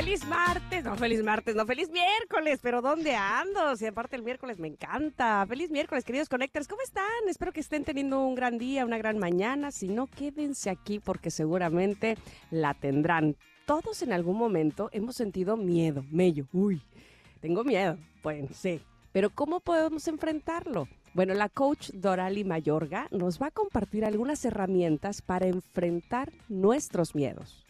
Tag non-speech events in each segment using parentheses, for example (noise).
Feliz martes, no feliz martes, no feliz miércoles, pero ¿dónde ando? Si aparte el miércoles me encanta. Feliz miércoles, queridos connectors, ¿cómo están? Espero que estén teniendo un gran día, una gran mañana. Si no, quédense aquí porque seguramente la tendrán. Todos en algún momento hemos sentido miedo, mello, uy, tengo miedo. Bueno, sí, pero ¿cómo podemos enfrentarlo? Bueno, la coach Dorali Mayorga nos va a compartir algunas herramientas para enfrentar nuestros miedos.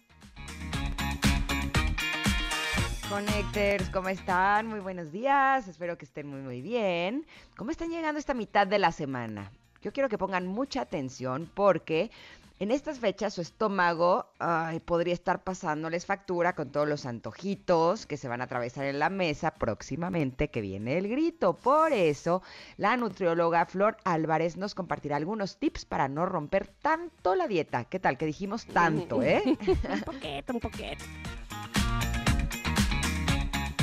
Connectors, ¿cómo están? Muy buenos días, espero que estén muy muy bien. ¿Cómo están llegando esta mitad de la semana? Yo quiero que pongan mucha atención porque en estas fechas su estómago podría estar pasándoles factura con todos los antojitos que se van a atravesar en la mesa próximamente que viene el grito. Por eso, la nutrióloga Flor Álvarez nos compartirá algunos tips para no romper tanto la dieta. ¿Qué tal? Que dijimos tanto, ¿eh? (laughs) un poquito, un poquito.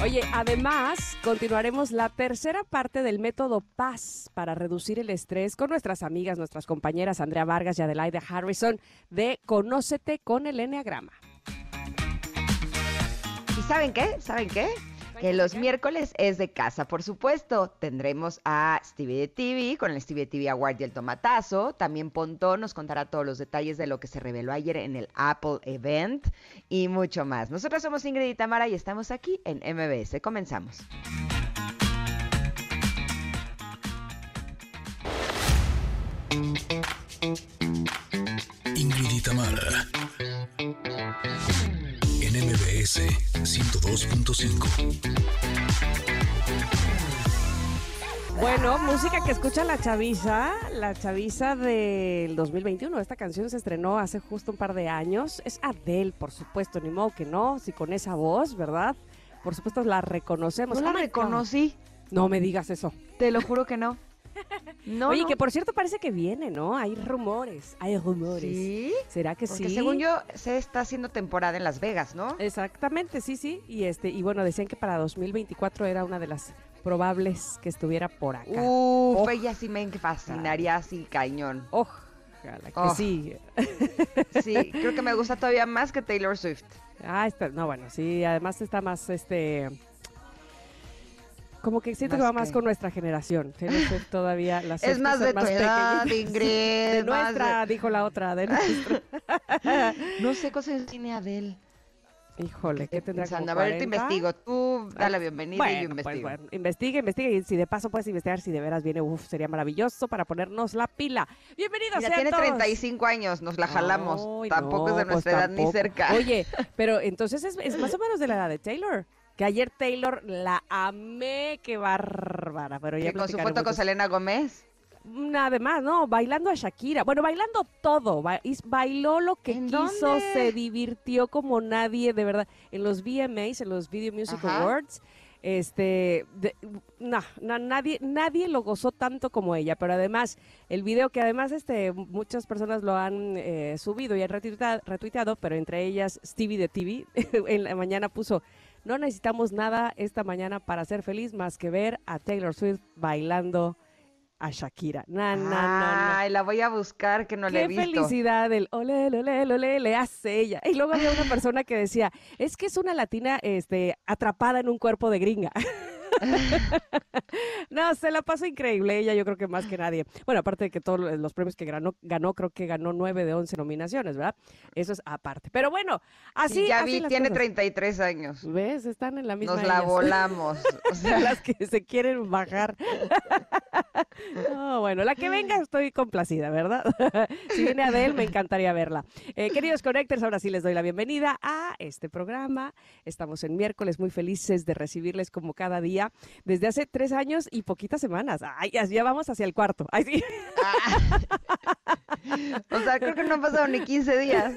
Oye, además, continuaremos la tercera parte del método Paz para reducir el estrés con nuestras amigas, nuestras compañeras Andrea Vargas y Adelaide Harrison de Conócete con el Enneagrama. ¿Y saben qué? ¿Saben qué? Que los miércoles es de casa, por supuesto. Tendremos a Stevie de TV con el Stevie de TV Award y el tomatazo. También Pontón nos contará todos los detalles de lo que se reveló ayer en el Apple Event y mucho más. Nosotros somos Ingrid y Tamara y estamos aquí en MBS. Comenzamos. Ingrid y Tamara MBS 102.5. Bueno, música que escucha la chaviza, la chaviza del 2021. Esta canción se estrenó hace justo un par de años. Es Adele, por supuesto, ni modo que no, si con esa voz, ¿verdad? Por supuesto la reconocemos. No la reconocí. No me digas eso. Te lo juro que no. (laughs) No, Oye, no. que por cierto parece que viene, ¿no? Hay rumores, hay rumores. ¿Sí? ¿Será que Porque sí? según yo, se está haciendo temporada en Las Vegas, ¿no? Exactamente, sí, sí. Y este, y bueno, decían que para 2024 era una de las probables que estuviera por acá. Uf, Oh. ella sí me fascinaría así cañón. Ojalá que Oh. sí. (laughs) Sí, creo que me gusta todavía más que Taylor Swift. Ah, está, no, bueno, sí, además está más, este, como que siento que ¿Más va más con nuestra generación. (laughs) Todavía las Es más de tu edad. (laughs) Ingrid. De más nuestra, dijo la otra, de (laughs) nuestra. No sé cosas tiene Adele. Híjole, ¿qué tendrá Pensando, A ver, te 40? investigo. Tú da la bienvenida y yo pues investigo. bueno, investiga, investiga y si de paso puedes investigar si de veras viene, uf, sería maravilloso para ponernos la pila. Bienvenidos Ya tiene todos. 35 años, nos la jalamos. Ay, tampoco es de no, pues nuestra edad ni cerca. Oye, pero entonces es, es más o menos de la edad de Taylor. Que ayer Taylor la amé, qué bárbara, pero ya que con su foto con Selena Gómez. Nada más, no, bailando a Shakira. Bueno, bailando todo. bailó lo que ¿En quiso, dónde? se divirtió como nadie, de verdad. En los VMAs, en los Video Music Ajá. Awards, este, de- no, no, nadie, nadie lo gozó tanto como ella. Pero además, el video que además, este, muchas personas lo han eh, subido y han retuita- retuiteado, pero entre ellas Stevie de TV, (laughs) en la mañana puso. No necesitamos nada esta mañana para ser feliz más que ver a Taylor Swift bailando a Shakira. No, no, no, no. Ay, la voy a buscar que no la he Qué visto. felicidad el ole, ole, ole, ole, le hace ella. Y luego había una (laughs) persona que decía, es que es una latina este, atrapada en un cuerpo de gringa. (laughs) (laughs) no, se la pasó increíble ella, yo creo que más que nadie. Bueno, aparte de que todos los premios que ganó, ganó creo que ganó nueve de once nominaciones, ¿verdad? Eso es aparte. Pero bueno, así, Sí, ya así vi, las tiene cosas. 33 años. ¿Ves? Están en la misma Nos la ellas. volamos. (laughs) O sea, las que se quieren bajar. (laughs) No, bueno, la que venga estoy complacida, ¿verdad? si viene Adele, me encantaría verla. Eh, queridos Connectors, ahora sí les doy la bienvenida a este programa. Estamos en miércoles muy felices de recibirles como cada día desde hace tres años y poquitas semanas. Ay, ya vamos hacia el cuarto. Ay, sí. (laughs) o sea, creo que no han pasado ni 15 días.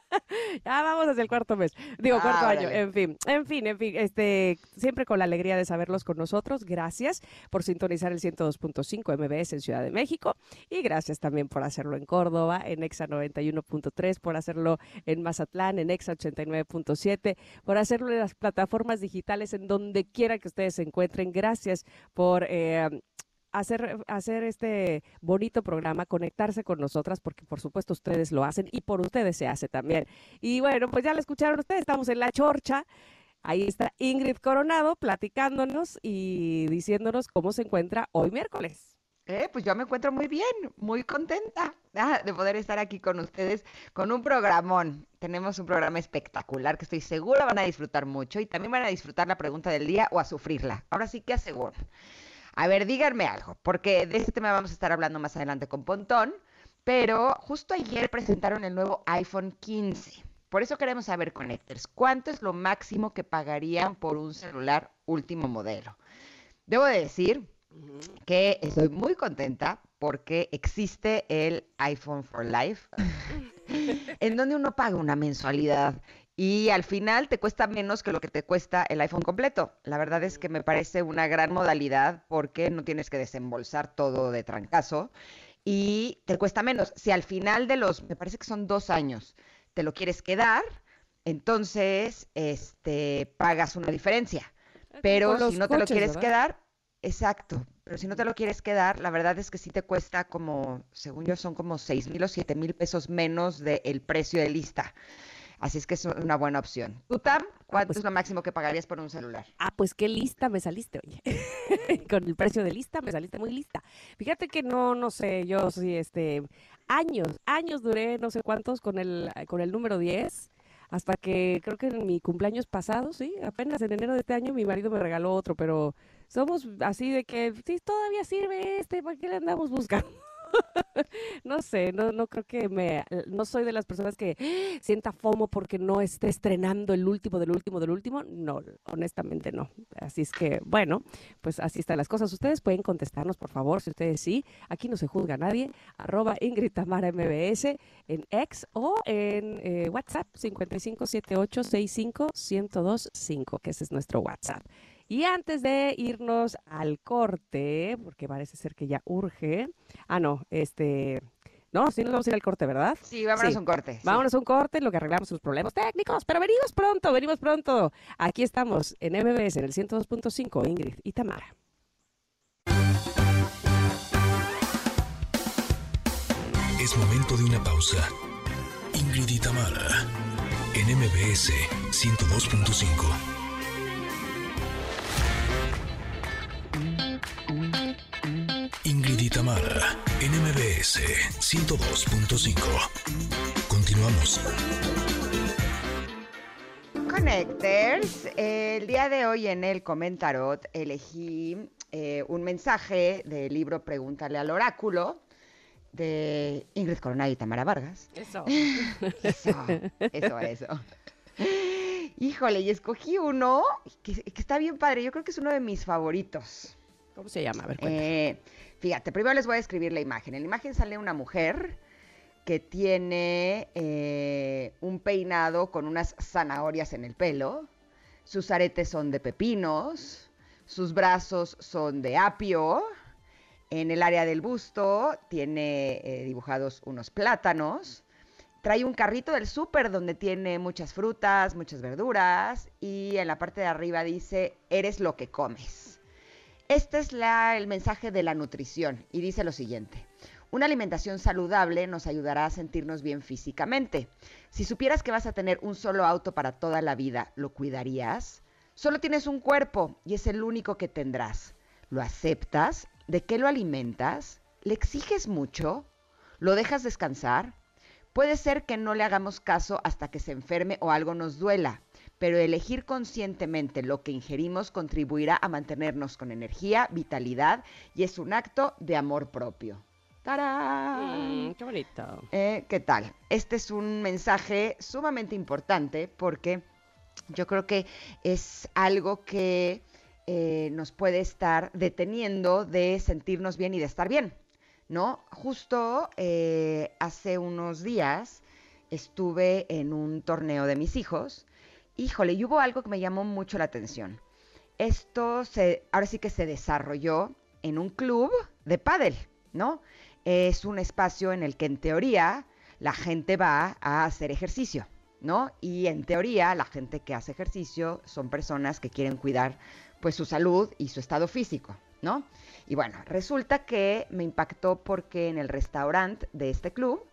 (laughs) ya vamos hacia el cuarto mes. Digo, Ah, cuarto año. En fin, en fin, en fin. Este, siempre con la alegría de saberlos con nosotros. Gracias por sintonizar el 102.5 MBS en Ciudad de México. Y gracias también por hacerlo en Córdoba, en Exa 91.3, por hacerlo en Mazatlán, en Exa 89.7, por hacerlo en las plataformas digitales, en donde quiera que ustedes se encuentren. Gracias por... eh, hacer, hacer este bonito programa, conectarse con nosotras, porque por supuesto ustedes lo hacen y por ustedes se hace también. Y bueno, pues ya lo escucharon ustedes, estamos en la chorcha. Ahí está Ingrid Coronado platicándonos y diciéndonos cómo se encuentra hoy miércoles. Eh, pues yo me encuentro muy bien, muy contenta ah, de poder estar aquí con ustedes con un programón. Tenemos un programa espectacular que estoy segura van a disfrutar mucho y también van a disfrutar la pregunta del día o a sufrirla. Ahora sí que aseguro. A ver, díganme algo, porque de este tema vamos a estar hablando más adelante con Pontón, pero justo ayer presentaron el nuevo iPhone 15. Por eso queremos saber, Connectors, ¿cuánto es lo máximo que pagarían por un celular último modelo? Debo de decir que estoy muy contenta porque existe el iPhone for Life, (laughs) en donde uno paga una mensualidad y al final te cuesta menos que lo que te cuesta el iPhone completo. La verdad es que me parece una gran modalidad porque no tienes que desembolsar todo de trancazo y te cuesta menos. Si al final de los, me parece que son dos años, te lo quieres quedar, entonces este, pagas una diferencia. Pero los si no te lo quieres ¿verdad? quedar, exacto. Pero si no te lo quieres quedar, la verdad es que sí te cuesta como, según yo, son como seis mil o siete mil pesos menos del precio de lista. Así es que es una buena opción. ¿Tú, Tam, cuánto pues- es lo máximo que pagarías por un celular? Ah, pues qué lista me saliste, oye. (laughs) Con el precio de lista me saliste muy lista. Fíjate que no, no sé, yo sí, este, años, años duré, no sé cuántos, con el, con el número 10, hasta que creo que en mi cumpleaños pasado, sí, apenas en enero de este año mi marido me regaló otro, pero somos así de que, sí, todavía sirve este, ¿para qué le andamos buscando? (laughs) No sé, no, no creo que me, no soy de las personas que sienta FOMO porque no esté estrenando el último del último del último. No, honestamente no. Así es que, bueno, pues así están las cosas. Ustedes pueden contestarnos, por favor, si ustedes sí. Aquí no se juzga nadie. Arroba Ingrid MBS en X o en eh, WhatsApp 5578651025, que ese es nuestro WhatsApp. Y antes de irnos al corte, porque parece ser que ya urge. Ah, no, este. No, sí nos vamos a ir al corte, ¿verdad? Sí, vámonos Sí. a un corte. sí. Vámonos a un corte, en lo que arreglamos los problemas técnicos, pero venimos pronto, venimos pronto. Aquí estamos en MBS, en el 102.5, Ingrid y Tamara. Es momento de una pausa. Ingrid y Tamara, en MBS 102.5. Tamara, en MBS 102.5. Continuamos. Connectors, el día de hoy en el Comentarot elegí eh, un mensaje del libro Pregúntale al oráculo de Ingrid Coronado y Tamara Vargas. Eso. (laughs) Eso, eso, eso. Híjole, y escogí uno que, que está bien padre. Yo creo que es uno de mis favoritos. ¿Cómo se llama? A ver. Eh, fíjate, primero les voy a escribir la imagen. En la imagen sale una mujer que tiene eh, un peinado con unas zanahorias en el pelo. Sus aretes son de pepinos. Sus brazos son de apio. En el área del busto tiene eh, dibujados unos plátanos. Trae un carrito del súper donde tiene muchas frutas, muchas verduras. Y en la parte de arriba dice, eres lo que comes. Este es la- el mensaje de la nutrición y dice lo siguiente. Una alimentación saludable nos ayudará a sentirnos bien físicamente. Si supieras que vas a tener un solo auto para toda la vida, ¿lo cuidarías? Solo tienes un cuerpo y es el único que tendrás. ¿Lo aceptas? ¿De qué lo alimentas? ¿Le exiges mucho? ¿Lo dejas descansar? Puede ser que no le hagamos caso hasta que se enferme o algo nos duela, pero elegir conscientemente lo que ingerimos contribuirá a mantenernos con energía, vitalidad y es un acto de amor propio. ¡Tarán! Mm, qué bonito. Eh, ¿Qué tal? Este es un mensaje sumamente importante porque yo creo que es algo que eh, nos puede estar deteniendo de sentirnos bien y de estar bien, ¿no? Justo eh, hace unos días estuve en un torneo de mis hijos. Híjole, y hubo algo que me llamó mucho la atención. Esto se, ahora sí que se desarrolló en un club de pádel, ¿no? Es un espacio en el que en teoría la gente va a hacer ejercicio, ¿no? Y en teoría la gente que hace ejercicio son personas que quieren cuidar pues su salud y su estado físico, ¿no? Y bueno, resulta que me impactó porque en el restaurante de este club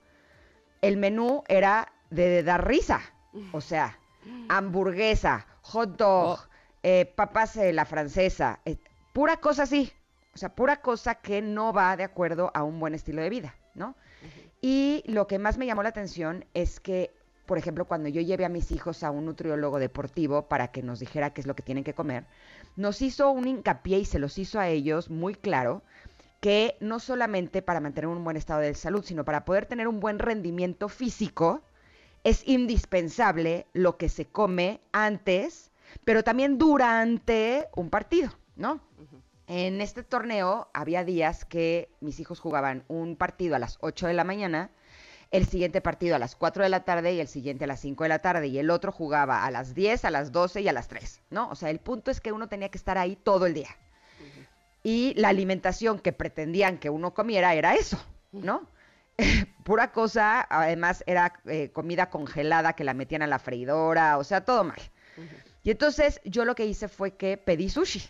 el menú era de, dar risa, o sea, hamburguesa, hot dog, oh. eh, papas eh, la francesa, eh, pura cosa así, o sea, pura cosa que no va de acuerdo a un buen estilo de vida, ¿no? Y lo que más me llamó la atención es que, por ejemplo, cuando yo llevé a mis hijos a un nutriólogo deportivo para que nos dijera qué es lo que tienen que comer, nos hizo un hincapié y se los hizo a ellos muy claro que no solamente para mantener un buen estado de salud, sino para poder tener un buen rendimiento físico, es indispensable lo que se come antes, pero también durante un partido, ¿no? En este torneo había días que mis hijos jugaban un partido a las 8 de la mañana, el siguiente partido a las 4 de la tarde y el siguiente a las 5 de la tarde y el otro jugaba a las 10, a las 12 y a las 3, ¿no? O sea, el punto es que uno tenía que estar ahí todo el día y la alimentación que pretendían que uno comiera era eso, ¿no? (laughs) Pura cosa, además era eh, comida congelada que la metían a la freidora, o sea, todo mal. Y entonces yo lo que hice fue que pedí sushi,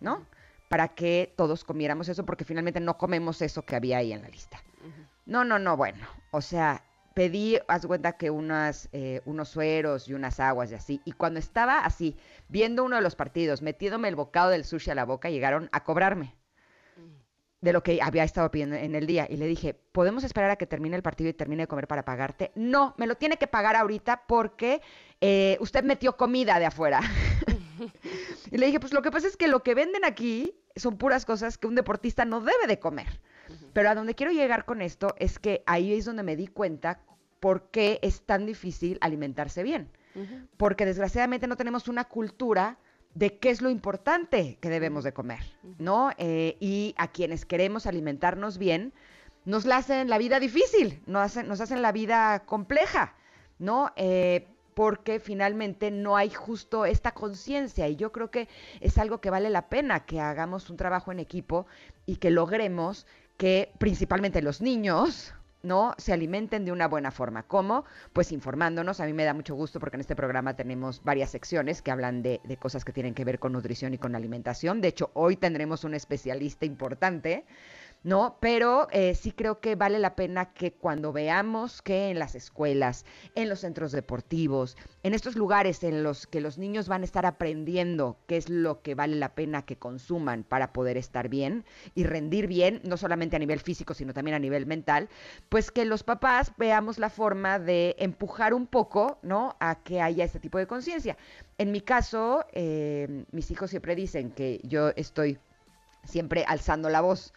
¿no? Para que todos comiéramos eso, porque finalmente no comemos eso que había ahí en la lista. No, no, no, bueno, o sea, pedí, haz cuenta que unas, eh, unos sueros y unas aguas y así. Y cuando estaba así, viendo uno de los partidos, metiéndome el bocado del sushi a la boca, llegaron a cobrarme de lo que había estado pidiendo en el día. Y le dije, ¿podemos esperar a que termine el partido y termine de comer para pagarte? No, me lo tiene que pagar ahorita porque eh, usted metió comida de afuera. (laughs) y le dije, pues lo que pasa es que lo que venden aquí son puras cosas que un deportista no debe de comer. Pero a donde quiero llegar con esto es que ahí es donde me di cuenta por qué es tan difícil alimentarse bien. Porque desgraciadamente no tenemos una cultura de qué es lo importante que debemos de comer, ¿no? Eh, y a quienes queremos alimentarnos bien, nos la hacen la vida difícil, nos hacen, nos hacen la vida compleja, ¿no? Eh, porque finalmente no hay justo esta conciencia y yo creo que es algo que vale la pena que hagamos un trabajo en equipo y que logremos que principalmente los niños, ¿no? Se alimenten de una buena forma. ¿Cómo? Pues informándonos. A mí me da mucho gusto porque en este programa tenemos varias secciones que hablan de, de, cosas que tienen que ver con nutrición y con alimentación. De hecho, hoy tendremos un especialista importante ¿no? Pero eh, sí creo que vale la pena que cuando veamos que en las escuelas, en los centros deportivos, en estos lugares en los que los niños van a estar aprendiendo qué es lo que vale la pena que consuman para poder estar bien y rendir bien, no solamente a nivel físico, sino también a nivel mental, pues que los papás veamos la forma de empujar un poco, ¿no? A que haya este tipo de conciencia. En mi caso, eh, mis hijos siempre dicen que yo estoy siempre alzando la voz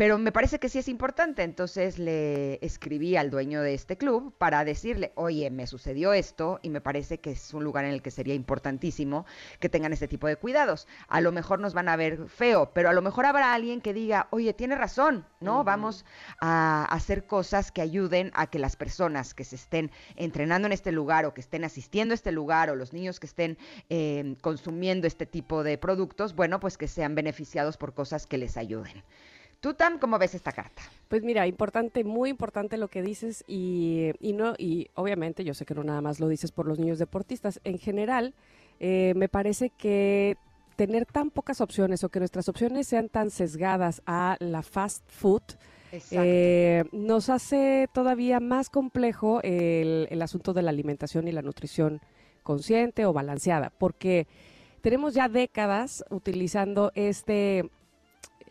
pero me parece que sí es importante, entonces le escribí al dueño de este club para decirle, oye, me sucedió esto y me parece que es un lugar en el que sería importantísimo que tengan este tipo de cuidados. A lo mejor nos van a ver feo, pero a lo mejor habrá alguien que diga, oye, tiene razón, ¿no? Vamos a hacer cosas que ayuden a que las personas que se estén entrenando en este lugar o que estén asistiendo a este lugar o los niños que estén eh, consumiendo este tipo de productos, bueno, pues que sean beneficiados por cosas que les ayuden. ¿Tú, Tam, cómo ves esta carta? Pues mira, importante, muy importante lo que dices y, no y obviamente yo sé que no nada más lo dices por los niños deportistas. En general, eh, me parece que tener tan pocas opciones o que nuestras opciones sean tan sesgadas a la fast food eh, nos hace todavía más complejo el, el asunto de la alimentación y la nutrición consciente o balanceada, porque tenemos ya décadas utilizando este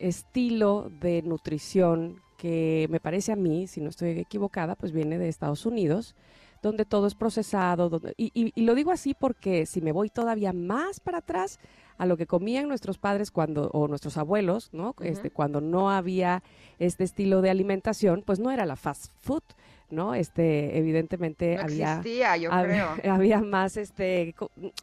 estilo de nutrición que me parece a mí, si no estoy equivocada, pues viene de Estados Unidos, donde todo es procesado. y, y, lo digo así porque si me voy todavía más para atrás a lo que comían nuestros padres cuando, o nuestros abuelos, ¿no? este, cuando no había este estilo de alimentación, pues no era la fast food. ¿no? Este, evidentemente había, yo creo. (laughs) había más, este,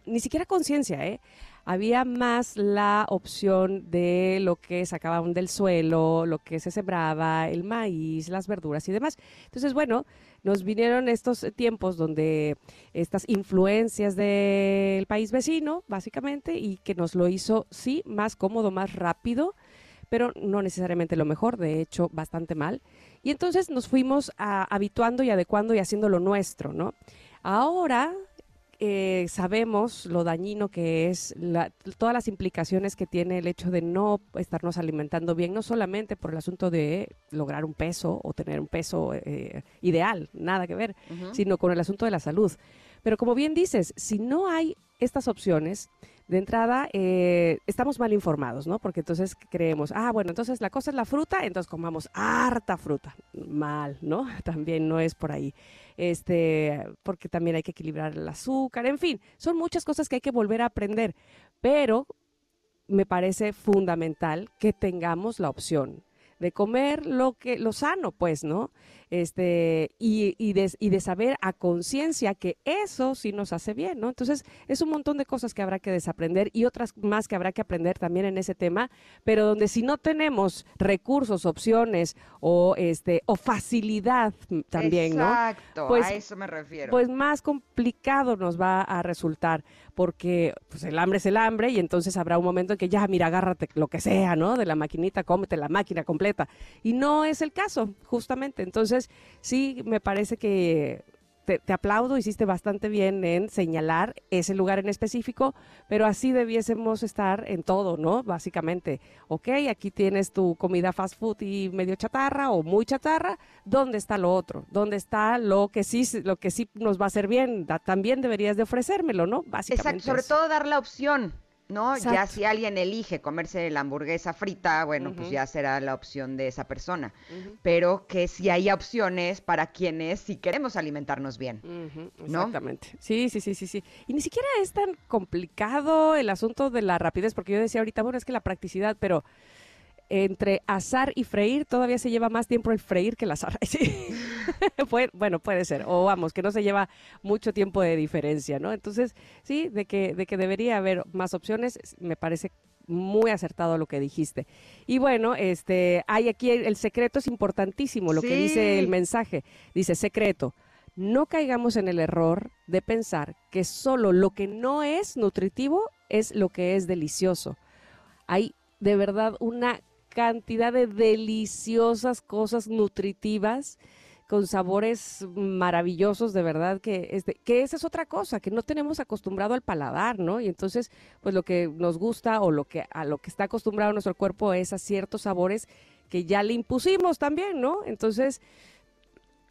ni siquiera conciencia, ¿eh? Había más la opción de lo que sacaban del suelo, lo que se sembraba, el maíz, las verduras y demás. Entonces, bueno, nos vinieron estos tiempos donde estas influencias del país vecino, básicamente, y que nos lo hizo, sí, más cómodo, más rápido, pero no necesariamente lo mejor, de hecho, bastante mal. Y entonces nos fuimos habituando y adecuando y haciendo lo nuestro, ¿no? Ahora eh, sabemos lo dañino que es, todas las implicaciones que tiene el hecho de no estarnos alimentando bien, no solamente por el asunto de lograr un peso o tener un peso eh, ideal, nada que ver, sino con el asunto de la salud. Pero como bien dices, si no hay estas opciones, de entrada eh, estamos mal informados, ¿no? Porque entonces creemos, ah, bueno, entonces la cosa es la fruta, entonces comamos harta fruta. Mal, ¿no? (laughs) También no es por ahí. Este, porque también hay que equilibrar el azúcar, en fin, son muchas cosas que hay que volver a aprender, pero me parece fundamental que tengamos la opción de comer lo que lo sano, pues, ¿no? Este, y, y, de, y de saber a conciencia que eso sí nos hace bien, ¿no? Entonces, es un montón de cosas que habrá que desaprender y otras más que habrá que aprender también en ese tema, pero donde si no tenemos recursos, opciones o este o facilidad también, ¿no? Exacto, pues, a eso me refiero. Pues más complicado nos va a resultar porque pues el hambre es el hambre y entonces habrá un momento en que ya, mira, agárrate lo que sea, ¿no? De la maquinita, cómete la máquina completa. Y no es el caso, justamente. Entonces, sí, me parece que te, aplaudo, hiciste bastante bien en señalar ese lugar en específico, pero así debiésemos estar en todo, ¿no? Básicamente, ok, aquí tienes tu comida fast food y medio chatarra o muy chatarra, ¿dónde está lo otro? ¿Dónde está lo que sí, lo que sí nos va a hacer bien? también deberías de ofrecérmelo, ¿no? Básicamente. Exacto, sobre todo dar la opción. ¿No? Ya si alguien elige comerse la hamburguesa frita, bueno, pues ya será la opción de esa persona. Pero que si hay opciones para quienes si queremos alimentarnos bien. Exactamente. Sí, sí, sí, sí, sí. Y ni siquiera es tan complicado el asunto de la rapidez, porque yo decía ahorita, bueno, es que la practicidad, pero entre asar y freír todavía se lleva más tiempo el freír que el asar. (laughs) bueno, puede ser. O vamos, que no se lleva mucho tiempo de diferencia, ¿no? Entonces, sí, de que, de que debería haber más opciones, me parece muy acertado lo que dijiste. Y bueno, este, hay aquí el, secreto es importantísimo, lo que dice el mensaje. Dice, secreto, no caigamos en el error de pensar que solo lo que no es nutritivo es lo que es delicioso. Hay de verdad una cantidad de deliciosas cosas nutritivas con sabores maravillosos, de verdad, que, este, que esa es otra cosa, que no tenemos acostumbrado al paladar, ¿no? Y entonces, pues lo que nos gusta o lo que, a lo que está acostumbrado nuestro cuerpo es a ciertos sabores que ya le impusimos también, ¿no? Entonces,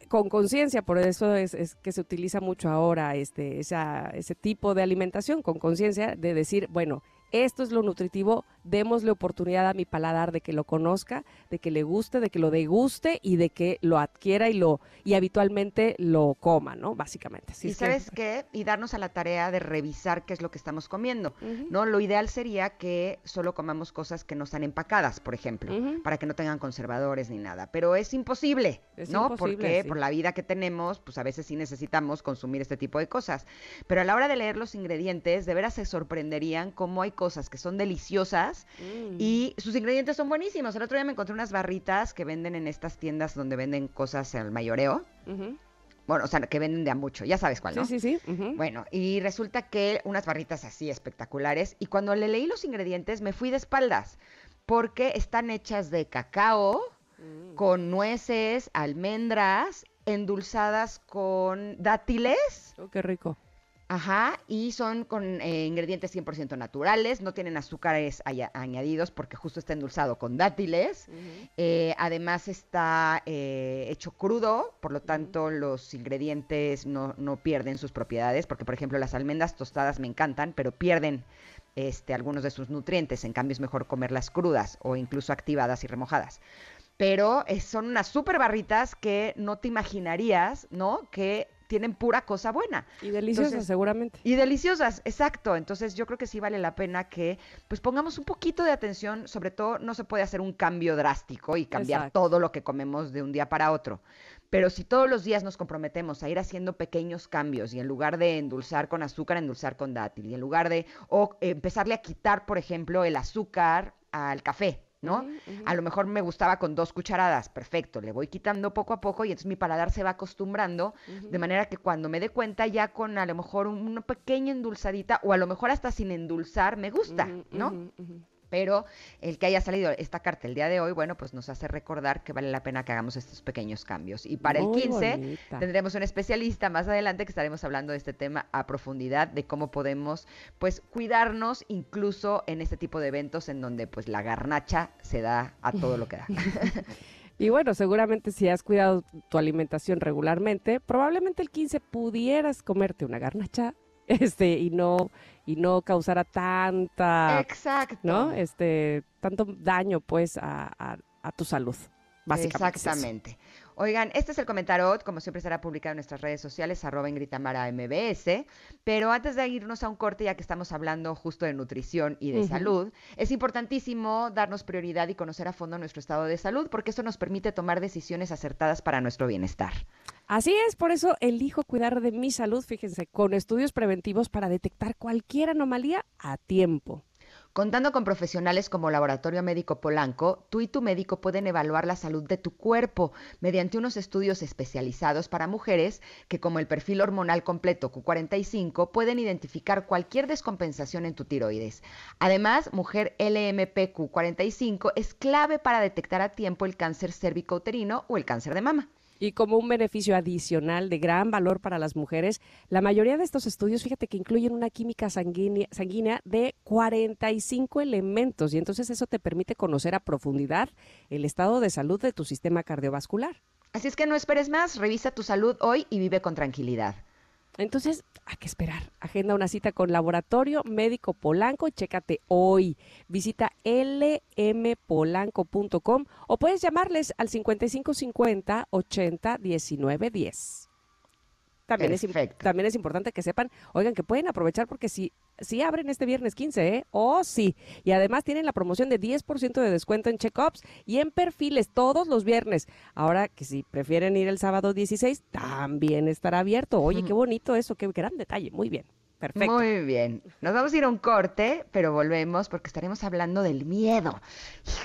con conciencia, por eso es, es, que se utiliza mucho ahora este, esa, ese tipo de alimentación, con conciencia de decir, bueno, esto es lo nutritivo, démosle oportunidad a mi paladar de que lo conozca, de que le guste, de que lo deguste y de que lo adquiera y lo y habitualmente lo coma, ¿no? Básicamente. y sabes qué, y darnos a la tarea de revisar qué es lo que estamos comiendo, ¿no? Lo ideal sería que solo comamos cosas que no están empacadas, por ejemplo, para que no tengan conservadores ni nada, pero es imposible, ¿no? Porque por la vida que tenemos, pues a veces sí necesitamos consumir este tipo de cosas, pero a la hora de leer los ingredientes, de veras se sorprenderían cómo hay cosas que son deliciosas mm. y sus ingredientes son buenísimos. El otro día me encontré unas barritas que venden en estas tiendas donde venden cosas al mayoreo. Bueno, o sea, que venden de a mucho, ya sabes cuál, ¿no? Sí, sí, sí. Bueno, y resulta que unas barritas así espectaculares. Y cuando le leí los ingredientes, me fui de espaldas, porque están hechas de cacao, mm. con nueces, almendras, endulzadas con dátiles. Oh, qué rico. Ajá, y son con eh, ingredientes 100% naturales, no tienen azúcares añadidos porque justo está endulzado con dátiles. Eh, además está eh, hecho crudo, por lo tanto los ingredientes no, no, pierden sus propiedades, porque por ejemplo las almendras tostadas me encantan, pero pierden este, algunos de sus nutrientes, en cambio es mejor comerlas crudas o incluso activadas y remojadas pero son unas super barritas que no te imaginarías, ¿no? Que tienen pura cosa buena. Y deliciosas, seguramente. Y deliciosas, exacto. Entonces yo creo que sí vale la pena que pues pongamos un poquito de atención, sobre todo no se puede hacer un cambio drástico y cambiar todo lo que comemos de un día para otro. Pero si todos los días nos comprometemos a ir haciendo pequeños cambios y en lugar de endulzar con azúcar, endulzar con dátil, y en lugar de, o empezarle a quitar, por ejemplo, el azúcar al café, ¿no? A lo mejor me gustaba con dos cucharadas, perfecto, le voy quitando poco a poco y entonces mi paladar se va acostumbrando, de manera que cuando me dé cuenta ya con a lo mejor una pequeña endulzadita o a lo mejor hasta sin endulzar me gusta, ¿no? Pero el que haya salido esta carta el día de hoy, bueno, pues nos hace recordar que vale la pena que hagamos estos pequeños cambios. Y para el 15 tendremos un especialista más adelante que estaremos hablando de este tema a profundidad, de cómo podemos pues cuidarnos incluso en este tipo de eventos en donde pues la garnacha se da a todo lo que da. (laughs) (laughs) Y bueno, seguramente si has cuidado tu alimentación regularmente, probablemente el 15 pudieras comerte una garnacha (laughs) este y no y no causara tanta exacto. no este tanto daño pues a, a, tu salud básicamente exactamente Oigan, este es el comentario, como siempre será publicado en nuestras redes sociales, arroba Ingritamara MBS, pero antes de irnos a un corte, ya que estamos hablando justo de nutrición y de salud, es importantísimo darnos prioridad y conocer a fondo nuestro estado de salud, porque eso nos permite tomar decisiones acertadas para nuestro bienestar. Así es, por eso elijo cuidar de mi salud, fíjense, con estudios preventivos para detectar cualquier anomalía a tiempo. Contando con profesionales como Laboratorio Médico Polanco, tú y tu médico pueden evaluar la salud de tu cuerpo mediante unos estudios especializados para mujeres que, como el perfil hormonal completo Q45, pueden identificar cualquier descompensación en tu tiroides. Además, mujer LMP Q45 es clave para detectar a tiempo el cáncer cérvico-uterino o el cáncer de mama. Y como un beneficio adicional de gran valor para las mujeres, la mayoría de estos estudios, fíjate que incluyen una química sanguínea, sanguínea de 45 elementos y entonces eso te permite conocer a profundidad el estado de salud de tu sistema cardiovascular. Así es que no esperes más, revisa tu salud hoy y vive con tranquilidad. Entonces, hay que esperar. Agenda una cita con Laboratorio Médico Polanco chécate hoy. Visita lmpolanco.com o puedes llamarles al 5550 80 19 10. También es, también es importante que sepan, oigan, que pueden aprovechar porque si, si abren este viernes 15, ¿eh? Oh, sí. Y además tienen la promoción de 10% de descuento en check-ups y en perfiles todos los viernes. Ahora que si prefieren ir el sábado 16, también estará abierto. Oye, qué bonito eso, qué gran detalle. Muy bien. Perfecto. Muy bien. Nos vamos a ir a un corte, pero volvemos porque estaremos hablando del miedo.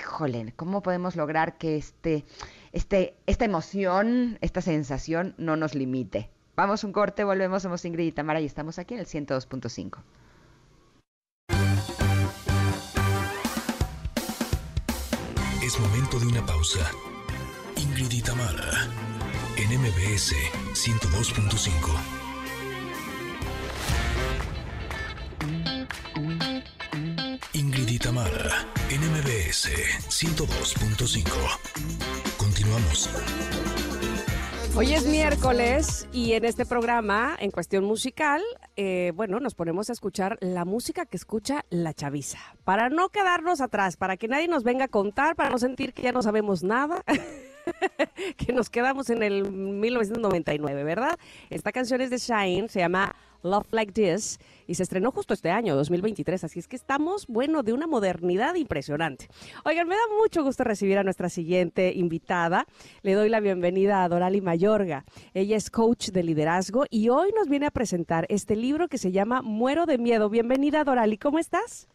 Híjole, ¿cómo podemos lograr que este, este, esta emoción, esta sensación no nos limite? Vamos un corte, volvemos, somos Ingrid y Tamara y estamos aquí en el 102.5. Es momento de una pausa. Ingrid y Tamara en MBS 102.5. Ingrid y Tamara en MBS 102.5. Continuamos. Hoy es miércoles y en este programa, en cuestión musical, eh, bueno, nos ponemos a escuchar la música que escucha la chaviza. Para no quedarnos atrás, para que nadie nos venga a contar, para no sentir que ya no sabemos nada. (laughs) que nos quedamos en el 1999, ¿verdad? Esta canción es de Shine, se llama Love Like This y se estrenó justo este año, 2023, así es que estamos, bueno, de una modernidad impresionante. Oigan, me da mucho gusto recibir a nuestra siguiente invitada. Le doy la bienvenida a Dorali Mayorga. Ella es coach de liderazgo y hoy nos viene a presentar este libro que se llama Muero de Miedo. Bienvenida, Dorali, ¿cómo estás?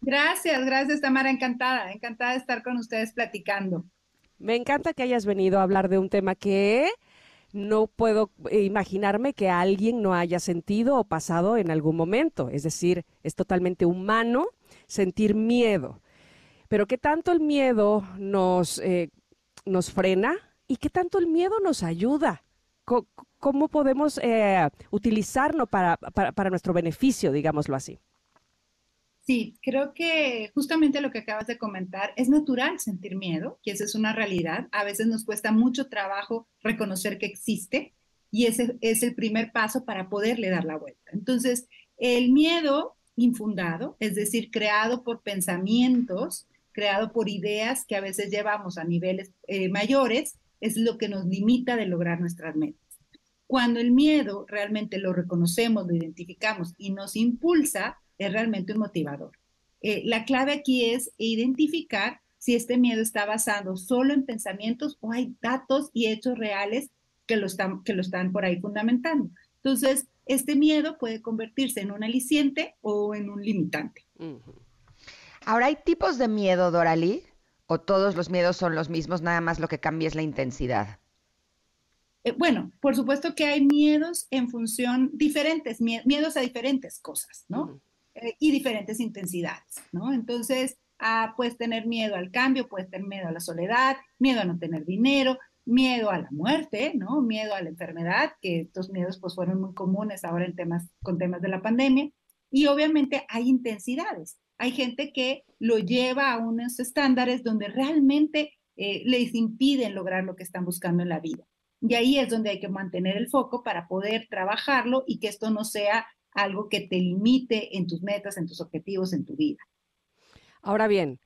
Gracias, gracias Tamara, encantada, encantada de estar con ustedes platicando. Me encanta que hayas venido a hablar de un tema que no puedo imaginarme que alguien no haya sentido o pasado en algún momento. Es decir, es totalmente humano sentir miedo. Pero ¿qué tanto el miedo nos, eh, nos frena y qué tanto el miedo nos ayuda? ¿Cómo, podemos eh, utilizarlo para, para nuestro beneficio, digámoslo así? Sí, creo que justamente lo que acabas de comentar, es natural sentir miedo, que esa es una realidad. A veces nos cuesta mucho trabajo reconocer que existe y ese es el primer paso para poderle dar la vuelta. Entonces, el miedo infundado, es decir, creado por pensamientos, creado por ideas que a veces llevamos a niveles eh, mayores, es lo que nos limita de lograr nuestras metas. cuando el miedo realmente lo reconocemos, lo identificamos y nos impulsa, es realmente un motivador. Eh, la clave aquí es identificar si este miedo está basado solo en pensamientos o hay datos y hechos reales que lo están, que lo están por ahí fundamentando. Entonces, este miedo puede convertirse en un aliciente o en un limitante. Ahora, ¿hay tipos de miedo, Dorali? ¿O todos los miedos son los mismos, nada más lo que cambia es la intensidad? Eh, bueno, por supuesto que hay miedos en función diferentes, miedos a diferentes cosas, ¿no? Eh, y diferentes intensidades, ¿no? Entonces, ah, puedes tener miedo al cambio, puedes tener miedo a la soledad, miedo a no tener dinero, miedo a la muerte, ¿no? Miedo a la enfermedad, que estos miedos pues fueron muy comunes ahora en temas, con temas de la pandemia. Y obviamente hay intensidades. Hay gente que lo lleva a unos estándares donde realmente eh, les impiden lograr lo que están buscando en la vida. Y ahí es donde hay que mantener el foco para poder trabajarlo y que esto no sea algo que te limite en tus metas, en tus objetivos, en tu vida. Ahora bien,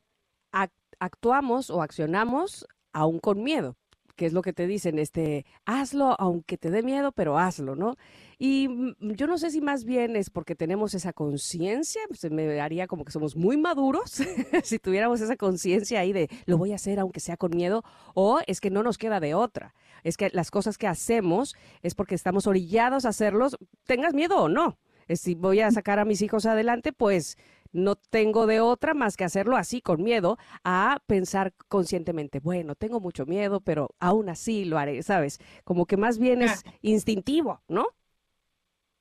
actuamos o accionamos aún con miedo que es lo que te dicen, este, hazlo aunque te dé miedo, pero hazlo, ¿no? Y yo no sé si más bien es porque tenemos esa conciencia, se me haría como que somos muy maduros, (laughs) si tuviéramos esa conciencia ahí de lo voy a hacer aunque sea con miedo, o es que no nos queda de otra. Es que las cosas que hacemos es porque estamos orillados a hacerlos, tengas miedo o no. Si voy a sacar a mis hijos adelante, pues no tengo de otra más que hacerlo así con miedo a pensar conscientemente, bueno, tengo mucho miedo, pero aún así lo haré, ¿sabes? Como que más bien es instintivo, ¿no?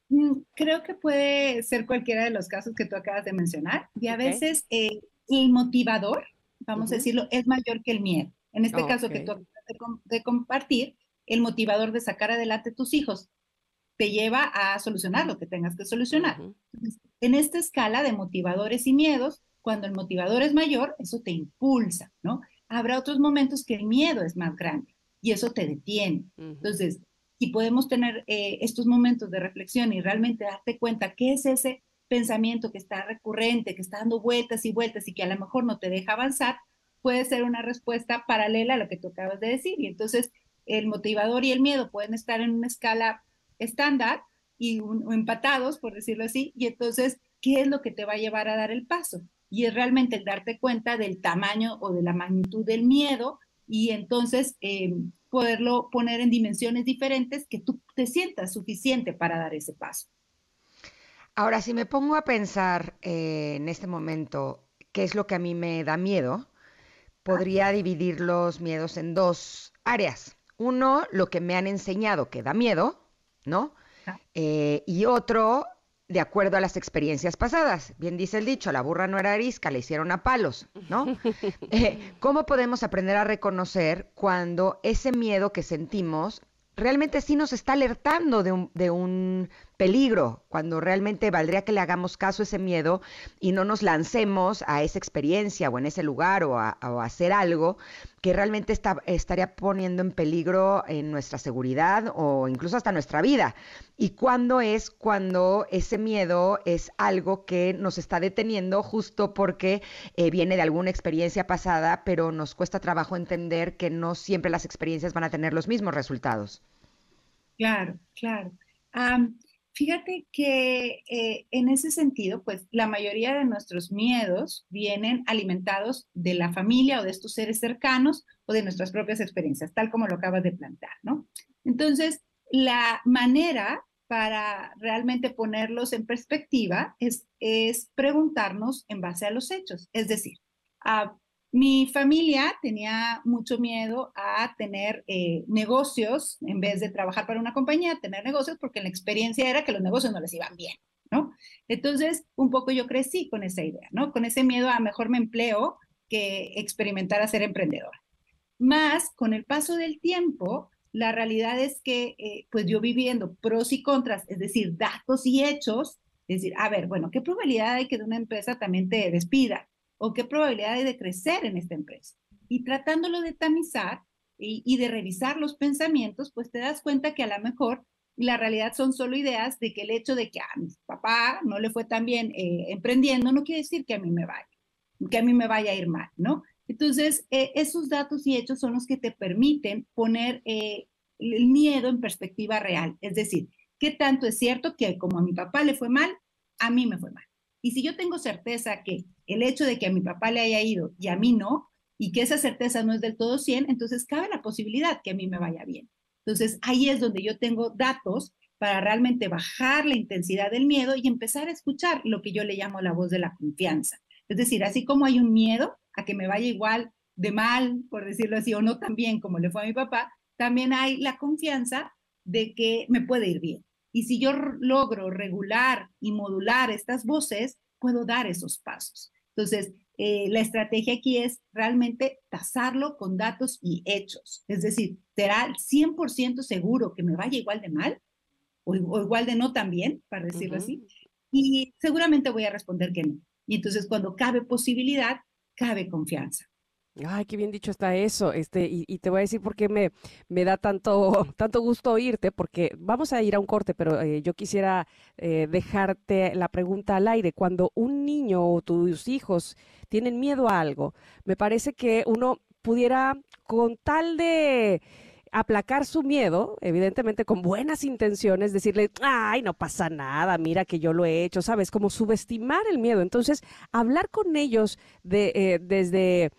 Mm, creo que puede ser cualquiera de los casos que tú acabas de mencionar y a veces eh, el motivador, vamos a decirlo, es mayor que el miedo. En este caso que tú acabas de, compartir, el motivador de sacar adelante tus hijos te lleva a solucionar lo que tengas que solucionar. En esta escala de motivadores y miedos, cuando el motivador es mayor, eso te impulsa, ¿no? Habrá otros momentos que el miedo es más grande y eso te detiene. Entonces, si podemos tener eh, estos momentos de reflexión y realmente darte cuenta qué es ese pensamiento que está recurrente, que está dando vueltas y vueltas y que a lo mejor no te deja avanzar, puede ser una respuesta paralela a lo que tú acabas de decir. Y entonces el motivador y el miedo pueden estar en una escala estándar y empatados, por decirlo así, y entonces, ¿qué es lo que te va a llevar a dar el paso? Y es realmente el darte cuenta del tamaño o de la magnitud del miedo y entonces em, poderlo poner en dimensiones diferentes que tú te sientas suficiente para dar ese paso. Ahora, si me pongo a pensar eh, en este momento qué es lo que a mí me da miedo, podría dividir los miedos en dos áreas. Uno, lo que me han enseñado que da miedo, ¿no? Eh, y otro, de acuerdo a las experiencias pasadas. Bien dice el dicho, la burra no era arisca, le hicieron a palos, ¿no? (laughs) Eh, ¿Cómo podemos aprender a reconocer cuando ese miedo que sentimos realmente sí nos está alertando de un, de un peligro, cuando realmente valdría que le hagamos caso a ese miedo y no nos lancemos a esa experiencia o en ese lugar o a, hacer algo que realmente está, estaría poniendo en peligro en nuestra seguridad o incluso hasta nuestra vida. ¿Y cuándo es cuando ese miedo es algo que nos está deteniendo justo porque eh, viene de alguna experiencia pasada, pero nos cuesta trabajo entender que no siempre las experiencias van a tener los mismos resultados? Claro, claro. Fíjate que eh, en ese sentido, pues la mayoría de nuestros miedos vienen alimentados de la familia o de estos seres cercanos o de nuestras propias experiencias, tal como lo acabas de plantear, ¿no? Entonces, la manera para realmente ponerlos en perspectiva es, es preguntarnos en base a los hechos, es decir, a mi familia tenía mucho miedo a tener eh, negocios, en vez de trabajar para una compañía, tener negocios, porque la experiencia era que los negocios no les iban bien, ¿no? Entonces, un poco yo crecí con esa idea, ¿no? Con ese miedo a mejor me empleo que experimentar a ser emprendedor. Más, con el paso del tiempo, la realidad es que, eh, pues yo viviendo pros y contras, es decir, datos y hechos, es decir, a ver, bueno, ¿qué probabilidad hay que de una empresa también te despida? O qué probabilidad hay de crecer en esta empresa. Y tratándolo de tamizar y, de revisar los pensamientos, pues te das cuenta que a lo mejor la realidad son solo ideas de que el hecho de que a mi papá no le fue tan bien eh, emprendiendo no quiere decir que a mí me vaya, que a mí me vaya a ir mal, ¿no? Entonces, eh, esos datos y hechos son los que te permiten poner eh, el miedo en perspectiva real. Es decir, ¿qué tanto es cierto que como a mi papá le fue mal, a mí me fue mal? Y si yo tengo certeza que el hecho de que a mi papá le haya ido y a mí no, y que esa certeza no es del todo 100, entonces cabe la posibilidad que a mí me vaya bien. Entonces ahí es donde yo tengo datos para realmente bajar la intensidad del miedo y empezar a escuchar lo que yo le llamo la voz de la confianza. Es decir, así como hay un miedo a que me vaya igual de mal, por decirlo así, o no tan bien como le fue a mi papá, también hay la confianza de que me puede ir bien. Y si yo logro regular y modular estas voces, puedo dar esos pasos. Entonces, eh, la estrategia aquí es realmente tasarlo con datos y hechos. Es decir, ¿será 100% seguro que me vaya igual de mal? O, igual de no también, para decirlo así. Y seguramente voy a responder que no. Y entonces cuando cabe posibilidad, cabe confianza. Ay, qué bien dicho está eso. Este, y, te voy a decir por qué me, me da tanto, (laughs) tanto gusto oírte, porque vamos a ir a un corte, pero eh, yo quisiera eh, dejarte la pregunta al aire. Cuando un niño o tus hijos tienen miedo a algo, me parece que uno pudiera, con tal de aplacar su miedo, evidentemente con buenas intenciones, decirle, ay, no pasa nada, mira que yo lo he hecho, ¿sabes? Como subestimar el miedo. Entonces, hablar con ellos de, eh, desde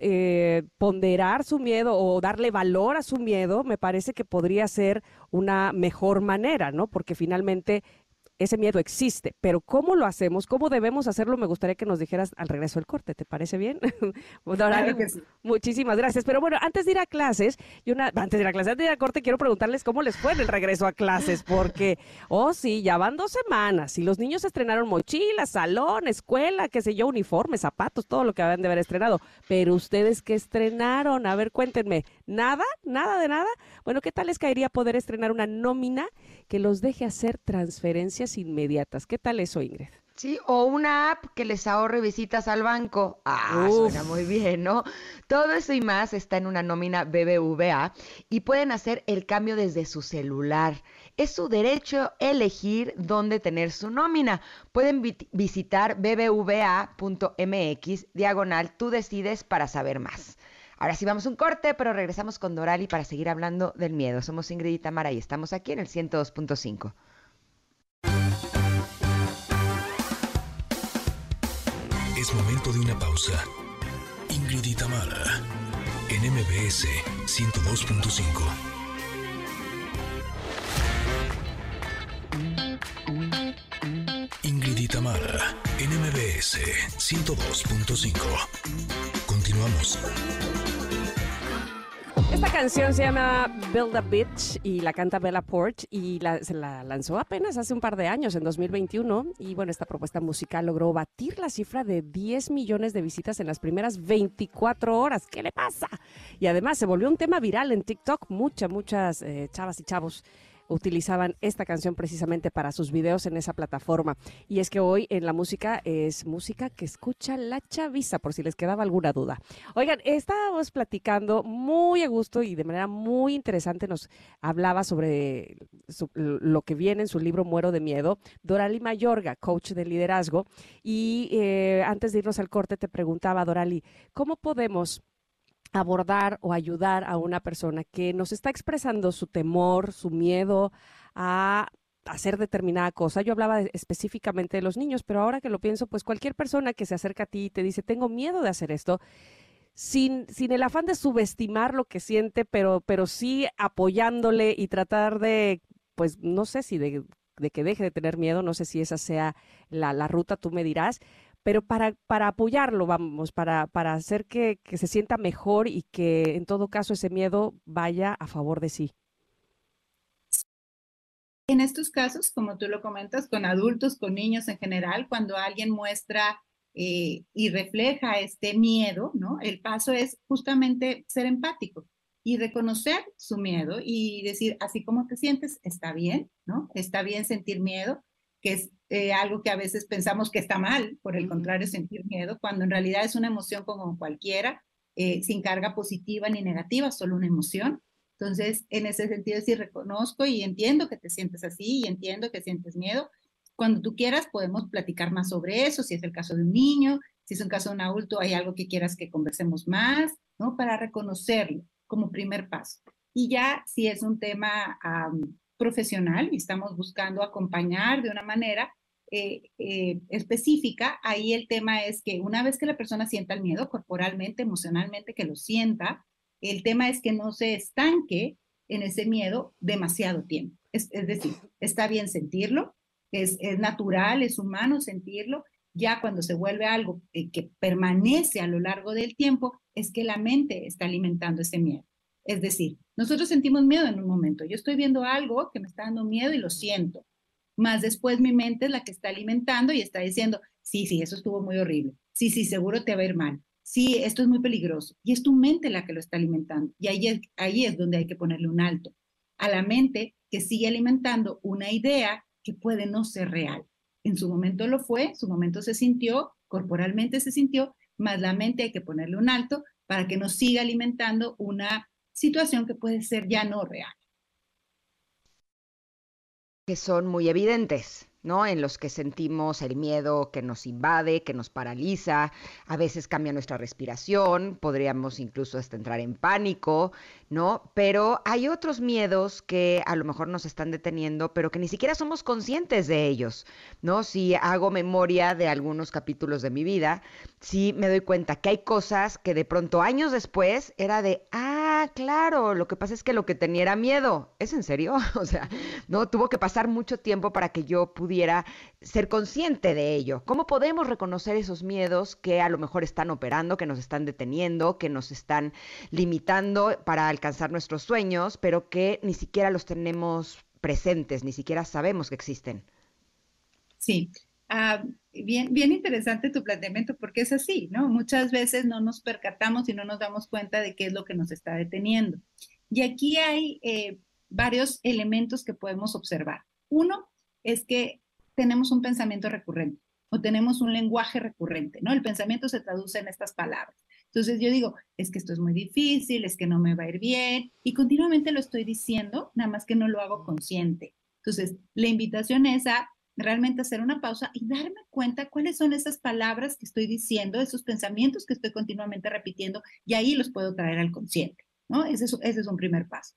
eh, ponderar su miedo o darle valor a su miedo, me parece que podría ser una mejor manera, ¿no? Porque finalmente ese miedo existe, pero ¿cómo lo hacemos? ¿Cómo debemos hacerlo? Me gustaría que nos dijeras al regreso del corte, ¿te parece bien? (laughs) Muchísimas gracias. Pero bueno, antes de ir a clases, y una, antes de ir a clases, antes de ir a corte, quiero preguntarles cómo les fue en el regreso a clases, porque, oh sí, ya van dos semanas y los niños estrenaron mochilas, salón, escuela, qué sé yo, uniformes, zapatos, todo lo que habían de haber estrenado. Pero ustedes qué estrenaron, a ver, cuéntenme, ¿nada? ¿Nada de nada? Bueno, ¿qué tal les caería poder estrenar una nómina que los deje hacer transferencias inmediatas. ¿Qué tal eso, Ingrid? Sí, o una app que les ahorre visitas al banco. Ah, suena muy bien, ¿no? Todo eso y más está en una nómina BBVA y pueden hacer el cambio desde su celular. Es su derecho elegir dónde tener su nómina. Pueden visitar bbva.mx diagonal, tú decides para saber más. Ahora sí vamos un corte, pero regresamos con Dorali para seguir hablando del miedo. Somos Ingrid y Tamara y estamos aquí en el 102.5. De una pausa. Ingrid en MBS 102.5. Ingrid en MBS 102.5. Continuamos. Esta canción se llama Build a Bitch y la canta Bella Porch y se la lanzó apenas hace un par de años, en 2021. Y bueno, esta propuesta musical logró batir la cifra de 10 millones de visitas en las primeras 24 horas. ¿Qué le pasa? Y además se volvió un tema viral en TikTok. Muchas, muchas eh, chavas y chavos utilizaban esta canción precisamente para sus videos en esa plataforma. Y es que hoy en la música es música que escucha la chaviza, por si les quedaba alguna duda. Oigan, estábamos platicando muy a gusto y de manera muy interesante nos hablaba sobre lo que viene en su libro Muero de Miedo, Dorali Mayorga, coach de liderazgo. Y eh, antes de irnos al corte te preguntaba, Dorali, ¿cómo podemos abordar o ayudar a una persona que nos está expresando su temor, su miedo a hacer determinada cosa. Yo hablaba específicamente de los niños, pero ahora que lo pienso, pues cualquier persona que se acerca a ti y te dice, tengo miedo de hacer esto, sin, sin el afán de subestimar lo que siente, pero, pero sí apoyándole y tratar de, pues no sé si de, de que deje de tener miedo, no sé si esa sea la, la ruta, tú me dirás, pero para, para apoyarlo, vamos, para, para hacer que, que se sienta mejor y que en todo caso ese miedo vaya a favor de sí. En estos casos, como tú lo comentas, con adultos, con niños en general, cuando alguien muestra eh, y refleja este miedo, ¿no? El paso es justamente ser empático y reconocer su miedo y decir, así como te sientes, está bien, ¿no? Está bien sentir miedo, que es eh, algo que a veces pensamos que está mal, por el contrario, sentir miedo, cuando en realidad es una emoción como cualquiera, eh, sin carga positiva ni negativa, solo una emoción. Entonces, en ese sentido, sí reconozco y entiendo que te sientes así y entiendo que sientes miedo. Cuando tú quieras, podemos platicar más sobre eso, si es el caso de un niño, si es un caso de un adulto, hay algo que quieras que conversemos más, ¿no? Para reconocerlo como primer paso. Y ya si es un tema profesional y estamos buscando acompañar de una manera eh, eh, específica, ahí el tema es que una vez que la persona sienta el miedo corporalmente, emocionalmente, que lo sienta, el tema es que no se estanque en ese miedo demasiado tiempo. Es, decir, está bien sentirlo, es, es, natural, es humano sentirlo. Ya cuando se vuelve algo eh, que permanece a lo largo del tiempo, es que la mente está alimentando ese miedo. Es decir, nosotros sentimos miedo en un momento. Yo estoy viendo algo que me está dando miedo y lo siento. Más después mi mente es la que está alimentando y está diciendo, sí, sí, eso estuvo muy horrible. Sí, sí, seguro te va a ir mal. Sí, esto es muy peligroso. Y es tu mente la que lo está alimentando. Y ahí es, ahí es donde hay que ponerle un alto. A la mente que sigue alimentando una idea que puede no ser real. En su momento lo fue, su momento se sintió, corporalmente se sintió, más la mente hay que ponerle un alto para que no siga alimentando una situación que puede ser ya no real. Que son muy evidentes. ¿No? En los que sentimos el miedo que nos invade, que nos paraliza, a veces cambia nuestra respiración, podríamos incluso hasta entrar en pánico, ¿no? Pero hay otros miedos que a lo mejor nos están deteniendo, pero que ni siquiera somos conscientes de ellos, ¿no? Si hago memoria de algunos capítulos de mi vida, sí me doy cuenta que hay cosas que de pronto años después era de, ah, claro, lo que pasa es que lo que tenía era miedo. ¿Es en serio? (laughs) o sea, no, tuvo que pasar mucho tiempo para que yo pudiera ser consciente de ello. ¿Cómo podemos reconocer esos miedos que a lo mejor están operando, que nos están deteniendo, que nos están limitando para alcanzar nuestros sueños, pero que ni siquiera los tenemos presentes, ni siquiera sabemos que existen? Sí, ah, bien, bien interesante tu planteamiento porque es así, ¿no? Muchas veces no nos percatamos y no nos damos cuenta de qué es lo que nos está deteniendo. Y aquí hay eh, varios elementos que podemos observar. Uno es que tenemos un pensamiento recurrente o tenemos un lenguaje recurrente, ¿no? El pensamiento se traduce en estas palabras. Entonces yo digo, es que esto es muy difícil, es que no me va a ir bien, y continuamente lo estoy diciendo, nada más que no lo hago consciente. Entonces, la invitación es a realmente hacer una pausa y darme cuenta cuáles son esas palabras que estoy diciendo, esos pensamientos que estoy continuamente repitiendo, y ahí los puedo traer al consciente, ¿no? Ese es, ese es un primer paso.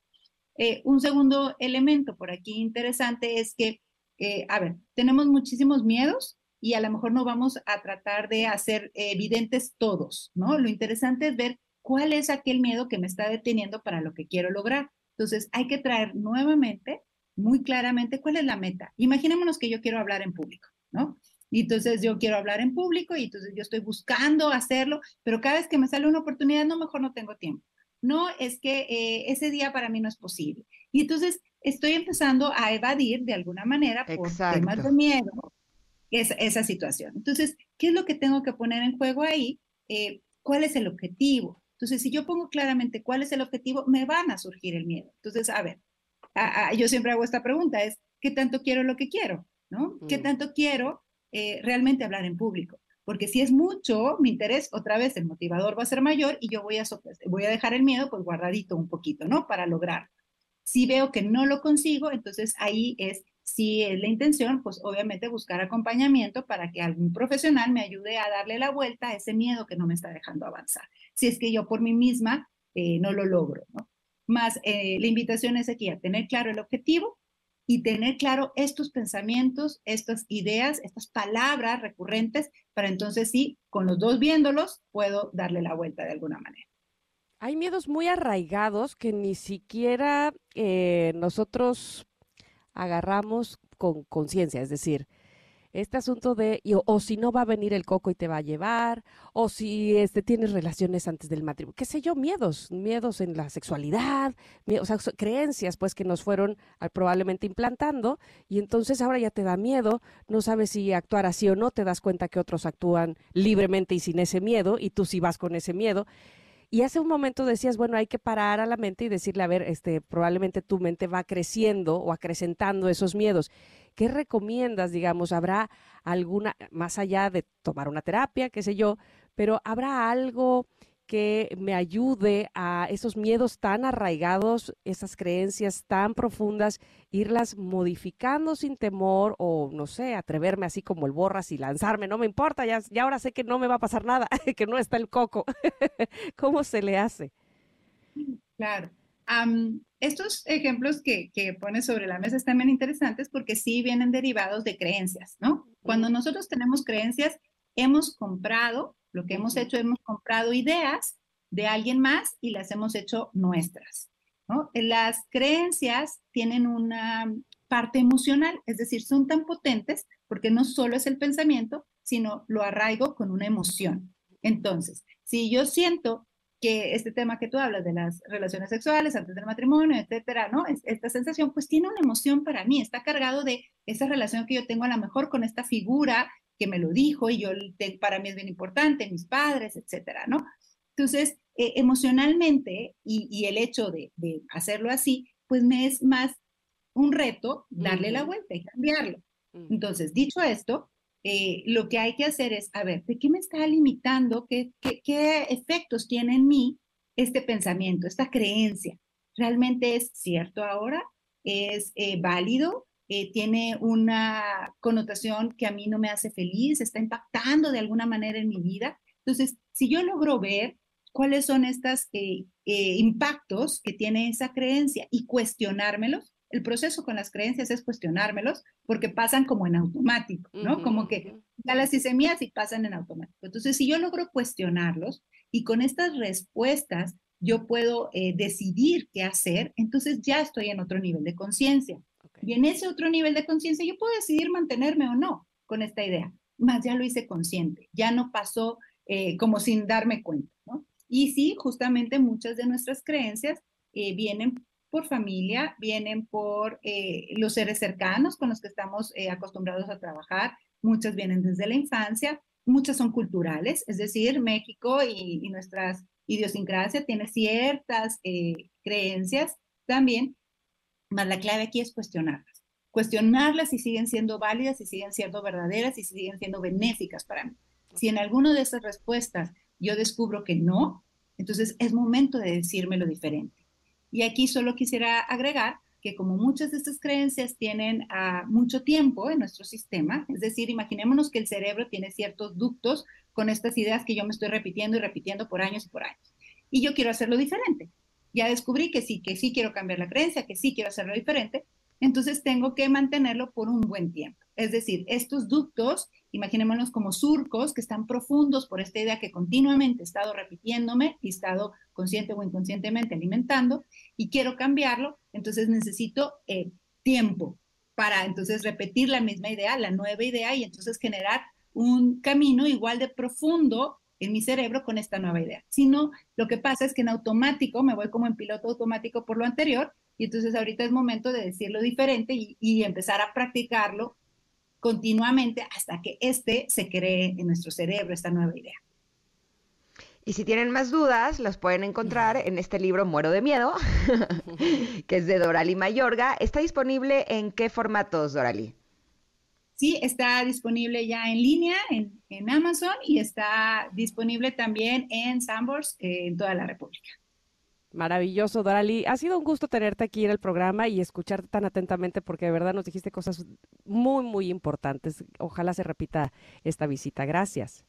Eh, un segundo elemento por aquí interesante es que eh, a ver, tenemos muchísimos miedos y a lo mejor no vamos a tratar de hacer evidentes todos, ¿no? Lo interesante es ver cuál es aquel miedo que me está deteniendo para lo que quiero lograr. Entonces, hay que traer nuevamente, muy claramente, cuál es la meta. Imaginémonos que yo quiero hablar en público, ¿no? Y entonces yo quiero hablar en público y entonces yo estoy buscando hacerlo, pero cada vez que me sale una oportunidad, no, mejor no tengo tiempo. No, es que eh, ese día para mí no es posible. Y entonces estoy empezando a evadir de alguna manera por temas de miedo esa, situación. Entonces, ¿qué es lo que tengo que poner en juego ahí? Eh, ¿Cuál es el objetivo? Entonces, si yo pongo claramente cuál es el objetivo, me van a surgir el miedo. Entonces, a ver, yo siempre hago esta pregunta, es, ¿qué tanto quiero lo que quiero? ¿No? ¿Qué mm. tanto quiero eh, realmente hablar en público? Porque si es mucho, mi interés, otra vez, el motivador va a ser mayor y yo voy a, voy a dejar el miedo pues guardadito un poquito, ¿no? Para lograr. Si veo que no lo consigo, entonces ahí es, si es la intención, pues obviamente buscar acompañamiento para que algún profesional me ayude a darle la vuelta a ese miedo que no me está dejando avanzar. Si es que yo por mí misma eh, no lo logro, ¿no? Más eh, la invitación es aquí a tener claro el objetivo y tener claro estos pensamientos, estas ideas, estas palabras recurrentes, para entonces sí, con los dos viéndolos, puedo darle la vuelta de alguna manera. Hay miedos muy arraigados que ni siquiera eh, nosotros agarramos con conciencia, es decir, este asunto de, o, si no va a venir el coco y te va a llevar, o si este, tienes relaciones antes del matrimonio, qué sé yo, miedos, miedos en la sexualidad, o sea, creencias pues que nos fueron ah, probablemente implantando y entonces ahora ya te da miedo, no sabes si actuar así o no, te das cuenta que otros actúan libremente y sin ese miedo y tú sí vas con ese miedo. Y hace un momento decías, bueno, hay que parar a la mente y decirle, a ver, este, probablemente tu mente va creciendo o acrecentando esos miedos. ¿Qué recomiendas, digamos? ¿Habrá alguna, más allá de tomar una terapia, qué sé yo, pero habrá algo que me ayude a esos miedos tan arraigados, esas creencias tan profundas, irlas modificando sin temor o, no sé, atreverme así como el borras y lanzarme, no me importa, ya, ya ahora sé que no me va a pasar nada, (laughs) que no está el coco. (laughs) ¿Cómo se le hace? Claro. estos ejemplos que, que pones sobre la mesa están bien interesantes porque sí vienen derivados de creencias, ¿no? Cuando nosotros tenemos creencias, hemos comprado, lo que hemos hecho, hemos comprado ideas de alguien más y las hemos hecho nuestras. ¿no? Las creencias tienen una parte emocional, es decir, son tan potentes porque no solo es el pensamiento, sino lo arraigo con una emoción. Entonces, si yo siento que este tema que tú hablas de las relaciones sexuales antes del matrimonio, etcétera, ¿no? Esta sensación, pues tiene una emoción para mí, está cargado de esa relación que yo tengo a lo mejor con esta figura que me lo dijo y yo, para mí es bien importante, mis padres, etcétera, ¿no? Entonces, eh, emocionalmente y, el hecho de, hacerlo así, pues me es más un reto darle la vuelta y cambiarlo. Entonces, dicho esto, eh, lo que hay que hacer es, a ver, ¿de qué me está limitando? ¿Qué, qué, efectos tiene en mí este pensamiento, esta creencia? ¿Realmente es cierto ahora? ¿Es eh, válido? ¿Tiene una connotación que a mí no me hace feliz? ¿Está impactando de alguna manera en mi vida? Entonces, si yo logro ver cuáles son estos eh, eh, impactos que tiene esa creencia y cuestionármelos. El proceso con las creencias es cuestionármelos porque pasan como en automático, ¿no? como que ya las hice mías y pasan en automático. Entonces, si yo logro cuestionarlos y con estas respuestas yo puedo eh, decidir qué hacer, entonces ya estoy en otro nivel de conciencia. Y en ese otro nivel de conciencia yo puedo decidir mantenerme o no con esta idea, más ya lo hice consciente, ya no pasó como sin darme cuenta. Y sí, justamente muchas de nuestras creencias eh, vienen por familia, vienen por eh, los seres cercanos con los que estamos eh, acostumbrados a trabajar, muchas vienen desde la infancia, muchas son culturales, es decir, México y, y nuestras idiosincrasia tiene ciertas creencias también, más la clave aquí es cuestionarlas. Cuestionarlas si siguen siendo válidas, si siguen siendo verdaderas, si siguen siendo benéficas para mí. Si en alguna de esas respuestas yo descubro que no, entonces es momento de decirme lo diferente. Y aquí solo quisiera agregar que como muchas de estas creencias tienen ah, mucho tiempo en nuestro sistema, es decir, imaginémonos que el cerebro tiene ciertos ductos con estas ideas que yo me estoy repitiendo y repitiendo por años y por años. Y yo quiero hacerlo diferente. Ya descubrí que sí, que sí quiero cambiar la creencia, que sí quiero hacerlo diferente, entonces tengo que mantenerlo por un buen tiempo. Es decir, estos ductos imaginémonos como surcos que están profundos por esta idea que continuamente he estado repitiéndome y he estado consciente o inconscientemente alimentando y quiero cambiarlo, entonces necesito eh, tiempo para entonces repetir la misma idea, la nueva idea y entonces generar un camino igual de profundo en mi cerebro con esta nueva idea. Si no, lo que pasa es que en automático me voy como en piloto automático por lo anterior y entonces ahorita es momento de decirlo diferente y, empezar a practicarlo continuamente hasta que este se cree en nuestro cerebro, esta nueva idea. Y si tienen más dudas, los pueden encontrar en este libro Muero de Miedo, (laughs) que es de Dorali Mayorga. ¿Está disponible en qué formatos, Dorali? Sí, está disponible ya en línea en, Amazon y está disponible también en Sambors en toda la República. Maravilloso, Dorali. Ha sido un gusto tenerte aquí en el programa y escucharte tan atentamente porque de verdad nos dijiste cosas muy, muy importantes. Ojalá se repita esta visita. Gracias.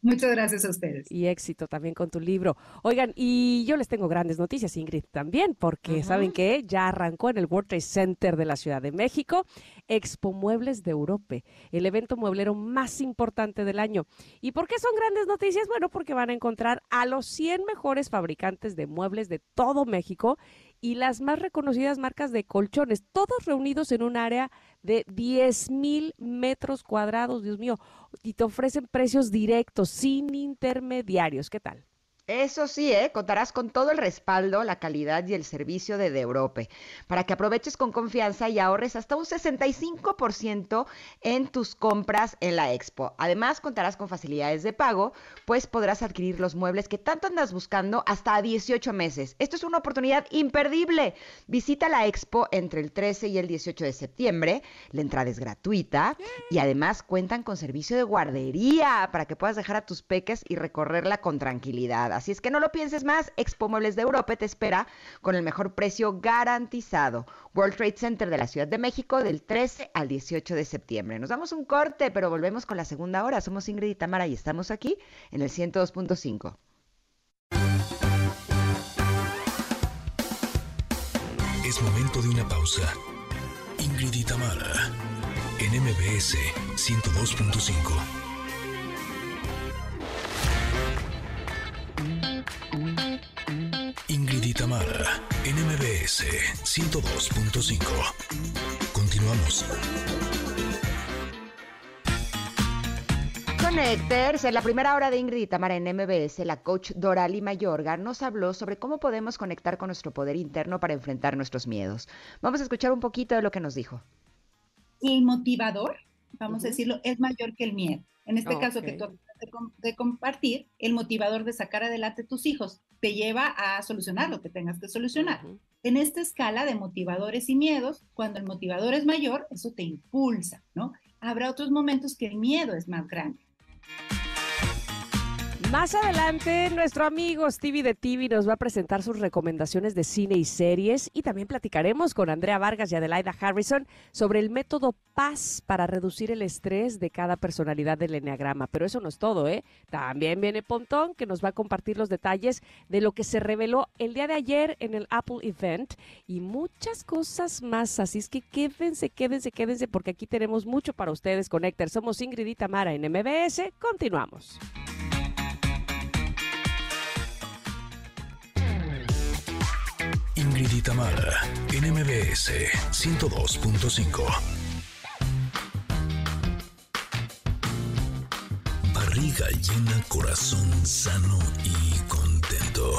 Muchas gracias a ustedes. Y éxito también con tu libro. Oigan, y yo les tengo grandes noticias, Ingrid, también, porque saben que ya arrancó en el World Trade Center de la Ciudad de México Expo Muebles de Europa, el evento mueblero más importante del año. ¿Y por qué son grandes noticias? Bueno, porque van a encontrar a los 100 mejores fabricantes de muebles de todo México y las más reconocidas marcas de colchones, todos reunidos en un área de 10 mil metros cuadrados, Dios mío, y te ofrecen precios directos, sin intermediarios. ¿Qué tal? Eso sí, ¿eh? contarás con todo el respaldo, la calidad y el servicio de Europe para que aproveches con confianza y ahorres hasta un 65% en tus compras en la expo. Además, contarás con facilidades de pago, pues podrás adquirir los muebles que tanto andas buscando hasta 18 meses. Esto es una oportunidad imperdible. Visita la expo entre el 13 y el 18 de septiembre. La entrada es gratuita y además cuentan con servicio de guardería para que puedas dejar a tus peques y recorrerla con tranquilidad. Así es que no lo pienses más, Expo Muebles de Europa te espera con el mejor precio garantizado. World Trade Center de la Ciudad de México del 13 al 18 de septiembre. Nos damos un corte, pero volvemos con la segunda hora. Somos Ingrid y Tamara y estamos aquí en el 102.5. Es momento de una pausa. Ingrid y Tamara, en MBS 102.5. Ingrid y Tamara, en MBS 102.5. Continuamos. Connectors, en la primera hora de Ingrid y Tamara en MBS, la coach Dorali Mayorga nos habló sobre cómo podemos conectar con nuestro poder interno para enfrentar nuestros miedos. Vamos a escuchar un poquito de lo que nos dijo. El motivador, vamos a decirlo, es mayor que el miedo. En este caso que tú de, com- de compartir, el motivador de sacar adelante tus hijos te lleva a solucionar lo que tengas que solucionar. En esta escala de motivadores y miedos, cuando el motivador es mayor, eso te impulsa, ¿no? Habrá otros momentos que el miedo es más grande. Más adelante, nuestro amigo Stevie de TV nos va a presentar sus recomendaciones de cine y series y también platicaremos con Andrea Vargas y Adelaida Harrison sobre el método Paz para reducir el estrés de cada personalidad del Enneagrama. Pero eso no es todo, ¿eh? También viene Pontón que nos va a compartir los detalles de lo que se reveló el día de ayer en el Apple Event y muchas cosas más. Así es que quédense, quédense, quédense porque aquí tenemos mucho para ustedes, Connector. Somos Ingrid y Tamara en MBS. Continuamos. Ingrid y Tamara, en MBS 102.5. Barriga llena, corazón sano y contento.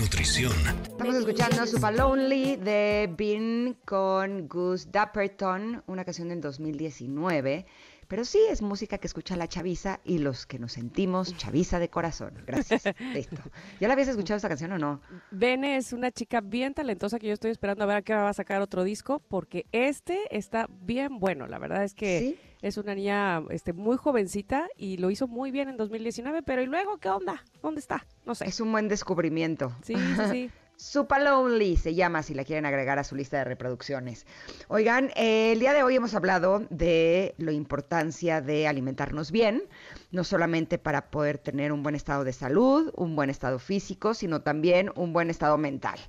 Nutrición. Estamos escuchando Super Lonely de Bean con Gus Dapperton, una canción del 2019. Pero sí es música que escucha la chaviza y los que nos sentimos chaviza de corazón. Gracias. (laughs) Listo. ¿Ya la habías escuchado esta canción o no? Bene es una chica bien talentosa que yo estoy esperando a ver a qué va a sacar otro disco, porque este está bien bueno. La verdad es que Sí. es una niña este, muy jovencita y lo hizo muy bien en 2019, pero ¿y luego qué onda? ¿Dónde está? No sé. Es un buen descubrimiento. Sí, sí, sí. (laughs) Super Lonely se llama si la quieren agregar a su lista de reproducciones. Oigan, el día de hoy hemos hablado de la importancia de alimentarnos bien, no solamente para poder tener un buen estado de salud, un buen estado físico, sino también un buen estado mental.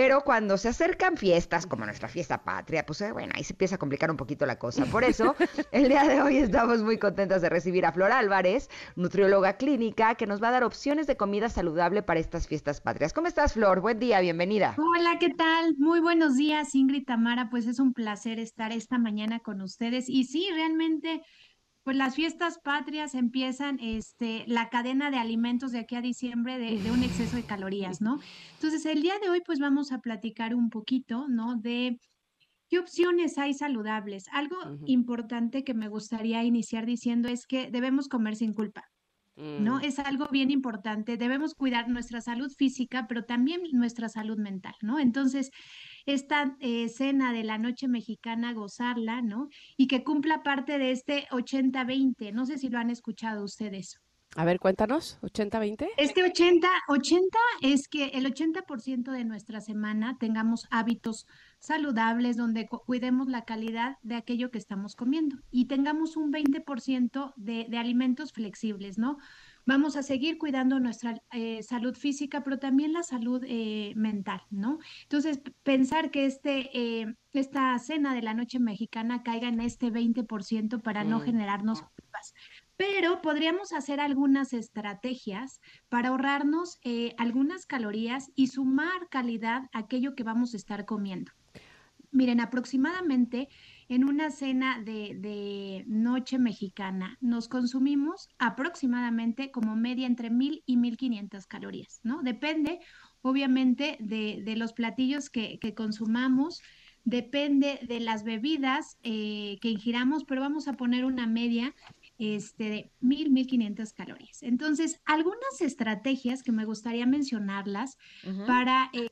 Pero cuando se acercan fiestas, como nuestra fiesta patria, pues eh, bueno, ahí se empieza a complicar un poquito la cosa. Por (laughs) eso, el día de hoy estamos muy contentas de recibir a Flor Álvarez, nutrióloga clínica, que nos va a dar opciones de comida saludable para estas fiestas patrias. ¿Cómo estás, Flor? Buen día, bienvenida. Hola, ¿qué tal? Muy buenos días, Ingrid Tamara. Pues es un placer estar esta mañana con ustedes. Y sí, realmente, pues las fiestas patrias empiezan, este, la cadena de alimentos de aquí a diciembre de, de un exceso de calorías, ¿no? Entonces, el día de hoy, pues vamos a platicar un poquito, ¿no? De qué opciones hay saludables. Algo importante que me gustaría iniciar diciendo es que debemos comer sin culpa. ¿no? Mm, Es algo bien importante. Debemos cuidar nuestra salud física, pero también nuestra salud mental, ¿no? Entonces, esta eh, cena de la noche mexicana, gozarla, ¿no? Y que cumpla parte de este 80-20. No sé si lo han escuchado ustedes. A ver, cuéntanos, 80-20. Este 80, 80 es que el 80% de nuestra semana tengamos hábitos saludables donde cu- cuidemos la calidad de aquello que estamos comiendo y tengamos un 20% de, de alimentos flexibles, ¿no? Vamos a seguir cuidando nuestra eh, salud física, pero también la salud eh, mental, ¿no? Entonces, pensar que este, eh, esta cena de la noche mexicana caiga en este 20% para no Mm. generarnos culpas. Pero podríamos hacer algunas estrategias para ahorrarnos eh, algunas calorías y sumar calidad a aquello que vamos a estar comiendo. Miren, aproximadamente en una cena de, de noche mexicana nos consumimos aproximadamente como media entre 1000 y 1500 calorías, ¿no? Depende, obviamente, de, de los platillos que, que consumamos, depende de las bebidas eh, que ingiramos, pero vamos a poner una media este, de 1000, 1500 calorías. Entonces, algunas estrategias que me gustaría mencionarlas para eh,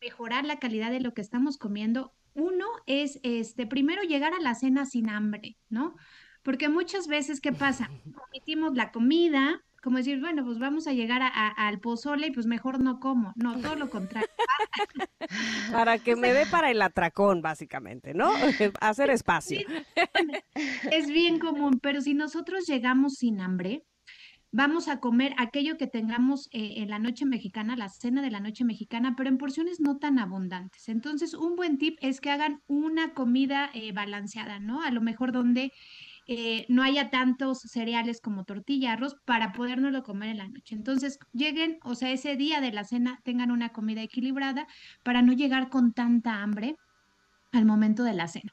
mejorar la calidad de lo que estamos comiendo. Uno es, este, primero llegar a la cena sin hambre, ¿no? Porque muchas veces, ¿qué pasa? (laughs) Omitimos la comida, como decir, bueno, pues vamos a llegar a- a- al pozole y pues mejor no como. No, todo lo contrario. (laughs) Para que (laughs) me dé para el atracón, básicamente, ¿no? Hacer espacio. Es bien común, pero si nosotros llegamos sin hambre, vamos a comer aquello que tengamos eh, en la noche mexicana, la cena de la noche mexicana, pero en porciones no tan abundantes. Entonces, un buen tip es que hagan una comida eh, balanceada, ¿no? A lo mejor donde eh, no haya tantos cereales como tortilla, arroz, para podernoslo comer en la noche. Entonces, lleguen, o sea, ese día de la cena tengan una comida equilibrada para no llegar con tanta hambre al momento de la cena.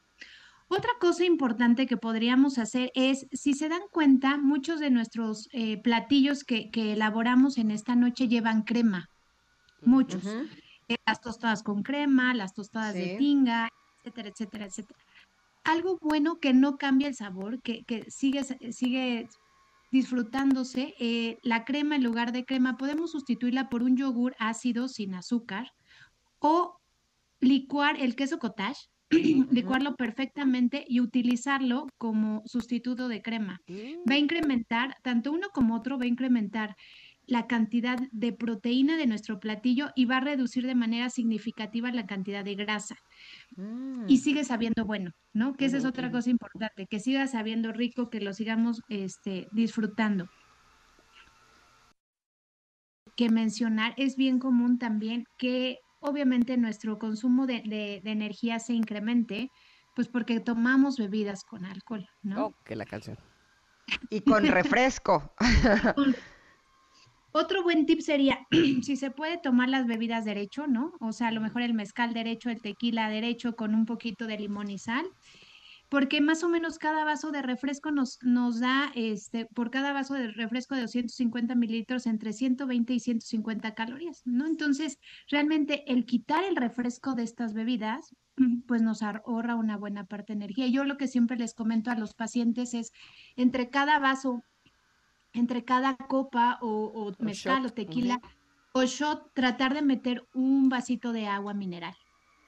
Otra cosa importante que podríamos hacer es, si se dan cuenta, muchos de nuestros eh, platillos que, elaboramos en esta noche llevan crema, muchos. Eh, las tostadas con crema, las tostadas de tinga, etcétera, etcétera, etcétera. Algo bueno que no cambia el sabor, que, sigue, sigue disfrutándose, eh, la crema en lugar de crema, podemos sustituirla por un yogur ácido sin azúcar o licuar el queso cottage licuarlo perfectamente y utilizarlo como sustituto de crema. Va a incrementar, tanto uno como otro, va a incrementar la cantidad de proteína de nuestro platillo y va a reducir de manera significativa la cantidad de grasa. Y mm. sigue sabiendo bueno, ¿no? Que esa es otra cosa importante, que siga sabiendo rico, que lo sigamos este, disfrutando. Que mencionar, es bien común también que obviamente nuestro consumo de, energía se incremente, pues porque tomamos bebidas con alcohol, ¿no? Oh, que la canción. Y con (laughs) refresco. Otro buen tip sería, (clears throat) si se puede tomar las bebidas derecho, ¿no? O sea, a lo mejor el mezcal derecho, el tequila derecho con un poquito de limón y sal porque más o menos cada vaso de refresco nos, nos da, este, por cada vaso de refresco de 250 mililitros, entre 120 y 150 calorías, ¿no? Entonces, realmente el quitar el refresco de estas bebidas, mm, pues nos ahorra una buena parte de energía. Yo lo que siempre les comento a los pacientes es, entre cada vaso, entre cada copa o, mezcal o tequila o shot, tratar de meter un vasito de agua mineral.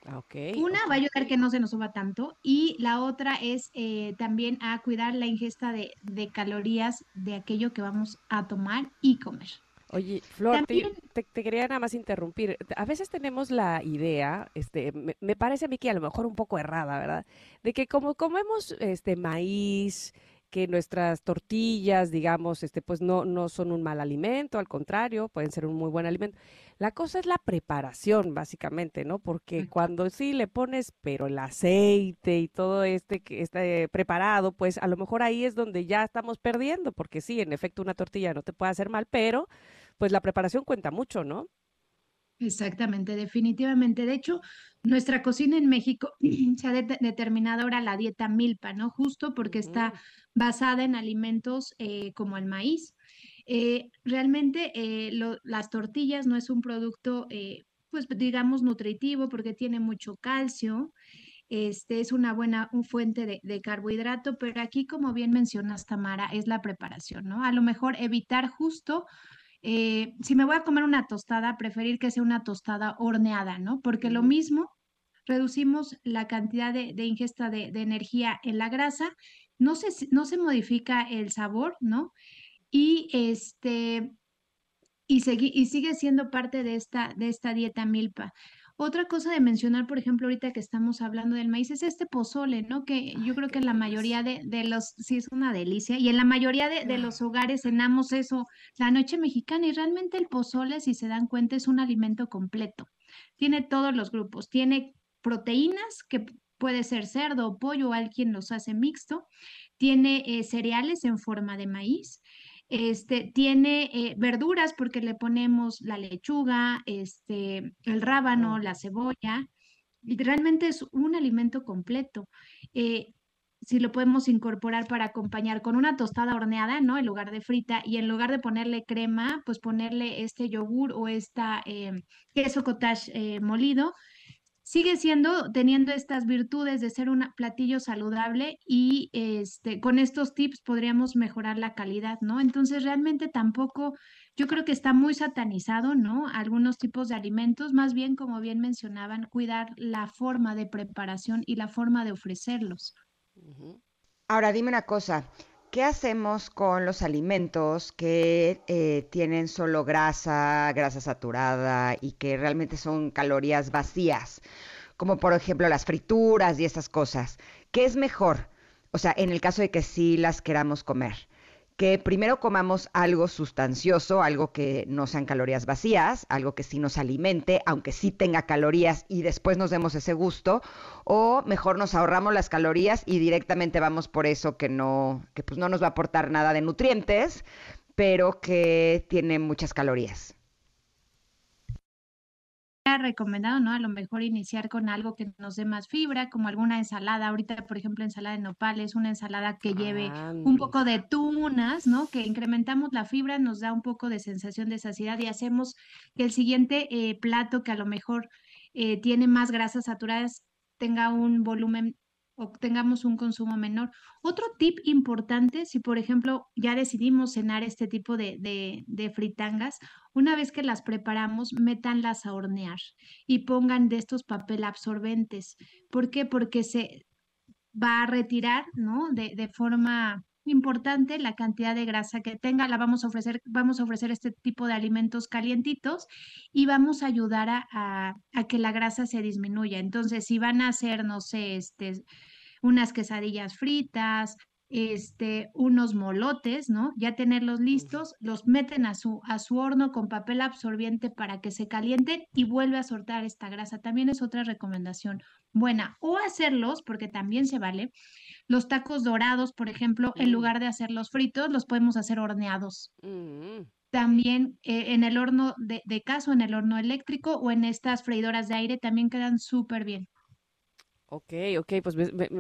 Ah, Una va a ayudar que no se nos suba tanto y la otra es eh, también a cuidar la ingesta de, calorías de aquello que vamos a tomar y comer. Oye, Flor, te, quería nada más interrumpir. A veces tenemos la idea, este, me, me, parece a mí que a lo mejor un poco errada, ¿verdad? De que como comemos este maíz, que nuestras tortillas, digamos, este, pues no, no son un mal alimento, al contrario, pueden ser un muy buen alimento. La cosa es la preparación, básicamente, ¿no? Porque cuando sí le pones, pero el aceite y todo este que está preparado, pues a lo mejor ahí es donde ya estamos perdiendo, porque sí, en efecto, una tortilla no te puede hacer mal, pero pues la preparación cuenta mucho, ¿no? Exactamente, definitivamente. De hecho, nuestra cocina en México (clears throat) se ha determinado ahora la dieta milpa, ¿no? Justo porque está basada en alimentos eh, como el maíz. Eh, realmente eh, las tortillas no es un producto, pues digamos, nutritivo porque tiene mucho calcio. Este es una buena fuente de, de, carbohidrato, pero aquí, como bien mencionas, Tamara, es la preparación, ¿no? A lo mejor evitar justo eh, si me voy a comer una tostada, preferir que sea una tostada horneada, ¿no? Porque lo mismo, reducimos la cantidad de, ingesta de, energía en la grasa, no se, no se modifica el sabor, ¿no? Y este... Y, y sigue siendo parte de esta, de esta dieta milpa. Otra cosa de mencionar, por ejemplo, ahorita que estamos hablando del maíz, es este pozole, ¿no? Que yo creo que en la mayoría de, los, sí es una delicia, y en la mayoría de, los hogares cenamos eso la noche mexicana, y realmente el pozole, si se dan cuenta, es un alimento completo. Tiene todos los grupos, tiene proteínas, que puede ser cerdo o pollo, o alguien los hace mixto, tiene eh, cereales en forma de maíz, este, tiene eh, verduras porque le ponemos la lechuga, este, el rábano, la cebolla. Y realmente es un alimento completo. Eh, si lo podemos incorporar para acompañar con una tostada horneada, ¿no? En lugar de frita, y en lugar de ponerle crema, pues ponerle este yogur o esta eh, queso cottage molido, sigue siendo, teniendo estas virtudes de ser un platillo saludable y este, con estos tips podríamos mejorar la calidad, ¿no? Entonces realmente tampoco, yo creo que está muy satanizado, ¿no? Algunos tipos de alimentos, más bien como bien mencionaban, cuidar la forma de preparación y la forma de ofrecerlos. Ahora dime una cosa, ¿qué hacemos con los alimentos que eh, tienen solo grasa, grasa saturada y que realmente son calorías vacías? Como por ejemplo las frituras y esas cosas. ¿Qué es mejor? O sea, en el caso de que sí las queramos comer. Que primero comamos algo sustancioso, algo que no sean calorías vacías, algo que sí nos alimente, aunque sí tenga calorías y después nos demos ese gusto, o mejor nos ahorramos las calorías y directamente vamos por eso que no, que pues no nos va a aportar nada de nutrientes, pero que tiene muchas calorías recomendado, ¿no? A lo mejor iniciar con algo que nos dé más fibra, como alguna ensalada. Ahorita, por ejemplo, ensalada de nopales, una ensalada que lleve un poco de tunas, ¿no? Que incrementamos la fibra, nos da un poco de sensación de saciedad y hacemos que el siguiente eh, plato que a lo mejor eh, tiene más grasas saturadas tenga un volumen o tengamos un consumo menor. Otro tip importante, si por ejemplo ya decidimos cenar este tipo de, de, fritangas, una vez que las preparamos, métanlas a hornear y pongan de estos papel absorbentes. ¿Por qué? Porque se va a retirar, ¿no? De, forma importante la cantidad de grasa que tenga, la vamos a ofrecer, vamos a ofrecer este tipo de alimentos calientitos y vamos a ayudar a, a, que la grasa se disminuya. Entonces, si van a hacer, no sé, este, unas quesadillas fritas, este, unos molotes, ¿no? Ya tenerlos listos, los meten a su, a su horno con papel absorbiente para que se calienten y vuelve a soltar esta grasa. También es otra recomendación buena. O hacerlos, porque también se vale, los tacos dorados, por ejemplo, en mm. lugar de hacerlos fritos, los podemos hacer horneados. Mm. También eh, en el horno de, de caso, en el horno eléctrico o en estas freidoras de aire también quedan súper bien. Ok, ok, pues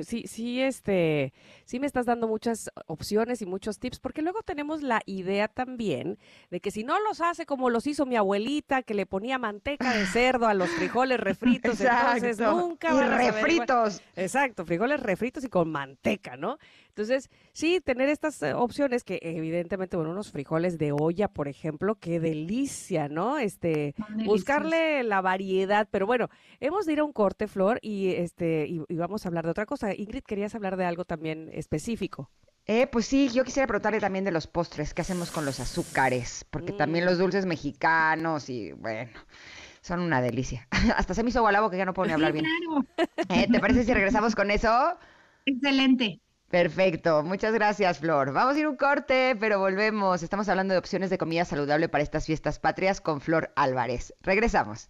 sí, sí, este, sí me estás dando muchas opciones y muchos tips, porque luego tenemos la idea también de que si no los hace como los hizo mi abuelita, que le ponía manteca de (laughs) cerdo a los frijoles refritos, entonces nunca van a refritos. Exacto, frijoles refritos y con manteca, ¿no? Entonces, sí, tener estas eh, opciones que evidentemente, bueno, unos frijoles de olla, por ejemplo, qué delicia, ¿no? Este, buscarle la variedad, pero bueno, hemos de ir a un corte, Flor, y este, y, vamos a hablar de otra cosa. Ingrid, querías hablar de algo también específico. Eh, pues sí, yo quisiera preguntarle también de los postres, ¿qué hacemos con los azúcares? Porque también los mm. dulces mexicanos y bueno, son una delicia. (laughs) Hasta se me hizo agua la boca que ya no puedo ni hablar bien. Eh, ¿Te parece si regresamos con eso? Excelente. Perfecto, muchas gracias Flor. Vamos a ir un corte, pero volvemos. Estamos hablando de opciones de comida saludable para estas fiestas patrias con Flor Álvarez. Regresamos.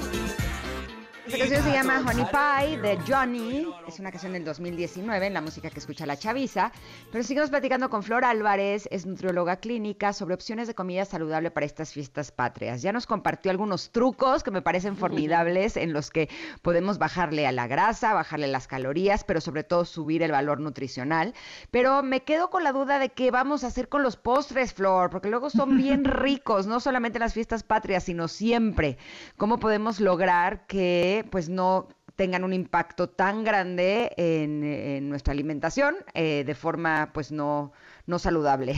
Esta canción se llama Honey Pie de Johnny. Es una canción del 2019 en la música que escucha la chaviza. Pero seguimos platicando con Flor Álvarez, es nutrióloga clínica, sobre opciones de comida saludable para estas fiestas patrias. Ya nos compartió algunos trucos que me parecen formidables en los que podemos bajarle a la grasa, bajarle las calorías, pero sobre todo subir el valor nutricional. Pero me quedo con la duda de qué vamos a hacer con los postres, Flor, porque luego son (laughs) bien ricos, no solamente en las fiestas patrias, sino siempre. ¿Cómo podemos lograr que pues no tengan un impacto tan grande en, nuestra alimentación eh, de forma pues no, no saludable.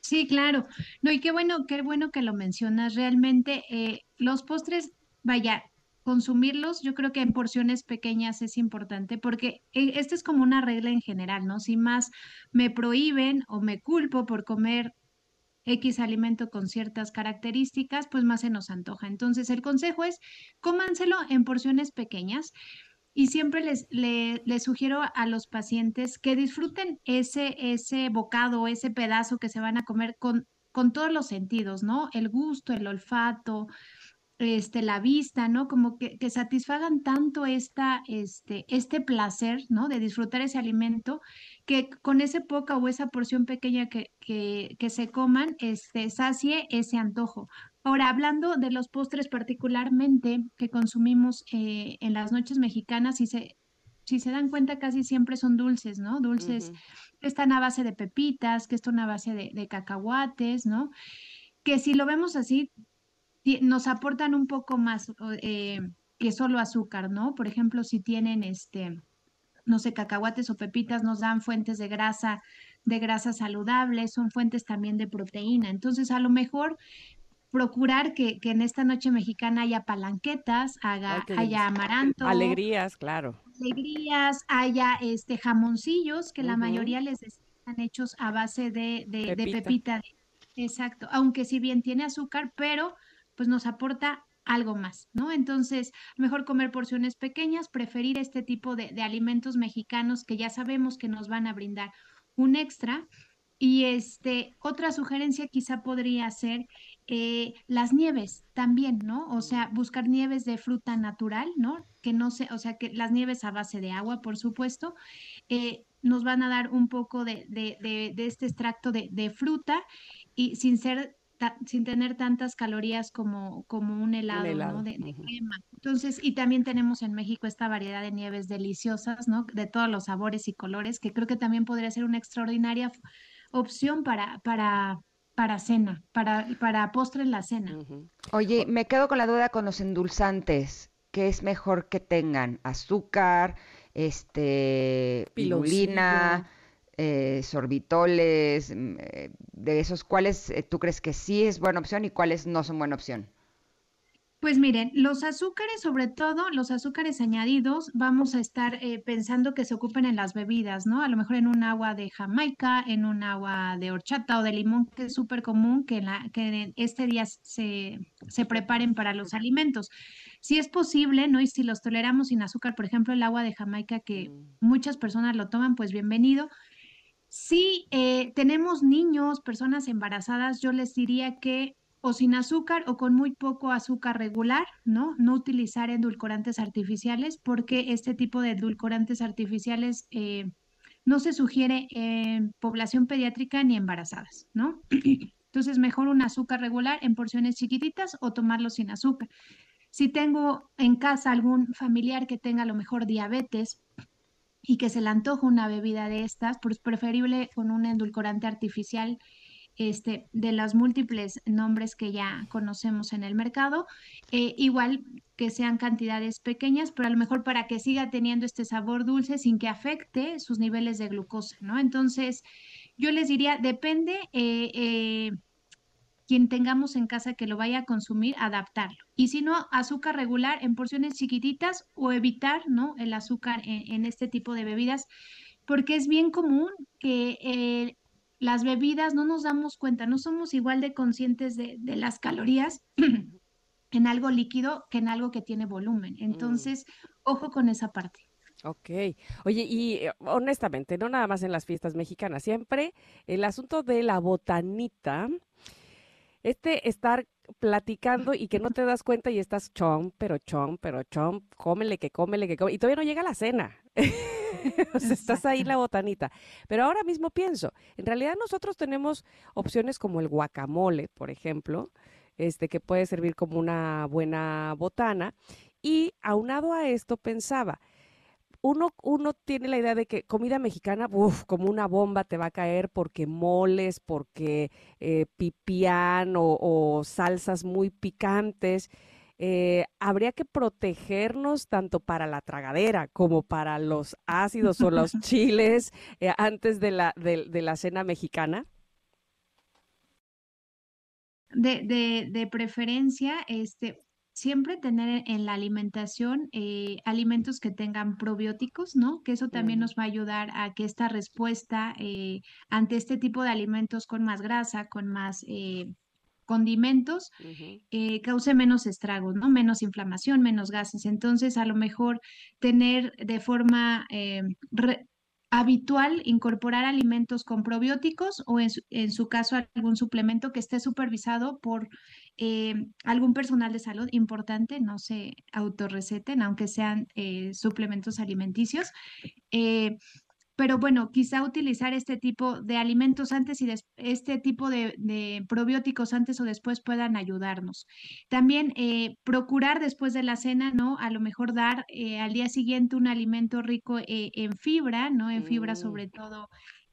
Sí, claro. No, y qué bueno, qué bueno que lo mencionas. Realmente eh, los postres, vaya, consumirlos, yo creo que en porciones pequeñas es importante, porque eh, esta es como una regla en general, ¿no? Si más me prohíben o me culpo por comer X alimento con ciertas características, pues más se nos antoja. Entonces, el consejo es cómanselo en porciones pequeñas y siempre les, sugiero a los pacientes que disfruten ese, ese bocado, ese pedazo que se van a comer con, con todos los sentidos, ¿no? El gusto, el olfato, este, la vista, ¿no? Como que, que, satisfagan tanto esta, este, este placer, ¿no? De disfrutar ese alimento, que con esa poca o esa porción pequeña que, que, que se coman, este, sacie ese antojo. Ahora, hablando de los postres particularmente que consumimos eh, en las noches mexicanas, si se, si se dan cuenta, casi siempre son dulces, ¿no? Dulces que están a base de pepitas, que están a base de, de cacahuates, ¿no? Que si lo vemos así, nos aportan un poco más eh, que solo azúcar, ¿no? Por ejemplo, si tienen este, no sé, cacahuates o pepitas, nos dan fuentes de grasa, de grasa saludable, son fuentes también de proteína. Entonces, a lo mejor procurar que, que, en esta noche mexicana haya palanquetas, haga, haya amaranto. Alegrías, claro. Alegrías, haya este jamoncillos, que la mayoría les están hechos a base de, de pepita. exacto, aunque si bien tiene azúcar, pero pues nos aporta algo más, ¿no? Entonces, mejor comer porciones pequeñas, preferir este tipo de, alimentos mexicanos que ya sabemos que nos van a brindar un extra. Y este, otra sugerencia quizá podría ser eh, las nieves también, ¿no? O sea, buscar nieves de fruta natural, ¿no? Que no se, o sea, que las nieves a base de agua, por supuesto, eh, nos van a dar un poco de, de, de, este extracto de, fruta y sin ser sin tener tantas calorías como, como un helado, ¿no? De, crema. Entonces, y también tenemos en México esta variedad de nieves deliciosas, ¿no? De todos los sabores y colores, que creo que también podría ser una extraordinaria opción para, para, para cena, para, para postre en la cena. Oye, me quedo con la duda con los endulzantes. ¿Qué es mejor que tengan? ¿Azúcar? Este, pirulina, eh, sorbitoles, mm, eh, de esos, ¿cuáles eh, tú crees que sí es buena opción y cuáles no son buena opción? Pues miren, los azúcares, sobre todo los azúcares añadidos, vamos a estar eh, pensando que se ocupen en las bebidas, ¿no? A lo mejor en un agua de Jamaica, en un agua de horchata o de limón, que es súper común que, la, que este día se, se preparen para los alimentos. Si es posible, ¿no? Y si los toleramos sin azúcar, por ejemplo, el agua de Jamaica, que mm. muchas personas lo toman, pues bienvenido. Si eh, tenemos niños, personas embarazadas, yo les diría que o sin azúcar o con muy poco azúcar regular, ¿no? No utilizar edulcorantes artificiales porque este tipo de edulcorantes artificiales eh, no se sugiere en población pediátrica ni embarazadas, ¿no? (clears throat) Entonces, mejor un azúcar regular en porciones chiquititas o tomarlo sin azúcar. Si tengo en casa algún familiar que tenga a lo mejor diabetes y que se le antoja una bebida de estas, pues preferible con un edulcorante artificial este, de los múltiples nombres que ya conocemos en el mercado, eh, igual que sean cantidades pequeñas, pero a lo mejor para que siga teniendo este sabor dulce sin que afecte sus niveles de glucosa, ¿no? Entonces, yo les diría, depende eh, eh, quien tengamos en casa que lo vaya a consumir, adaptarlo. Y si no, azúcar regular en porciones chiquititas o evitar, ¿no? El azúcar en, en este tipo de bebidas, porque es bien común que las bebidas no nos damos cuenta, no somos igual de conscientes de, las calorías (clears throat) en algo líquido que en algo que tiene volumen. Mm. Entonces, ojo con esa parte. Ok. Oye, y eh, honestamente, no nada más en las fiestas mexicanas, siempre el asunto de la botanita, este estar platicando y que no te das cuenta y estás chom, pero chom, pero chom, cómele que cómele que cómele, y todavía no llega la cena. (laughs) o sea, estás ahí la botanita. Pero ahora mismo pienso, en realidad nosotros tenemos opciones como el guacamole, por ejemplo, este que puede servir como una buena botana. Y aunado a esto pensaba, uno, uno tiene la idea de que comida mexicana, uff, como una bomba te va a caer porque moles, porque eh, pipián o, o salsas muy picantes. Eh, habría que protegernos tanto para la tragadera como para los ácidos o los (laughs) chiles eh, antes de la, de, la cena mexicana? De, de, de, preferencia, este, siempre tener en la alimentación eh, alimentos que tengan probióticos, ¿no? Que eso también nos va a ayudar a que esta respuesta ante este tipo de alimentos con más grasa, con más condimentos eh, cause menos estragos, ¿no? Menos inflamación, menos gases. Entonces, a lo mejor tener de forma eh, habitual incorporar alimentos con probióticos o en su, caso algún suplemento que esté supervisado por eh, algún personal de salud importante, no se autorreceten, aunque sean suplementos alimenticios. Pero bueno, quizá utilizar este tipo de alimentos antes y este tipo de, probióticos antes o después puedan ayudarnos. También eh, procurar después de la cena, ¿no? A lo mejor dar eh, al día siguiente un alimento rico eh, en fibra, ¿no? En fibra mm. sobre todo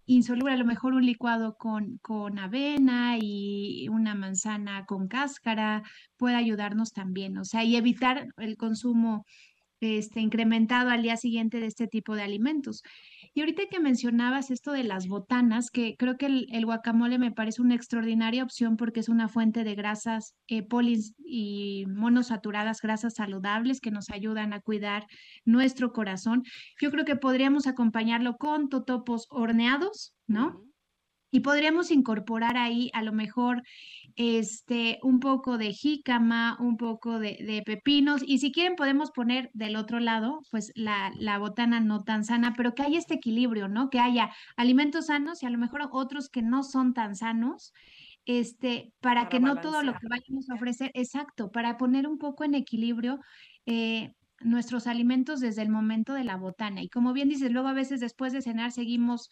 insoluble, a lo mejor un licuado con, con avena y una manzana con cáscara puede ayudarnos también, o sea, y evitar el consumo este, incrementado al día siguiente de este tipo de alimentos. Y ahorita que mencionabas esto de las botanas, que creo que el, guacamole me parece una extraordinaria opción porque es una fuente de grasas eh, polis y monosaturadas, grasas saludables que nos ayudan a cuidar nuestro corazón. Yo creo que podríamos acompañarlo con totopos horneados, ¿no? Y podríamos incorporar ahí a lo mejor este, un poco de jícama, un poco de, pepinos, y si quieren podemos poner del otro lado, pues la, la, botana no tan sana, pero que haya este equilibrio, ¿no? Que haya alimentos sanos y a lo mejor otros que no son tan sanos, este, para, que no todo lo que vayamos a ofrecer, exacto, para poner un poco en equilibrio. Eh, nuestros alimentos desde el momento de la botana. Y como bien dices, luego a veces después de cenar seguimos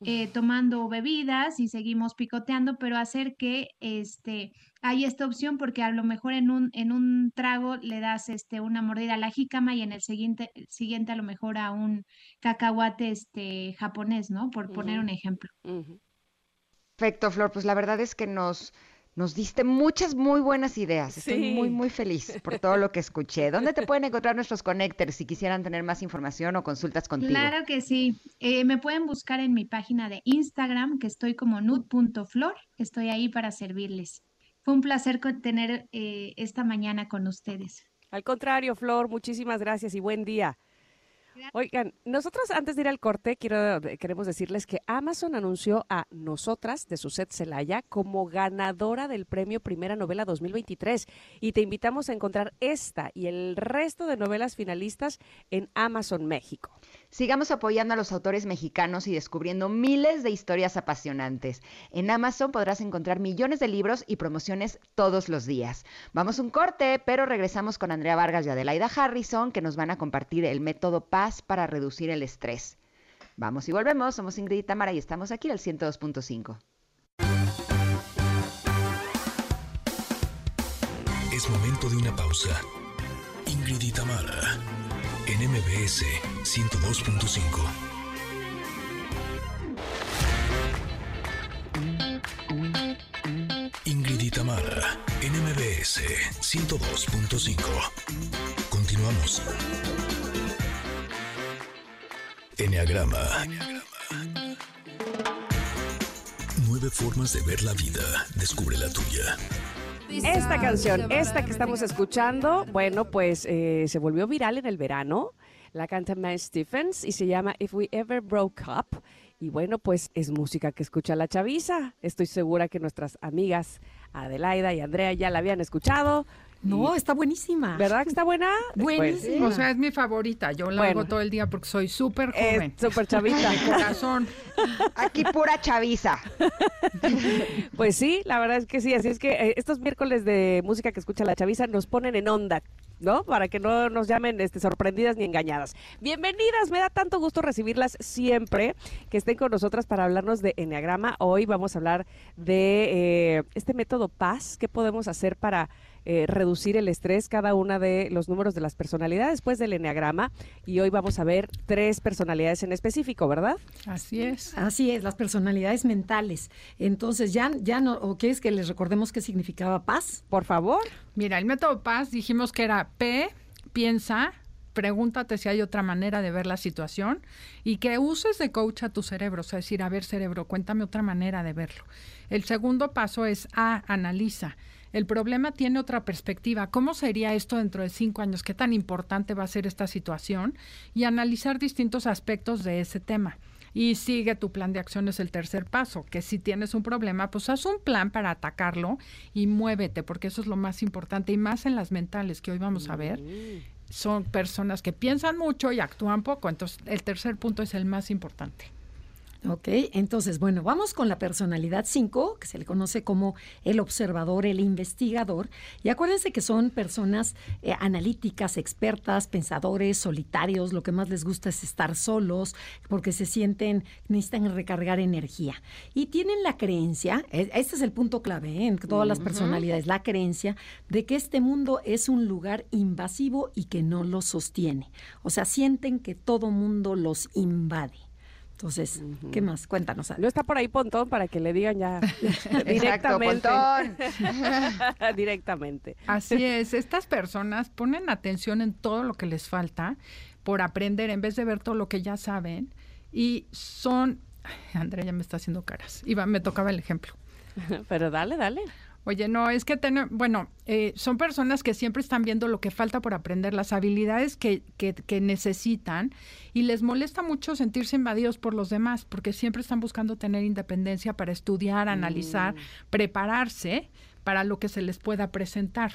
eh, tomando bebidas y seguimos picoteando, pero hacer que este, hay esta opción porque a lo mejor en un, en un trago le das este, una mordida a la jícama y en el siguiente, siguiente a lo mejor a un cacahuate este, japonés, ¿no? Por poner un ejemplo. Perfecto, Flor. Pues la verdad es que nos, nos diste muchas muy buenas ideas. Estoy muy, muy feliz (laughs) por todo lo que escuché. ¿Dónde te pueden encontrar nuestros connectors si quisieran tener más información o consultas contigo? Claro que sí. Eh, me pueden buscar en mi página de Instagram, que estoy como nud.flor. Estoy ahí para servirles. Fue un placer tener eh, esta mañana con ustedes. Al contrario, Flor, muchísimas gracias y buen día. Oigan, nosotros antes de ir al corte, quiero, queremos decirles que Amazon anunció a Nosotras de Suset Celaya como ganadora del premio Primera Novela 2023 y te invitamos a encontrar esta y el resto de novelas finalistas en Amazon México. Sigamos apoyando a los autores mexicanos y descubriendo miles de historias apasionantes. En Amazon podrás encontrar millones de libros y promociones todos los días. Vamos un corte, pero regresamos con Andrea Vargas y Adelaida Harrison que nos van a compartir el método Para reducir el estrés. Vamos y volvemos. Somos Ingrid y Tamara y estamos aquí al 102.5. Es momento de una pausa. Ingrid y Tamara en MBS 102.5. Ingrid y Tamara, en MBS 102.5. Continuamos. Enneagrama. Nueve formas de ver la vida. Descubre la tuya. Esta canción, esta que estamos escuchando, bueno, pues eh, se volvió viral en el verano. La canta Matt Stephens y se llama If We Ever Broke Up. Y bueno, pues es música que escucha la chaviza. Estoy segura que nuestras amigas Adelaida y Andrea ya la habían escuchado. No, está buenísima. ¿Verdad que está buena? Buenísima. O sea, es mi favorita. Yo la hago todo el día porque soy súper joven. Súper chavita. (laughs) Mi corazón. Aquí pura chaviza. (laughs) Pues sí, la verdad es que sí. Así es que eh, estos miércoles de música que escucha la chaviza nos ponen en onda. ¿no? Para que no nos llamen este, sorprendidas ni engañadas. Bienvenidas, me da tanto gusto recibirlas siempre, que estén con nosotras para hablarnos de Enneagrama. Hoy vamos a hablar de eh, este método Paz, qué podemos hacer para eh, reducir el estrés, cada una de los números de las personalidades después del enneagrama. Y hoy vamos a ver tres personalidades en específico, ¿verdad? Así es. Así es, las personalidades mentales. Entonces, ya, ya no, ¿o qué es que les recordemos qué significaba paz? Por favor. Mira, el método paz dijimos que era P, piensa, pregúntate si hay otra manera de ver la situación y que uses de coach a tu cerebro, o sea, decir, a ver cerebro, cuéntame otra manera de verlo. El segundo paso es A, analiza. El problema tiene otra perspectiva. ¿Cómo sería esto dentro de cinco años? ¿Qué tan importante va a ser esta situación? Y analizar distintos aspectos de ese tema. Y sigue tu plan de acción es el tercer paso, que si tienes un problema, pues haz un plan para atacarlo y muévete, porque eso es lo más importante. Y más en las mentales que hoy vamos a ver, mm. son personas que piensan mucho y actúan poco. Entonces, el tercer punto es el más importante. Ok, entonces, bueno, vamos con la personalidad 5, que se le conoce como el observador, el investigador. Y acuérdense que son personas eh, analíticas, expertas, pensadores, solitarios. Lo que más les gusta es estar solos porque se sienten, necesitan recargar energía. Y tienen la creencia, e, este es el punto clave ¿eh? en todas las personalidades, la creencia de que este mundo es un lugar invasivo y que no los sostiene. O sea, sienten que todo mundo los invade. Entonces, ¿qué más? Cuéntanos. No está por ahí Pontón para que le digan ya (laughs) directamente. (laughs) directamente. Así es, estas personas ponen atención en todo lo que les falta por aprender en vez de ver todo lo que ya saben y son... Andrea ya me está haciendo caras. Iba, me tocaba el ejemplo. (laughs) Pero dale, dale. Oye, no, es que tener, bueno, eh, son personas que siempre están viendo lo que falta por aprender, las habilidades que, que, que, necesitan y les molesta mucho sentirse invadidos por los demás porque siempre están buscando tener independencia para estudiar, analizar, Mm. prepararse para lo que se les pueda presentar.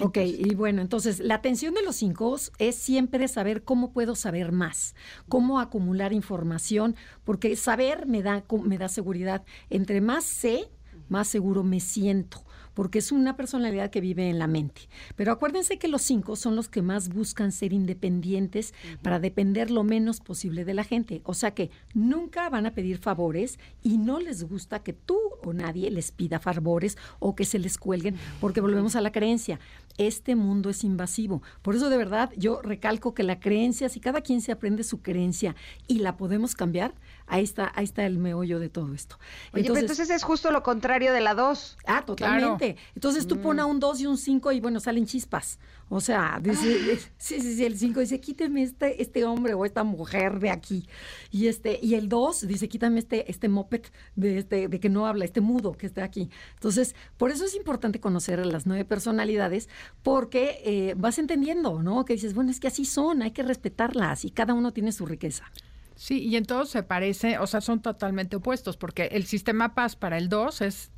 Ok, y bueno, entonces la atención de los cinco es siempre saber cómo puedo saber más, cómo acumular información, porque saber me da, me da seguridad. Entre más sé, más seguro me siento, porque es una personalidad que vive en la mente. Pero acuérdense que los cinco son los que más buscan ser independientes para depender lo menos posible de la gente. O sea que nunca van a pedir favores y no les gusta que tú o nadie les pida favores o que se les cuelguen, porque volvemos a la creencia. Este mundo es invasivo. Por eso de verdad yo recalco que la creencia, si cada quien se aprende su creencia y la podemos cambiar, ahí está, ahí está el meollo de todo esto. Oye, entonces, pero entonces es justo lo contrario de la 2. Ah, totalmente. Claro. Entonces tú mm. pones un 2 y un 5 y bueno, salen chispas. O sea, dice, sí, sí, sí, el 5 dice, quíteme este, este hombre o esta mujer de aquí. Y este, y el 2 dice, quítame este, este moped de este, de que no habla, este mudo que está aquí. Entonces, por eso es importante conocer las nueve personalidades, porque eh, vas entendiendo, ¿no? Que dices, bueno, es que así son, hay que respetarlas y cada uno tiene su riqueza. Sí, y en se parece, o sea, son totalmente opuestos, porque el sistema paz para el 2 es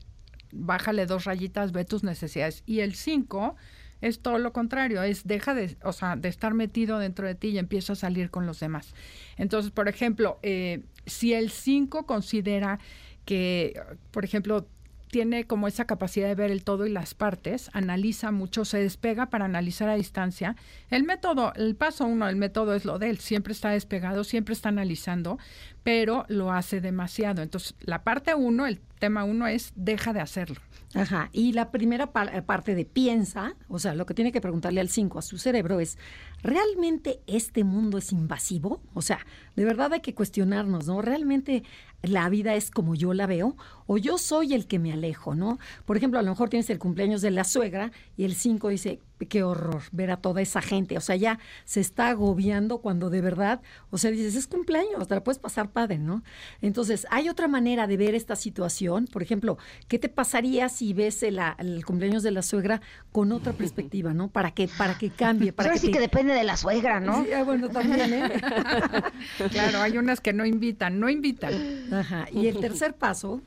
bájale dos rayitas, ve tus necesidades. Y el 5 es todo lo contrario, es deja de, o sea, de estar metido dentro de ti y empieza a salir con los demás. Entonces, por ejemplo, eh, si el 5 considera que, por ejemplo, tiene como esa capacidad de ver el todo y las partes, analiza mucho, se despega para analizar a distancia. El método, el paso uno, el método es lo de él, siempre está despegado, siempre está analizando, pero lo hace demasiado. Entonces, la parte uno, el tema uno es deja de hacerlo. Ajá, y la primera par parte de piensa, o sea, lo que tiene que preguntarle al 5 a su cerebro es, ¿realmente este mundo es invasivo? O sea, de verdad hay que cuestionarnos, ¿no? ¿Realmente la vida es como yo la veo? ¿O yo soy el que me alejo, ¿no? Por ejemplo, a lo mejor tienes el cumpleaños de la suegra y el 5 dice, qué horror ver a toda esa gente. O sea, ya se está agobiando cuando de verdad, o sea, dices, es cumpleaños, te la puedes pasar padre, ¿no? Entonces, hay otra manera de ver esta situación. Por ejemplo, ¿qué te pasaría si ves el, el cumpleaños de la suegra con otra perspectiva, ¿no? Para que, para que cambie. Para Pero que sí te... que depende de la suegra, ¿no? Sí, ah, bueno, también, ¿eh? (laughs) claro, hay unas que no invitan, no invitan. Ajá. Y el tercer paso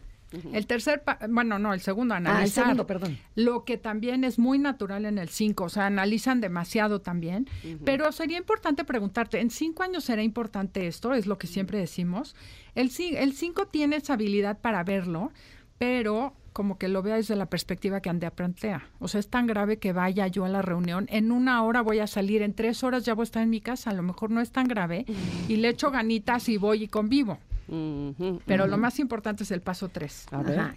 el tercer, bueno, no, el segundo, analizar. Ah, el segundo, perdón. Lo que también es muy natural en el 5, o sea, analizan demasiado también. Uh -huh. Pero sería importante preguntarte, ¿en cinco años será importante esto? Es lo que siempre decimos. El 5 tiene esa habilidad para verlo, pero como que lo vea desde la perspectiva que Andrea plantea. O sea, es tan grave que vaya yo a la reunión, en una hora voy a salir, en tres horas ya voy a estar en mi casa, a lo mejor no es tan grave, y le echo ganitas y voy y convivo. Uh -huh, Pero uh -huh. lo más importante es el paso 3.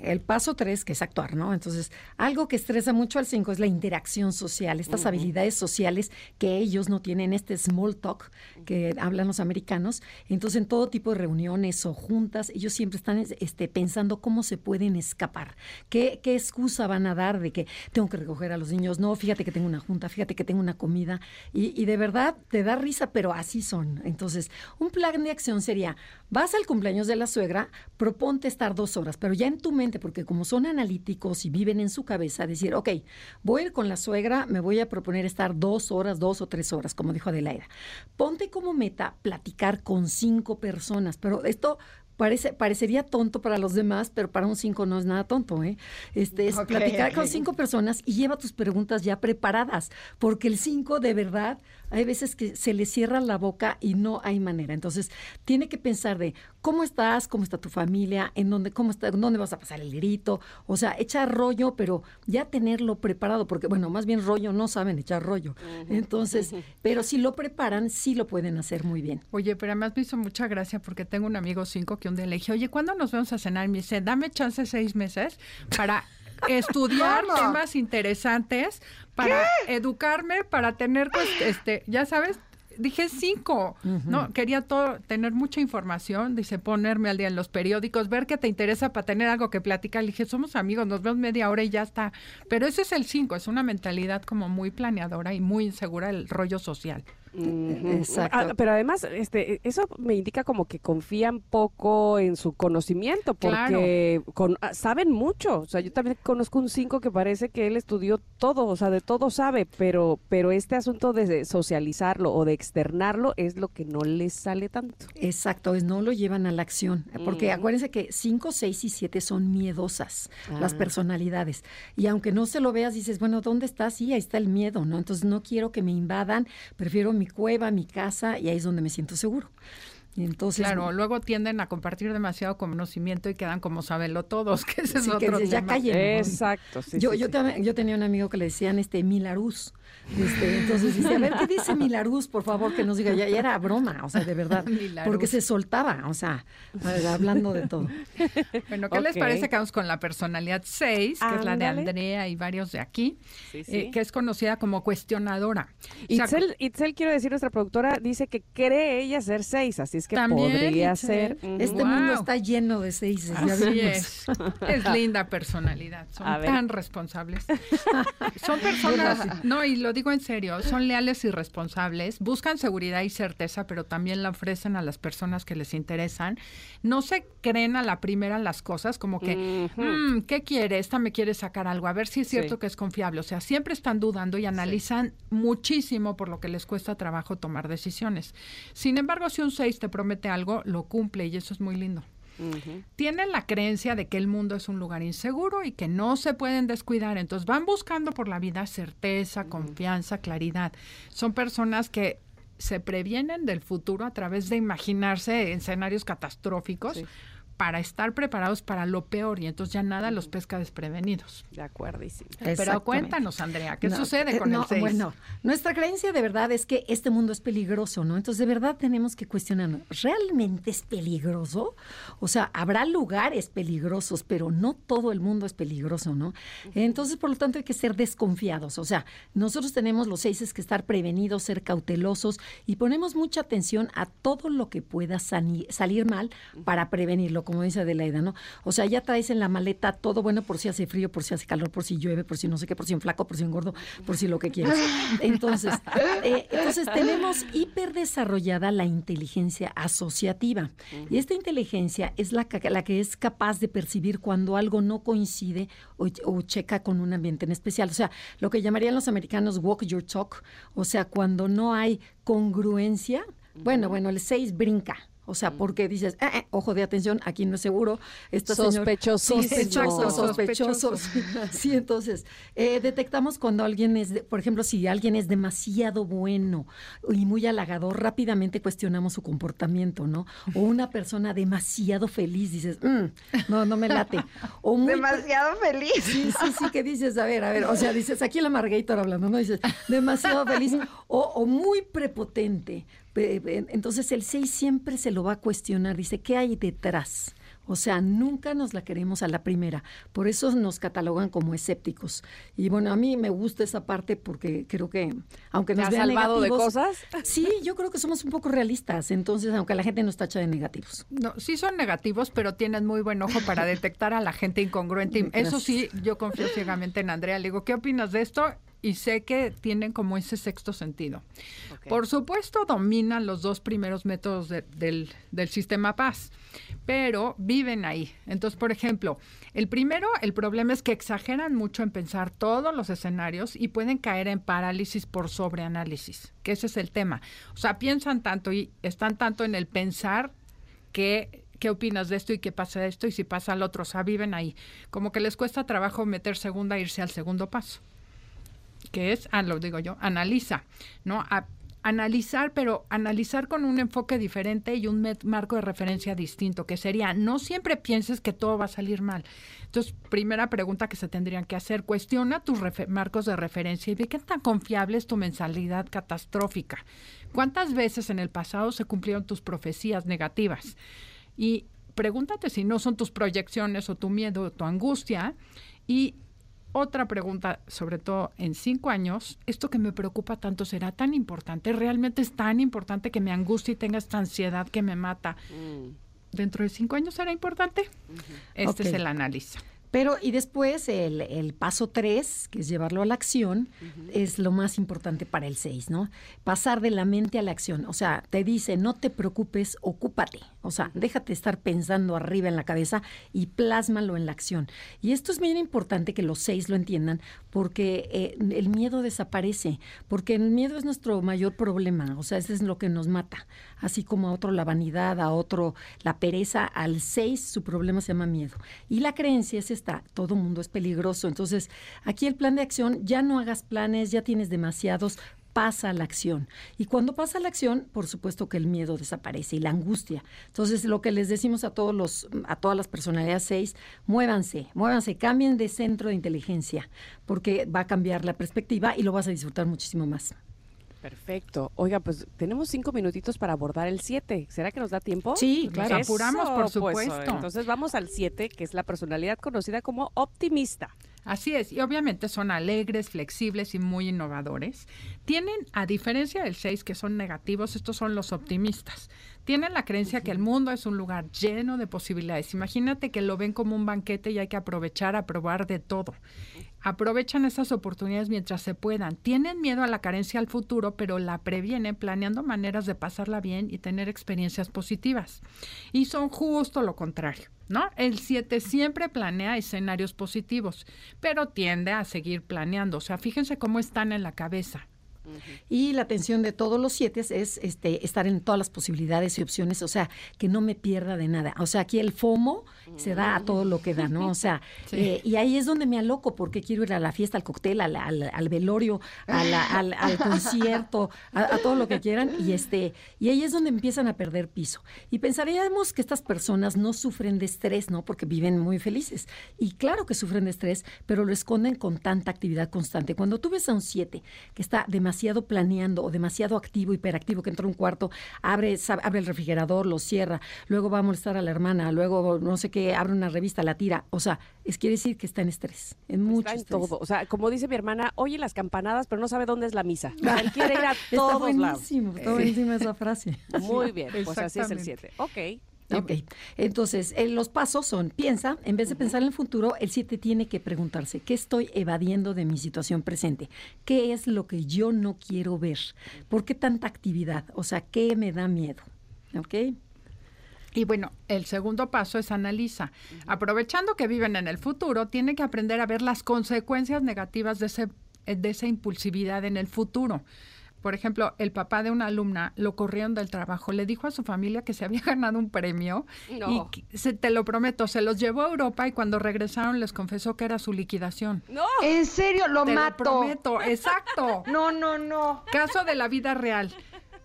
El paso 3, que es actuar, ¿no? Entonces, algo que estresa mucho al 5 es la interacción social, estas uh -huh. habilidades sociales que ellos no tienen, este small talk que hablan los americanos. Entonces, en todo tipo de reuniones o juntas, ellos siempre están este, pensando cómo se pueden escapar. ¿Qué, ¿Qué excusa van a dar de que tengo que recoger a los niños? No, fíjate que tengo una junta, fíjate que tengo una comida. Y, y de verdad te da risa, pero así son. Entonces, un plan de acción sería, vas al cumpleaños de la suegra, proponte estar dos horas, pero ya en tu mente, porque como son analíticos y viven en su cabeza, decir, ok, voy a ir con la suegra, me voy a proponer estar dos horas, dos o tres horas, como dijo Adelaida. Ponte como meta platicar con cinco personas, pero esto Parece, parecería tonto para los demás, pero para un cinco no es nada tonto, ¿eh? Este, es okay, platicar okay. con cinco personas y lleva tus preguntas ya preparadas, porque el cinco de verdad, hay veces que se le cierra la boca y no hay manera. Entonces, tiene que pensar de cómo estás, cómo está tu familia, en dónde, cómo está, dónde vas a pasar el grito, o sea, echar rollo, pero ya tenerlo preparado, porque bueno, más bien rollo no saben echar rollo. Uh -huh. Entonces, uh (laughs) -huh. pero si lo preparan, sí lo pueden hacer muy bien. Oye, pero además me hizo mucha gracia porque tengo un amigo cinco que un día le dije, oye, ¿cuándo nos vamos a cenar? Y me dice, dame chance seis meses para estudiar temas interesantes, para ¿Qué? educarme, para tener, pues, este, ya sabes, dije cinco, uh -huh. ¿no? Quería todo, tener mucha información, dice, ponerme al día en los periódicos, ver qué te interesa para tener algo que platicar. Le dije, somos amigos, nos vemos media hora y ya está. Pero ese es el cinco, es una mentalidad como muy planeadora y muy insegura el rollo social. Exacto. Ah, pero además, este, eso me indica como que confían poco en su conocimiento, porque con- ah, saben mucho. O sea, yo también conozco un 5 que parece que él estudió todo, o sea, de todo sabe, pero, pero este asunto de socializarlo o de externarlo es lo que no les sale tanto. Exacto, es no lo llevan a la acción, porque Mm. acuérdense que 5, 6 y 7 son miedosas, las Ah. personalidades. Y aunque no se lo veas, dices, bueno, ¿dónde está? Sí, ahí está el miedo, ¿no? Entonces no quiero que me invadan, prefiero mi cueva, mi casa, y ahí es donde me siento seguro. Y entonces, Claro, luego tienden a compartir demasiado conocimiento y quedan como sabenlo todos, que ese es Sí, que otro dices, ya tema. callen. ¿no? Exacto, sí, yo, sí, yo, sí. también- yo tenía un amigo que le decían este Milarús. Este, entonces dice, a ver, ¿qué dice Milarús? Por favor, que nos diga. Ya, ya era broma, o sea, de verdad. Porque se soltaba, o sea, hablando de todo. Bueno, ¿qué les parece que vamos con la personalidad 6, que es la de. Andrea y varios de aquí, Sí, eh, que es conocida como cuestionadora? O sea, Itzel, Itzel, quiero decir, nuestra productora dice que cree ella ser seis, así es que También, podría Itzel. ser. Este mundo está lleno de seis. ya Así vimos. es. Es linda personalidad. Son tan responsables. Son personas, no, y lo digo en serio, son leales y responsables, buscan seguridad y certeza, pero también la ofrecen a las personas que les interesan. No se creen a la primera las cosas, como que. "Mm, ¿qué quiere? Esta me quiere sacar algo, a ver si es cierto Sí. que es confiable. O sea, siempre están dudando y analizan muchísimo por lo que les cuesta trabajo tomar decisiones. Sin embargo, si un 6 te promete algo, lo cumple y eso es muy lindo Tienen la creencia de que el mundo es un lugar inseguro y que no se pueden descuidar. Entonces van buscando por la vida certeza, confianza, claridad. Son personas que se previenen del futuro a través de imaginarse escenarios catastróficos Sí. Para estar preparados para lo peor y entonces ya nada los pesca desprevenidos. De acuerdísimo. Pero Exactamente. cuéntanos, Andrea, ¿qué No, sucede eh, con no, el 6? Bueno, nuestra creencia de verdad es que este mundo es peligroso, ¿no? Entonces, de verdad tenemos que cuestionarnos, ¿realmente es peligroso? O sea, habrá lugares peligrosos, pero no todo el mundo es peligroso, ¿no? Entonces, por lo tanto, hay que ser desconfiados. O sea, nosotros tenemos los seis es que estar prevenidos, ser cautelosos y ponemos mucha atención a todo lo que pueda salir mal para prevenirlo, como dice Adelaida, ¿no? O sea, ya traes en la maleta todo bueno por si hace frío, por si hace calor, por si llueve, por si no sé qué, por si un flaco, por si un gordo, por si lo que quieras. (laughs) Entonces, eh, entonces tenemos hiper desarrollada la inteligencia asociativa. Y esta inteligencia es la que es capaz de percibir cuando algo no coincide o, o checa con un ambiente en especial. O sea, lo que llamarían los americanos walk your talk. O sea, cuando no hay congruencia. Bueno, bueno, el 6 brinca. O sea, porque dices, "Eh, eh, ojo de atención, aquí no es seguro. Esta señor- Sospechosísimo. Sospechoso, Sospechoso. (laughs) sospechoso. Sí, entonces, eh, detectamos cuando alguien es, de- por ejemplo, si alguien es demasiado bueno y muy halagador, rápidamente cuestionamos su comportamiento, ¿no? O una persona demasiado feliz, dices, "Mm, no, no me late. O muy Demasiado feliz. Sí, sí, sí, que dices, a ver, a ver, o sea, dices, aquí la Margator hablando, ¿no? Dices, demasiado feliz o, o muy prepotente. Pe- Entonces el 6 siempre se lo va a cuestionar, dice, ¿qué hay detrás? O sea, nunca nos la queremos a la primera. Por eso nos catalogan como escépticos. Y bueno, a mí me gusta esa parte porque creo que, aunque ¿Te nos ha vean salvado de negativos, cosas? Sí, yo creo que somos un poco realistas. Entonces, aunque la gente nos tacha de negativos. No, sí son negativos, pero tienen muy buen ojo para (laughs) detectar a la gente incongruente. Eso sí, yo confío ciegamente en Andrea. Le digo, ¿qué opinas de esto? Y sé que tienen como ese sexto sentido. Por supuesto, dominan los dos primeros métodos de- del, del sistema paz, pero viven ahí. Entonces, por ejemplo, el primero, el problema es que exageran mucho en pensar todos los escenarios y pueden caer en parálisis por sobreanálisis, que ese es el tema. O sea, piensan tanto y están tanto en el pensar que qué opinas de esto y qué pasa de esto y si pasa al otro, o sea, viven ahí. Como que les cuesta trabajo meter segunda e irse al segundo paso, que es, ah, lo digo yo, analiza, ¿no? Analizar, pero analizar con un enfoque diferente y un marco de referencia distinto, que sería, no siempre pienses que todo va a salir mal. Entonces, primera pregunta que se tendrían que hacer, cuestiona tus marcos de referencia y ve qué tan confiable es tu mensalidad catastrófica. ¿Cuántas veces en el pasado se cumplieron tus profecías negativas? Y pregúntate si no son tus proyecciones o tu miedo o tu angustia. Y otra pregunta, sobre todo en cinco años, esto que me preocupa tanto será tan importante, realmente es tan importante que me angustie y tenga esta ansiedad que me mata. Mm. ¿Dentro de cinco años será importante? Este es el análisis. Pero, y después el, el paso 3, que es llevarlo a la acción, es lo más importante para el 6, ¿no? Pasar de la mente a la acción. O sea, te dice, no te preocupes, ocúpate. O sea, déjate estar pensando arriba en la cabeza y plásmalo en la acción. Y esto es bien importante que los 6 lo entiendan, porque eh, el miedo desaparece, porque el miedo es nuestro mayor problema. O sea, ese es lo que nos mata. Así como a otro la vanidad, a otro la pereza, al 6 su problema se llama miedo. Y la creencia es está, todo mundo es peligroso. Entonces, aquí el plan de acción, ya no hagas planes, ya tienes demasiados, pasa a la acción. Y cuando pasa a la acción, por supuesto que el miedo desaparece y la angustia. Entonces, lo que les decimos a todos los, a todas las personalidades 6, muévanse, muévanse, cambien de centro de inteligencia, porque va a cambiar la perspectiva y lo vas a disfrutar muchísimo más. Perfecto. Oiga, pues tenemos cinco minutitos para abordar el 7. ¿Será que nos da tiempo? Sí, claro. Eso, apuramos, por pues, supuesto. entonces vamos al 7, que es la personalidad conocida como optimista. Así es, y obviamente son alegres, flexibles y muy innovadores. Tienen, a diferencia del 6, que son negativos, estos son los optimistas. Tienen la creencia que el mundo es un lugar lleno de posibilidades. Imagínate que lo ven como un banquete y hay que aprovechar a probar de todo. Aprovechan esas oportunidades mientras se puedan. Tienen miedo a la carencia al futuro, pero la previenen planeando maneras de pasarla bien y tener experiencias positivas. Y son justo lo contrario. ¿No? El 7 siempre planea escenarios positivos, pero tiende a seguir planeando. O sea, fíjense cómo están en la cabeza. Y la atención de todos los siete es este, estar en todas las posibilidades y opciones, o sea, que no me pierda de nada. O sea, aquí el FOMO se da a todo lo que da, ¿no? O sea, (laughs) eh, y ahí es donde me aloco, porque quiero ir a la fiesta, al cóctel, al, al, al velorio, a la- al, al (laughs) concierto, a, a todo lo que quieran, y este, y ahí es donde empiezan a perder piso. Y pensaríamos que estas personas no sufren de estrés, ¿no? Porque viven muy felices. Y claro que sufren de estrés, pero lo esconden con tanta actividad constante. Cuando tú ves a un 7 que está demasiado planeando o demasiado activo, hiperactivo, que entra a un cuarto, abre, sa- abre el refrigerador, lo cierra, luego va a molestar a la hermana, luego no sé qué, abre una revista, la tira. O sea, es quiere decir que está en estrés, en mucho Está en estrés. todo. O sea, como dice mi hermana, oye las campanadas, pero no sabe dónde es la misa. (laughs) Él quiere ir a Está todos lados. buenísimo, está buenísima esa frase. (laughs) Muy bien, pues así es el Exactamente. 7. Ok. Ok, entonces eh, los pasos son, piensa, en vez de pensar en el futuro, el 7 tiene que preguntarse, ¿qué estoy evadiendo de mi situación presente? ¿Qué es lo que yo no quiero ver? ¿Por qué tanta actividad? O sea, ¿qué me da miedo? ¿Ok? Y bueno, el segundo paso es analiza. Aprovechando que viven en el futuro, tiene que aprender a ver las consecuencias negativas de, ese, de esa impulsividad en el futuro. Por ejemplo, el papá de una alumna lo corrieron del trabajo, le dijo a su familia que se había (laughs) ganado un premio No. y se, te lo prometo, se los llevó a Europa y cuando regresaron les confesó que era su liquidación. No. En serio, lo te mato. lo prometo, exacto. (laughs) No, no, no. Caso de la vida real.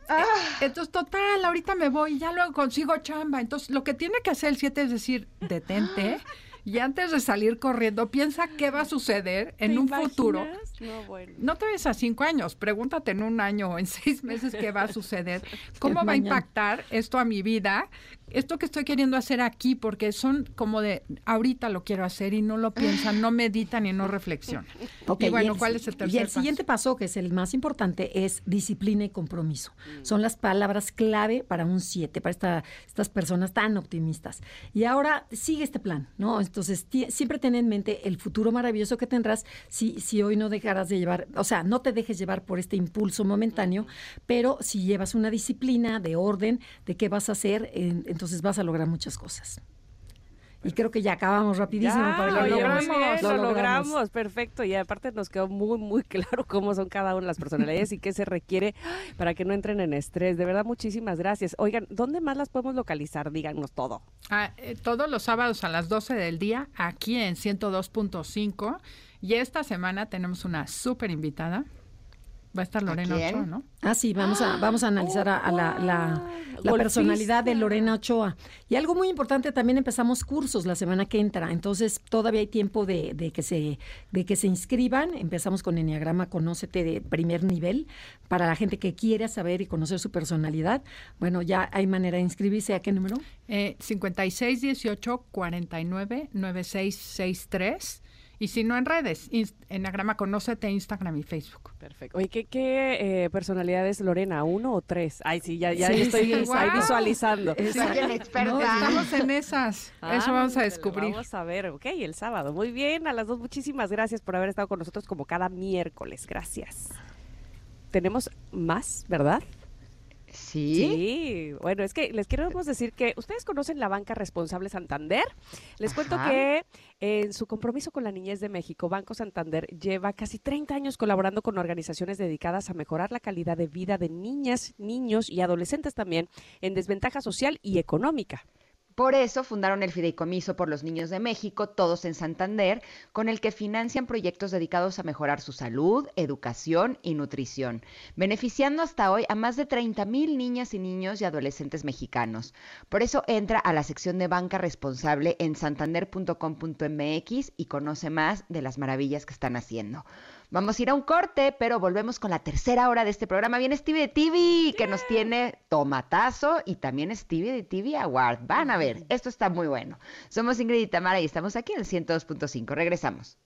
Ah. Entonces, total, ahorita me voy y ya luego consigo chamba. Entonces, lo que tiene que hacer el 7 es decir, detente y antes de salir corriendo, piensa qué va a suceder en ¿Te un futuro. imaginas? No, bueno. No te ves a cinco años, pregúntate en un año o en (laughs) seis meses qué va a suceder, (laughs) cómo va a impactar esto a mi vida, esto que estoy queriendo hacer aquí, porque son como de ahorita lo quiero hacer y no lo piensan, no meditan y no reflexionan. (laughs) Y bueno, el ¿cuál es el Y tercer el siguiente paso, que es el más importante, es disciplina y compromiso. Mm. Son las palabras clave para un 7, para esta- estas personas tan optimistas. Y ahora sigue este plan, ¿no? Entonces, siempre ten en mente el futuro maravilloso que tendrás si, si hoy no dejarás de llevar, o sea, no te dejes llevar por este impulso momentáneo, pero si llevas una disciplina de orden, de qué vas a hacer, en- entonces vas a lograr muchas cosas. Y creo que ya acabamos rapidísimo Ya, para que lo bien, Lo lo logramos. logramos, perfecto. Y aparte nos quedó muy, muy claro cómo son cada una de las personalidades y qué se requiere para que no entren en estrés. De verdad, muchísimas gracias. Oigan, ¿dónde más las podemos localizar? Díganos todo. Ah, eh, todos los sábados a las 12 del día, aquí en 102.5. Y esta semana tenemos una súper invitada. Va a estar Lorena? Ochoa, ¿no? Ah, sí, vamos a, vamos a analizar a, a la, la- personalidad de Lorena Ochoa. Y algo muy importante, también empezamos cursos la semana que entra, entonces todavía hay tiempo de, de que, se, de que se inscriban. Empezamos con Enneagrama Conócete de primer nivel, para la gente que quiera saber y conocer su personalidad. Bueno, ya hay manera de inscribirse. ¿A qué número? Eh, 56 18 49 9663. Y si no en redes, Enneagrama Conócete, Instagram y Facebook. Perfecto. Oye, ¿qué, qué eh, personalidad es Lorena? ¿Uno o tres? Ay, sí, ya, ya estoy ahí visualizando. estamos en esas. Eso vamos a descubrir. Vamos a ver, ok, el sábado. Muy bien, a las dos, muchísimas gracias por haber estado con nosotros como cada miércoles. Gracias. Tenemos más, ¿verdad? Sí. Sí, bueno, es que les queremos decir que ustedes conocen la banca responsable Santander. Les cuento que en su compromiso con la niñez de México, Banco Santander lleva casi 30 años colaborando con organizaciones dedicadas a mejorar la calidad de vida de niñas, niños y adolescentes también en desventaja social y económica. Por eso fundaron el Fideicomiso por los Niños de México, todos en Santander, con el que financian proyectos dedicados a mejorar su salud, educación y nutrición, beneficiando hasta hoy a más de 30 mil niñas y niños y adolescentes mexicanos. Por eso entra a la sección de banca responsable en santander.com.mx y conoce más de las maravillas que están haciendo. Vamos a ir a un corte, pero volvemos con la tercera hora de este programa. Viene Stevie de TV, que nos tiene tomatazo y también Stevie de TV Award. Van a esto está muy bueno. Somos Ingrid y Tamara y estamos aquí en el 102.5. Regresamos.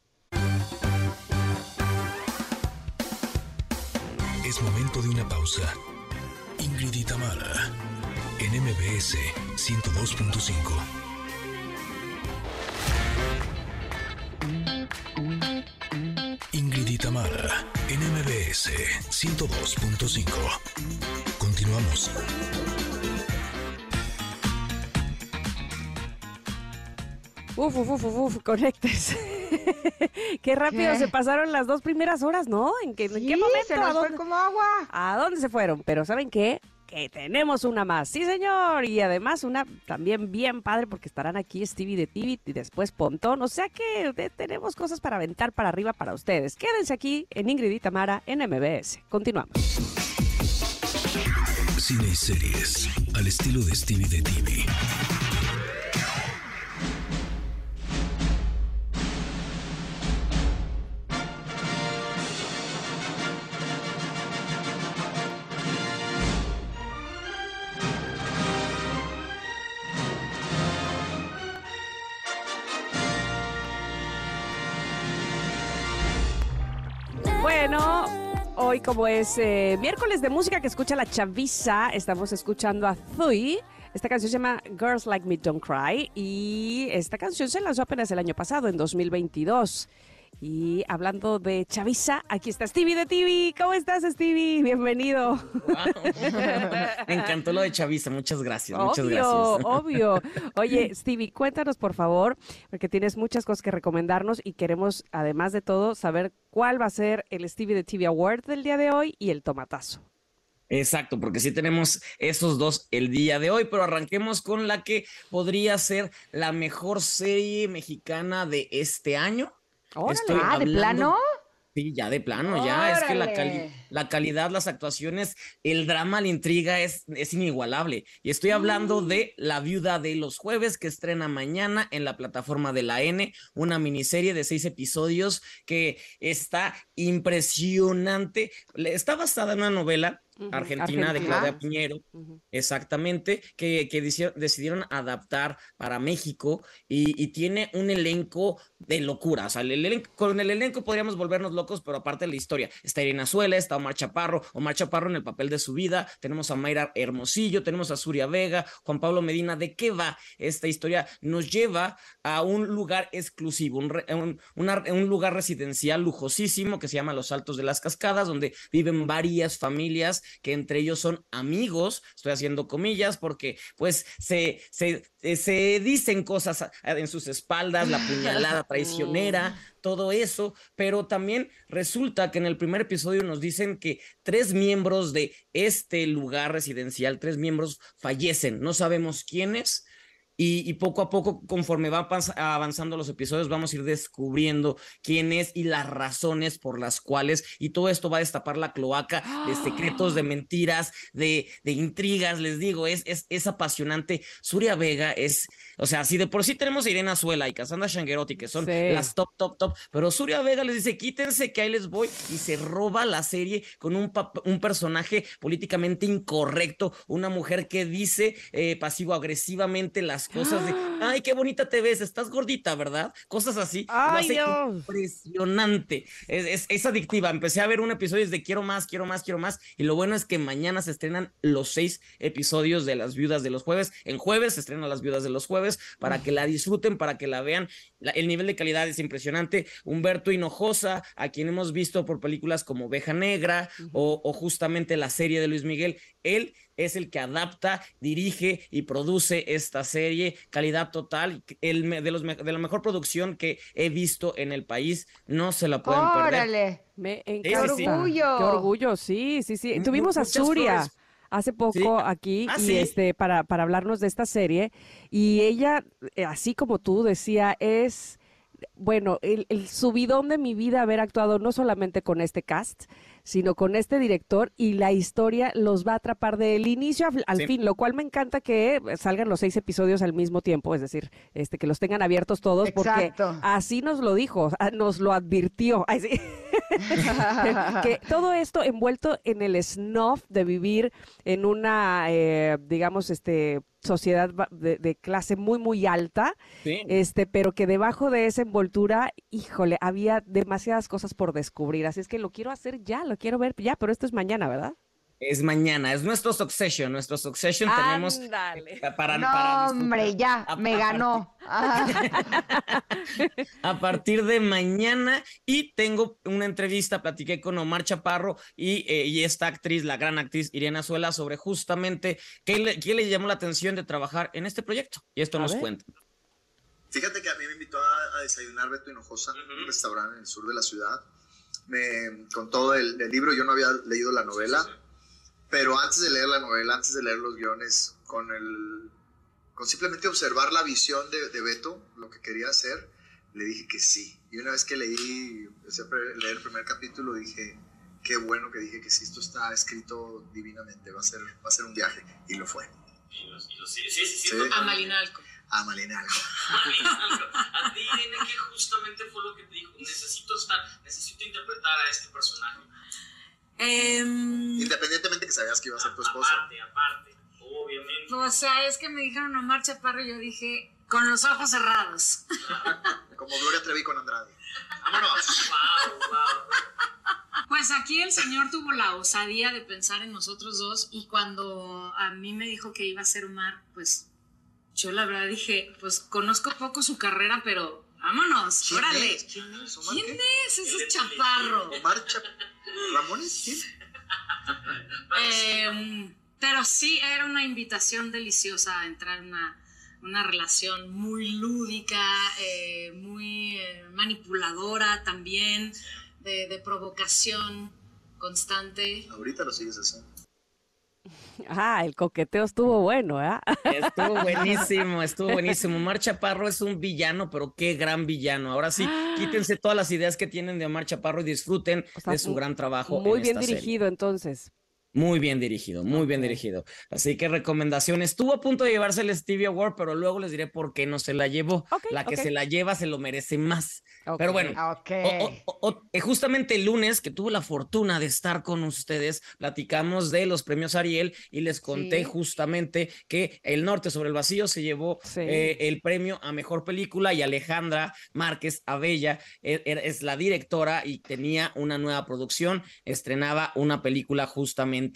Es momento de una pausa. Ingrid y Tamara, en MBS 102.5. Ingrid Tamara, en MBS 102.5. Continuamos. Uf, uf, uf, uf, conectes. (laughs) qué rápido se pasaron las dos primeras horas, ¿no? ¿En qué, ¿en qué momento? Se nos fue como agua. ¿A dónde se fueron? Pero ¿saben qué? que tenemos una más. Sí, señor. Y además una también bien padre porque estarán aquí Stevie de TV y después Pontón. O sea que tenemos cosas para aventar para arriba para ustedes. Quédense aquí en Ingrid y Tamara en MBS. Continuamos. Cine y series al estilo de Stevie de TV. Hoy como es eh, miércoles de música que escucha la chaviza, estamos escuchando a Zui. Esta canción se llama Girls Like Me Don't Cry y esta canción se lanzó apenas el año pasado, en 2022. Y hablando de Chavisa, aquí está Stevie de TV. ¿Cómo estás, Stevie? Bienvenido. (laughs) Me encantó lo de Chavisa. Muchas gracias. muchas gracias. Obvio. (laughs) Oye, Stevie, cuéntanos, por favor, porque tienes muchas cosas que recomendarnos y queremos, además de todo, saber cuál va a ser el Stevie de TV Award del día de hoy y el tomatazo. Exacto, porque sí tenemos esos dos el día de hoy, pero arranquemos con la que podría ser la mejor serie mexicana de este año ah, ¿de plano? Sí, ya de plano, ya. Es que la, la, calidad, las actuaciones, el drama, la intriga es, es inigualable. Y estoy hablando mm. de La Viuda de los Jueves, que estrena mañana en la plataforma de la N, una miniserie de seis episodios que está impresionante. Está basada en una novela Argentina, de Claudia Piñero, exactamente, que, decidieron adaptar para México y, tiene un elenco de locura. O sea, con el elenco podríamos volvernos locos, pero aparte de la historia, está Irina Suela, está Omar Chaparro, Omar Chaparro en el papel de su vida, tenemos a Mayra Hermosillo, tenemos a Suria Vega, Juan Pablo Medina. ¿De qué va esta historia? Nos lleva a un lugar exclusivo, un, un lugar residencial lujosísimo que se llama Los Altos de las Cascadas, donde viven varias familias que entre ellos son amigos, estoy haciendo comillas porque pues se, se, eh, se dicen cosas en sus espaldas, la (laughs) puñalada traicionera, todo eso, pero también resulta que en el primer episodio nos dicen que tres miembros de este lugar residencial, tres miembros fallecen, no sabemos quiénes, y, poco a poco, conforme van avanzando los episodios, vamos a ir descubriendo quién es y las razones por las cuales, y todo esto va a destapar la cloaca de secretos, de (gasps) mentiras, de, de intrigas, les digo, es, es, es, apasionante. Suria Vega es, o sea, si de por sí tenemos a Irena Suela y Cassandra Shangerotti, que son las top, top, top, pero Suria Vega les dice, quítense que ahí les voy, y se roba la serie con un, un personaje políticamente incorrecto, una mujer que dice eh, pasivo-agresivamente las cosas de, ay, qué bonita te ves, estás gordita, ¿verdad? Cosas así. Ay, impresionante. Es, es, adictiva. Empecé a ver un episodio de quiero más, quiero más, quiero más. Y lo bueno es que mañana se estrenan los seis episodios de Las Viudas de los Jueves. En jueves se estrenan Las Viudas de los Jueves para que la disfruten, para que la vean. el nivel de calidad es impresionante. Humberto Hinojosa, a quien hemos visto por películas como Oveja Negra o, o justamente la serie de Luis Miguel, él es el que adapta, dirige y produce esta serie. Calidad total, el, de, los, de la mejor producción que he visto en el país. No se la pueden perder. Me encanta. ¡Qué orgullo! ¡Qué orgullo! Sí, sí, sí. Tuvimos a Suria hace poco aquí ah, y este para, para hablarnos de esta serie y ella, eh, así como tú, decía, es bueno, el, el, subidón de mi vida haber actuado no solamente con este cast, sino con este director y la historia los va a atrapar del inicio al, fin, lo cual me encanta que salgan los seis episodios al mismo tiempo, es decir, este que los tengan abiertos todos, porque así nos lo dijo, (laughs) nos lo advirtió. (laughs) (laughs) que, todo esto envuelto en el snuff de vivir en una, eh, digamos, este sociedad de, clase muy, muy alta, este, pero que debajo de esa envoltura, híjole, había demasiadas cosas por descubrir. Así es que lo quiero hacer ya, lo quiero ver ya, pero esto es mañana, ¿verdad? Es mañana, es nuestro Succession, nuestro Succession tenemos para, no, hombre, ya, me ganó. (laughs) a partir de mañana y tengo una entrevista, platiqué con Omar Chaparro y, eh, y esta actriz, la gran actriz Irene Azuela, sobre justamente qué le, qué le llamó la atención de trabajar en este proyecto. Y esto nos cuenta. Fíjate que a mí me invitó a, desayunar Beto Hinojosa en un restaurante en el sur de la ciudad. Me contó el, el libro, yo no había leído la novela pero antes de leer la novela, antes de leer los guiones, con, el, con simplemente observar la visión de, de Beto, lo que quería hacer, le dije que sí. Y una vez que leí, empecé a leer el primer capítulo, dije, qué bueno que dije que sí, esto está escrito divinamente, va a ser, va a ser un viaje. Y lo fue. Y lo, sí, sí, sí, sí, A Malinalco. A Malinalco. (laughs) A ti, ¿qué justamente fue lo que te dijo? Necesito estar, necesito interpretar a este personaje. Em, Independientemente que sabías que iba a ser tu esposa. Aparte, aparte, obviamente. O sea, es que me dijeron Omar Chaparro y yo dije, con los ojos cerrados. (laughs) Como Gloria Trevi con Andrade. Vámonos. (laughs) Pues aquí el señor tuvo la osadía de pensar en nosotros dos y cuando a mí me dijo que iba a ser Omar, pues yo la verdad dije, pues conozco poco su carrera, pero vámonos, órale. ¿Quién es? ¿Quién es? Ese es Chaparro. Omar Chaparro. ¿Ramones? ¿Sí? Em, pero sí, era una invitación deliciosa a entrar en una, una relación muy lúdica, eh, muy eh, manipuladora también, de, de provocación constante. Ahorita lo sigues haciendo. Ah, el coqueteo estuvo bueno, ¿eh? Estuvo (laughs) buenísimo, estuvo buenísimo. Omar Chaparro es un villano, pero qué gran villano. Ahora sí, (gasps) quítense todas las ideas que tienen de Omar Chaparro y disfruten de su gran trabajo. Muy bien dirigido, entonces. Muy bien dirigido, muy bien dirigido. Así que recomendaciones. Estuvo a punto de llevarse el Stevie Award, pero luego les diré por qué no se la llevó. la que se la lleva se lo merece más. Pero bueno, eh, justamente el lunes que tuve la fortuna de estar con ustedes, platicamos de los premios Ariel y les conté justamente que El Norte sobre el Vacío se llevó eh, el premio a Mejor Película y Alejandra Márquez Abella e, er, es la directora y tenía una nueva producción, estrenaba una película justamente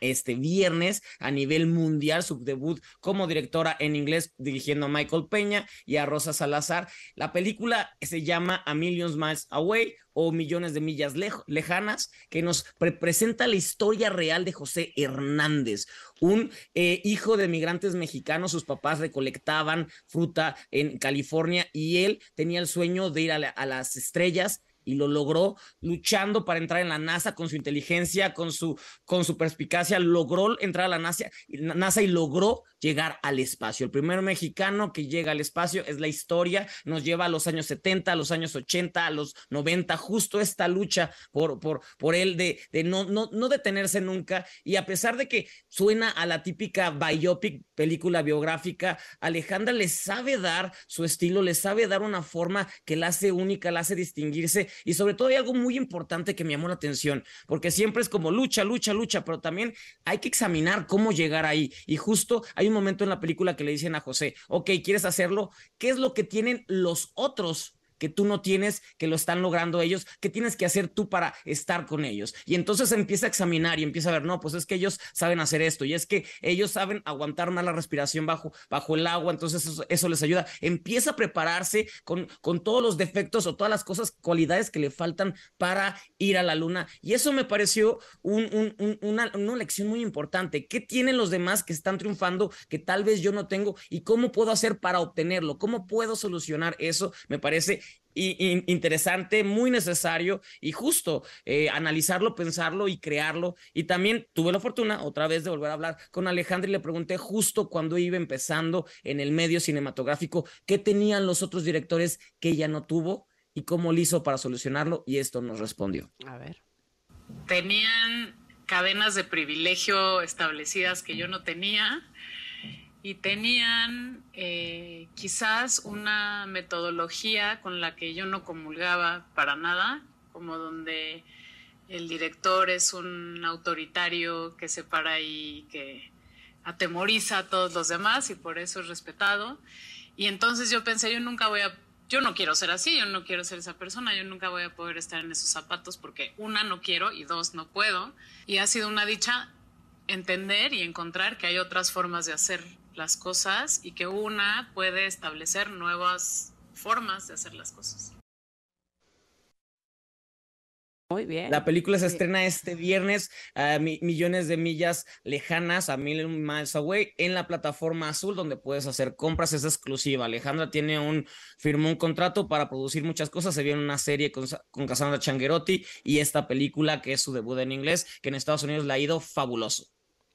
este viernes a nivel mundial, su debut como directora en inglés dirigiendo a Michael Peña y a Rosa Salazar. La película se llama A Millions Miles Away o Millones de Millas Lejanas, que nos presenta la historia real de José Hernández, un eh, hijo de migrantes mexicanos, sus papás recolectaban fruta en California y él tenía el sueño de ir a las estrellas y lo logró luchando para entrar en la NASA con su inteligencia, con su, con su perspicacia, logró entrar a la NASA, NASA y logró llegar al espacio. El primer mexicano que llega al espacio es la historia, nos lleva a los años 70, a los años 80, a los 90, justo esta lucha por, por, por él de, de no, no, no detenerse nunca. Y a pesar de que suena a la típica biopic, película biográfica, Alejandra le sabe dar su estilo, le sabe dar una forma que la hace única, la hace distinguirse Y sobre todo hay algo muy importante que me llamó la atención, porque siempre es como lucha, lucha, lucha, pero también hay que examinar cómo llegar ahí. Y justo hay un momento en la película que le dicen a José, ok, ¿quieres hacerlo? ¿Qué es lo que tienen los otros que tú no tienes, que lo están logrando ellos, que tienes que hacer tú para estar con ellos. Y entonces empieza a examinar y empieza a ver, no, pues es que ellos saben hacer esto y es que ellos saben aguantar más la respiración bajo, bajo el agua, entonces eso, les ayuda. Empieza a prepararse con, con todos los defectos o todas las cosas, cualidades que le faltan para ir a la luna. Y eso me pareció una, una lección muy importante. ¿Qué tienen los demás que están triunfando que tal vez yo no tengo y cómo puedo hacer para obtenerlo? ¿Cómo puedo solucionar eso? Me parece interesante, muy necesario y justo eh, analizarlo, pensarlo y crearlo. Y también tuve la fortuna otra vez de volver a hablar con Alejandra y le pregunté justo cuando iba empezando en el medio cinematográfico qué tenían los otros directores que ella no tuvo y cómo lo hizo para solucionarlo y esto nos respondió. A ver. Tenían cadenas de privilegio establecidas que yo no tenía y tenían eh, quizás una metodología con la que yo no comulgaba para nada, como donde el director es un autoritario que se para y que atemoriza a todos los demás y por eso es respetado. Y entonces yo pensé, yo nunca voy a, yo no quiero ser así, yo no quiero ser esa persona, yo nunca voy a poder estar en esos zapatos porque una, no quiero y dos, no puedo. Y ha sido una dicha entender y encontrar que hay otras formas de hacer las cosas y que una puede establecer nuevas formas de hacer las cosas. Muy bien. La película se estrena este viernes a millones de millas lejanas, a Million Miles Away, en la plataforma azul donde puedes hacer compras. Es exclusiva. Alejandra tiene un, firmó un contrato para producir muchas cosas. Se viene una serie con, con Cassandra Changuerotti y esta película que es su debut en inglés, que en Estados Unidos le ha ido fabuloso.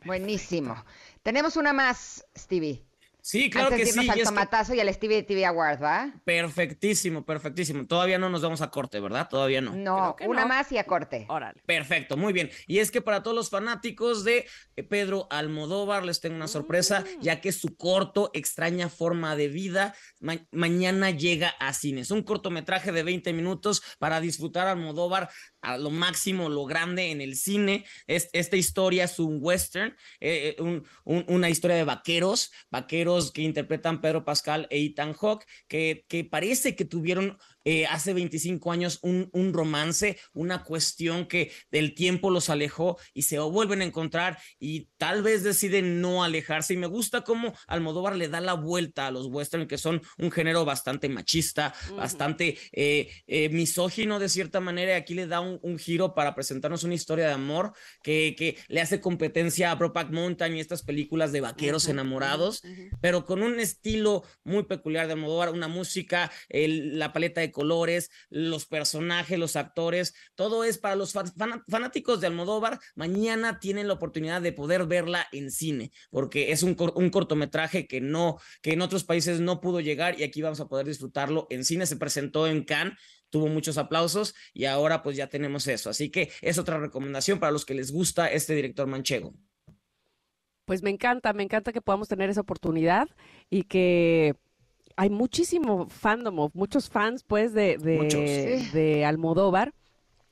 Buenísimo. Tenemos una más, Stevie. Sí, claro Antes que sí. al tomatazo y al Stevie TV Award, ¿va? Perfectísimo, perfectísimo. Todavía no nos vamos a corte, ¿verdad? Todavía no. No, una más y a corte. Órale. Perfecto, muy bien. Y es que para todos los fanáticos de eh, Pedro Almodóvar les tengo una sorpresa, Mm. ya que su corto Extraña Forma de Vida ma- mañana llega a cines. Un cortometraje de 20 minutos para disfrutar Almodóvar a lo máximo, lo grande en el cine. Es- esta historia es un western, eh, eh, un- un- una historia de vaqueros, vaqueros que interpretan Pedro Pascal e Ethan Hawke, que, que parece que tuvieron eh, hace 25 años un, un romance, una cuestión que del tiempo los alejó y se vuelven a encontrar y tal vez deciden no alejarse. Y me gusta cómo Almodóvar le da la vuelta a los western, que son un género bastante machista, Ujú. bastante eh, eh, misógino de cierta manera. Y aquí le da un, un giro para presentarnos una historia de amor que, que le hace competencia a Brokeback Mountain y estas películas de vaqueros Ujú, enamorados ujú. pero con un estilo muy peculiar de Almodóvar, una música, el- la paleta de colores, los personajes, los actores, todo es para los fanáticos de Almodóvar. Mañana tienen la oportunidad de poder verla en cine, porque es un, un cortometraje que no, que en otros países no pudo llegar y aquí vamos a poder disfrutarlo en cine. Se presentó en Cannes, tuvo muchos aplausos y ahora pues ya tenemos eso. Así que es otra recomendación para los que les gusta este director manchego. Pues me encanta, me encanta que podamos tener esa oportunidad y que hay muchísimo fandom, of- muchos fans pues de, de, Muchos. Sí. de Almodóvar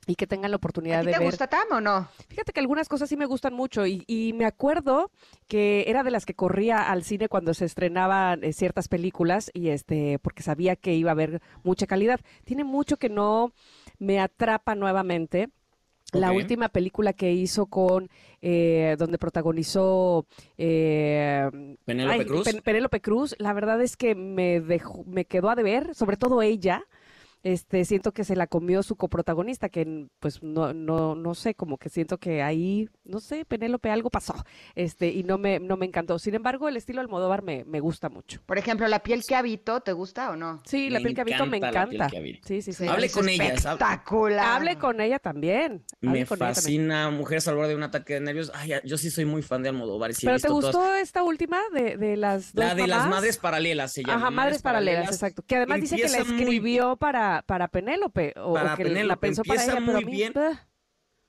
y que tengan la oportunidad ¿A ti de te ver. gusta Tam o no? Fíjate que algunas cosas sí me gustan mucho y, y me acuerdo que era de las que corría al cine cuando se estrenaban eh, ciertas películas y este porque sabía que iba a haber mucha calidad. Tiene mucho que no me atrapa nuevamente. La última película que hizo con, eh, donde protagonizó eh, Penélope Cruz. Pen- Penélope Cruz, la verdad es que me dejó, me quedó a deber, sobre todo ella. Este, siento que se la comió su coprotagonista, que pues no, no, no sé, como que siento que ahí, no sé, Penélope algo pasó, este, y no me, no me encantó. Sin embargo, el estilo Almodóvar me, me gusta mucho. Por ejemplo, la piel que habito, ¿te gusta o no? Sí, la Me piel que habito me encanta. Sí, sí, sí. Hable es con ella. Espectacular. Hable con ella también. hable Me ella también. fascina Mujeres al borde de un ataque de nervios. Ay, yo sí soy muy fan de Almodóvar. y sí ¿Pero te gustó todas. esta última de, de las dos La de las madres paralelas se llama. Ajá, madres paralelas, exacto. Que además dice que la muy escribió para, para Penélope, o, Para o que la Penélope, pensó para empieza ella, muy mí, bien.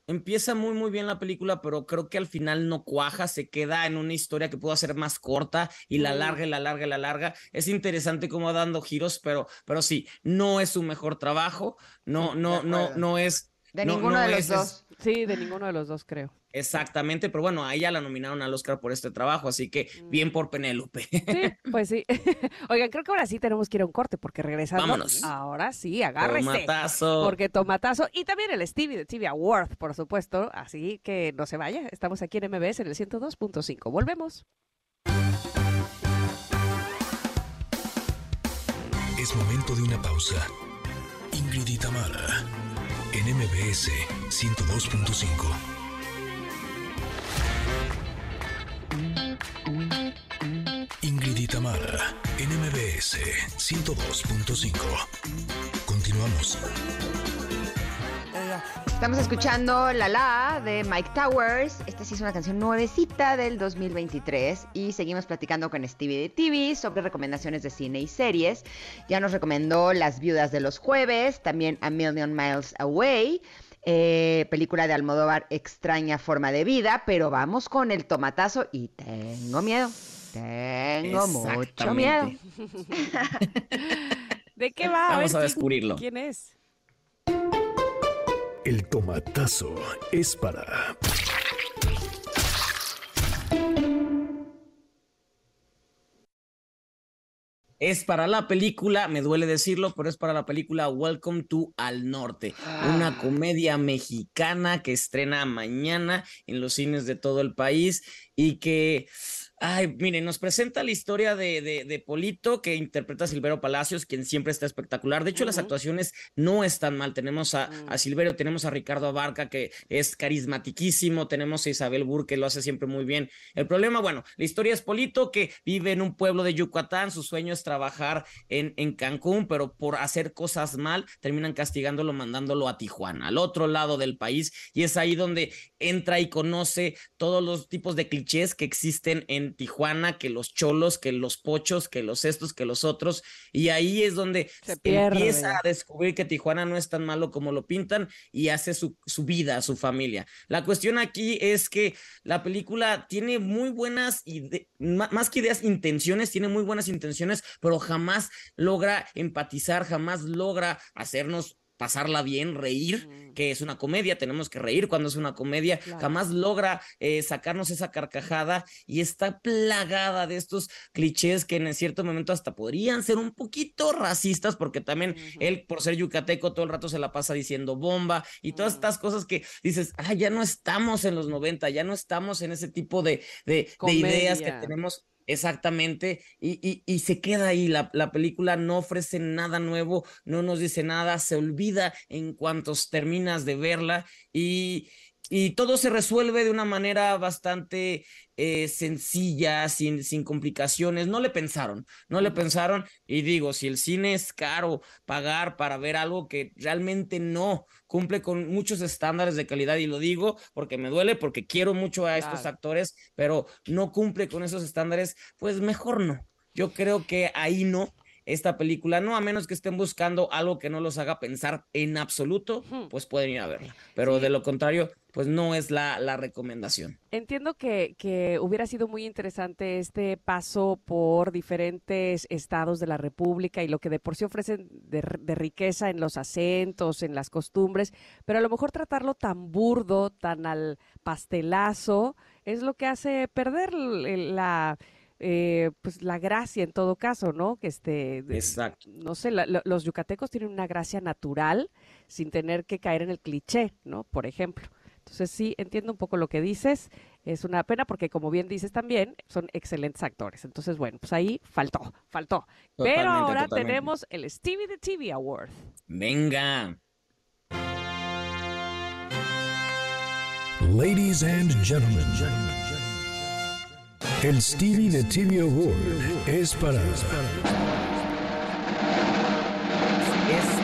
empieza muy muy bien la película, pero creo que al final no cuaja, se queda en una historia que pudo ser más corta y la larga y la larga y la larga. Es interesante cómo dando giros, pero pero sí, no es su mejor trabajo, no no no no es de ninguno de los dos. Sí, de ninguno de los dos creo. Exactamente, pero bueno, a ella la nominaron al Oscar por este trabajo, así que bien por Penélope. Sí, (laughs) pues sí. (laughs) Oigan, creo que ahora sí tenemos que ir a un corte porque regresando. Vámonos. Ahora sí, agárrese. Tomatazo. Porque tomatazo. Y también el Stevie de TV Award, por supuesto. Así que no se vaya. Estamos aquí en MBS en el 102.5. Volvemos. Es momento de una pausa. Ingrid y Tamara en MBS 102.5. Ingrid y Tamara, en MBS 102.5. Continuamos. Estamos escuchando La La de Mike Towers. Esta sí es una canción nuevecita del 2023 y seguimos platicando con Stevie de TV sobre recomendaciones de cine y series. Ya nos recomendó Las Viudas de los Jueves, también A Million Miles Away. eh, película de Almodóvar, Extraña Forma de Vida, pero vamos con el tomatazo y tengo miedo. Tengo mucho miedo. (laughs) ¿De qué va? Vamos ver, a ¿quién- descubrirlo. ¿Quién es? El tomatazo es para Es para la película, me duele decirlo, pero es para la película Welcome to Al Norte, una comedia mexicana que estrena mañana en los cines de todo el país y que, ay, miren, nos presenta la historia de, de, de Polito que interpreta a Silvero Palacios, quien siempre está espectacular. De hecho, las actuaciones no están mal. Tenemos a, a Silvero, tenemos a Ricardo Abarca, que es carismatiquísimo, tenemos a Isabel Burr, que lo hace siempre muy bien. El problema, bueno, la historia es Polito, que vive en un pueblo de Yucatán, su sueño es trabajar en, en Cancún, pero por hacer cosas mal, terminan castigándolo, mandándolo a Tijuana, al otro lado del país, y es ahí donde entra y conoce todos los tipos de clichés que existen en Tijuana, que los cholos, que los pochos, que los estos, que los otros, y ahí es donde Se pierde. empieza a descubrir que Tijuana no es tan malo como lo pintan y hace su, su vida, su familia. La cuestión aquí es que la película tiene muy buenas, más que ideas, intenciones, tiene muy buenas intenciones, pero jamás logra empatizar, jamás logra hacernos pasarla bien, reír, que es una comedia, tenemos que reír cuando es una comedia, Claro. jamás logra eh, sacarnos esa carcajada y está plagada de estos clichés que en cierto momento hasta podrían ser un poquito racistas, porque también él, por ser yucateco, todo el rato se la pasa diciendo bomba y todas estas cosas que dices, ah, ya no estamos en los 90, ya no estamos en ese tipo de, de, de ideas que tenemos Exactamente, y, y, y se queda ahí, la, la película no ofrece nada nuevo, no nos dice nada, se olvida en cuanto terminas de verla y, y todo se resuelve de una manera bastante eh, sencilla, sin, sin complicaciones, no le pensaron, no le pensaron y digo, si el cine es caro pagar para ver algo que realmente no cumple con muchos estándares de calidad y lo digo porque me duele, porque quiero mucho a estos Claro. actores, pero no cumple con esos estándares, pues mejor no. Yo creo que ahí no. Esta película, no, a menos que estén buscando algo que no los haga pensar en absoluto, pues pueden ir a verla. Pero de lo contrario, pues no es la, la recomendación. Entiendo que, que hubiera sido muy interesante este paso por diferentes estados de la República y lo que de por sí ofrecen de, riqueza en los acentos, en las costumbres, pero a lo mejor tratarlo tan burdo, tan al pastelazo, es lo que hace perder la, eh, pues la gracia en todo caso, ¿no? Que este, de- Exacto. no sé, la- lo- los yucatecos tienen una gracia natural sin tener que caer en el cliché, ¿no? Por ejemplo. Entonces sí, entiendo un poco lo que dices. Es una pena porque, como bien dices también, son excelentes actores. Entonces, bueno, pues ahí faltó, faltó. Pero ahora totalmente. tenemos el Stevie the TV Award. Venga. Ladies and Gentlemen. El Stevie de TV Award es para Es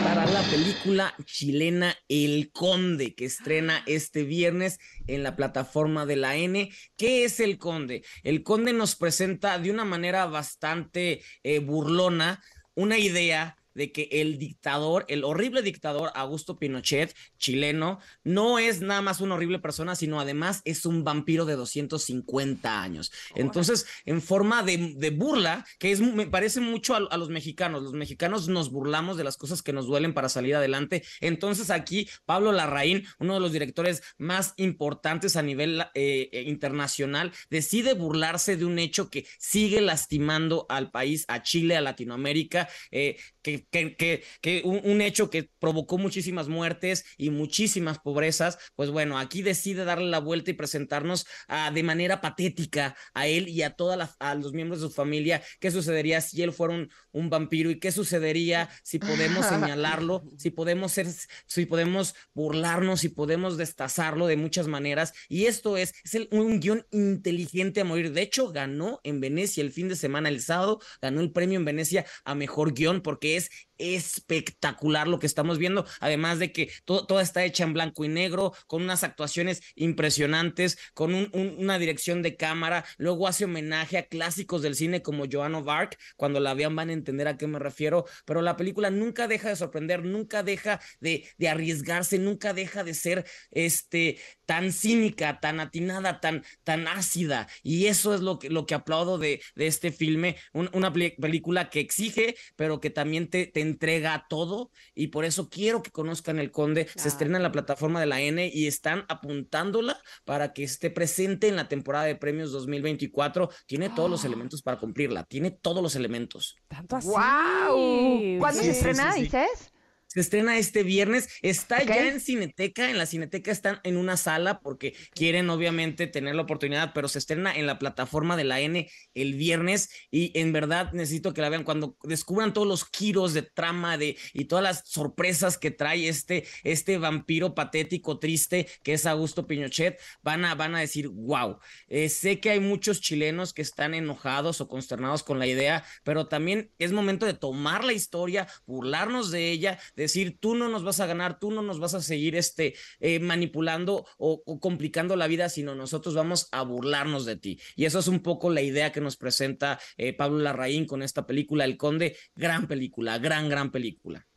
para la película chilena El Conde, que estrena este viernes en la plataforma de la N. ¿Qué es El Conde? El Conde nos presenta de una manera bastante eh, burlona una idea de que el dictador, el horrible dictador Augusto Pinochet, chileno, no es nada más una horrible persona, sino además es un vampiro de 250 años. Entonces, en forma de, burla, que es, me parece mucho a, los mexicanos, los mexicanos nos burlamos de las cosas que nos duelen para salir adelante. Entonces, aquí Pablo Larraín, uno de los directores más importantes a nivel eh, eh, internacional, decide burlarse de un hecho que sigue lastimando al país, a Chile, a Latinoamérica, eh, que, que, que, un, hecho que provocó muchísimas muertes y muchísimas pobrezas, pues bueno, aquí decide darle la vuelta y presentarnos ah, de manera patética a él y a todos los miembros de su familia qué sucedería si él fuera un, un vampiro y qué sucedería si podemos señalarlo, (laughs) si podemos ser, si podemos burlarnos, si podemos destazarlo de muchas maneras. Y esto es, es un guion inteligente a morir. De hecho, ganó en Venecia el fin de semana, el sábado, ganó el premio en Venecia a mejor guion porque es espectacular lo que estamos viendo, además de que todo, toda está hecha en blanco y negro, con unas actuaciones impresionantes, con una dirección de cámara, luego hace homenaje a clásicos del cine como Joan Arc, cuando la vean van a entender a qué me refiero, pero la película nunca deja de sorprender, nunca deja de, arriesgarse, nunca deja de ser este tan cínica, tan atinada, tan, tan ácida. Y eso es lo que, lo que aplaudo de, de este filme, una película que exige, pero que también te, te entrega todo. Y por eso quiero que conozcan El Conde. Se estrena en la plataforma de la N y están apuntándola para que esté presente en la temporada de premios 2024. Tiene todos los elementos para cumplirla, tiene todos los elementos. Tanto así. ¡Wow! ¿Cuándo se estrena, dices? Se estrena este viernes. Está ya en Cineteca. En la Cineteca están en una sala porque quieren obviamente tener la oportunidad, pero se estrena en la plataforma de la N el viernes y en verdad necesito que la vean cuando descubran todos los giros de trama de y todas las sorpresas que trae este este vampiro patético triste que es Augusto Pinochet, van a van a decir, "Wow, eh, sé que hay muchos chilenos que están enojados o consternados con la idea, pero también es momento de tomar la historia, burlarnos de ella, decir, tú no nos vas a ganar, tú no nos vas a seguir este, eh, manipulando o, complicando la vida, sino nosotros vamos a burlarnos de ti. Y eso es un poco la idea que nos presenta eh, Pablo Larraín con esta película, El Conde. Gran película, gran, gran película.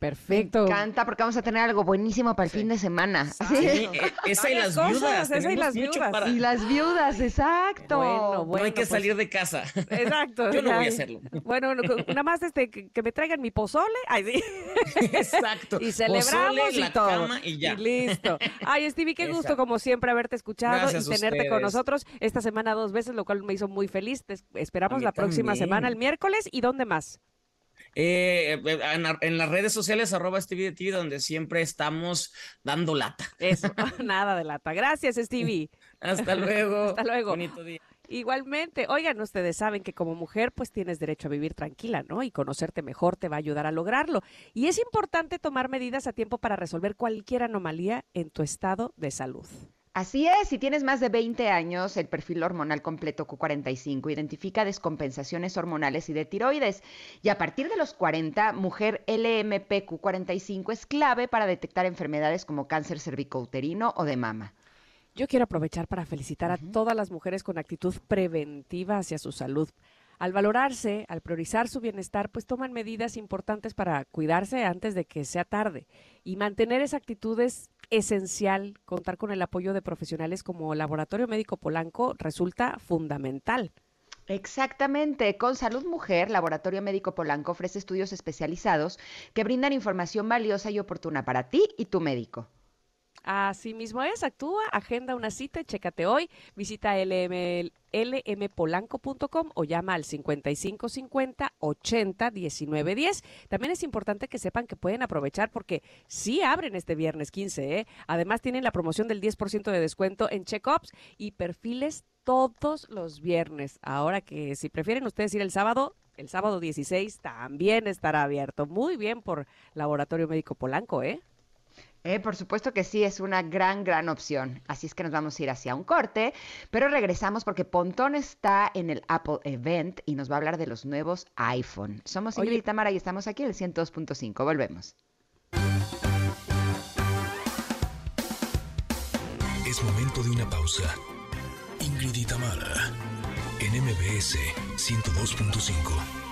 Perfecto. Me encanta porque vamos a tener algo buenísimo para el fin de semana. Sí, e, esa y las viudas. Esa y las viudas. Y las viudas, exacto. Bueno, bueno, no hay que pues salir de casa. Exacto. Yo no voy a hacerlo. Bueno, nada más este, que, me traigan mi pozole. Ay, sí. Exacto. y celebramos y todo. y ya. listo. Ay, Stevie, qué gusto como siempre haberte escuchado y tenerte con nosotros esta semana dos veces, lo cual me hizo muy feliz. Te esperamos la próxima semana, el miércoles. ¿Y dónde más? Eh, eh, en, las redes sociales, arroba Stevie TV, donde siempre estamos dando lata. Eso, (laughs) nada de lata. Gracias, Stevie. (laughs) Hasta luego. Hasta luego. Bonito día. Igualmente, oigan, ustedes saben que como mujer pues tienes derecho a vivir tranquila, ¿no? Y conocerte mejor te va a ayudar a lograrlo. Y es importante tomar medidas a tiempo para resolver cualquier anomalía en tu estado de salud. Así es, si tienes más de 20 años, el perfil hormonal completo Q45 identifica descompensaciones hormonales y de tiroides. Y a partir de los 40, mujer LMP Q45 es clave para detectar enfermedades como cáncer cervicouterino o de mama. Yo quiero aprovechar para felicitar a todas las mujeres con actitud preventiva hacia su salud. Al valorarse, al priorizar su bienestar, pues toman medidas importantes para cuidarse antes de que sea tarde. Y mantener esa actitud es esencial. Contar con el apoyo de profesionales como Laboratorio Médico Polanco resulta fundamental. Exactamente. Con Salud Mujer, Laboratorio Médico Polanco ofrece estudios especializados que brindan información valiosa y oportuna para ti y tu médico. Así mismo es, actúa, agenda una cita, chécate hoy, visita LM, lmpolanco.com o llama al 5550 80 19 10. También es importante que sepan que pueden aprovechar porque sí abren este viernes 15. ¿eh? Además tienen la promoción del 10% de descuento en check-ups y perfiles todos los viernes. Ahora que si prefieren ustedes ir el sábado, el sábado 16 también estará abierto. Muy bien por Laboratorio Médico Polanco, ¿eh? Eh, por supuesto que sí, es una gran, gran opción. Así es que nos vamos a ir hacia un corte, pero regresamos porque Pontón está en el Apple Event y nos va a hablar de los nuevos iPhone. Somos Ingrid y Tamara y estamos aquí en el 102.5. Volvemos. Es momento de una pausa. Ingrid y Tamara en MBS 102.5.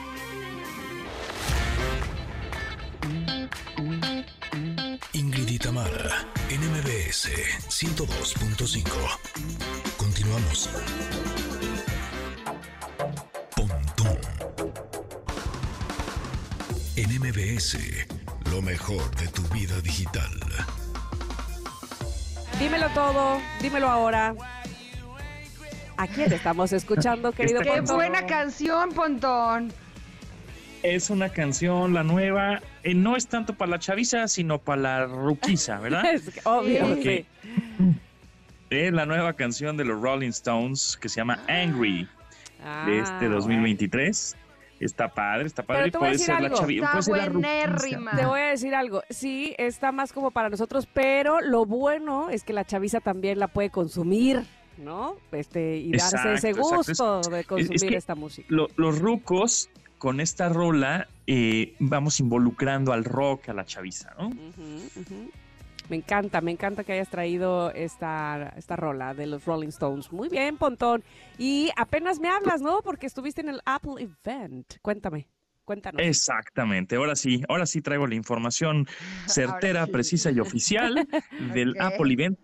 y Tamara en MBS 102.5. Continuamos. Pontón. En MBS, lo mejor de tu vida digital. Dímelo todo, dímelo ahora. ¿A quién estamos escuchando, querido ¡Qué Pontón? buena canción, Pontón! Es una canción, la nueva, eh, no es tanto para la chaviza, sino para la ruquiza, ¿verdad? (laughs) Es que- obvio, sí. Es la nueva canción de los Rolling Stones que se llama Angry, de este Ah, 2023. Está padre, está padre. Pero te voy a puede decir ser la algo. chavi- Está puede ser la ruquiza. Te voy a decir algo. Sí, está más como para nosotros, pero lo bueno es que la chaviza también la puede consumir, ¿no? Este, y darse Exacto, ese gusto de es consumir que esta música. Lo- los rucos, con esta rola, eh, vamos involucrando al rock, a la chaviza, ¿no? Me encanta, me encanta que hayas traído esta, esta rola de los Rolling Stones. Muy bien, Pontón. Y apenas me hablas, ¿no? Porque estuviste en el Apple Event. Cuéntame, cuéntanos. Exactamente, ahora sí, ahora sí traigo la información (laughs) certera, sí. precisa y oficial (laughs) del. Apple Event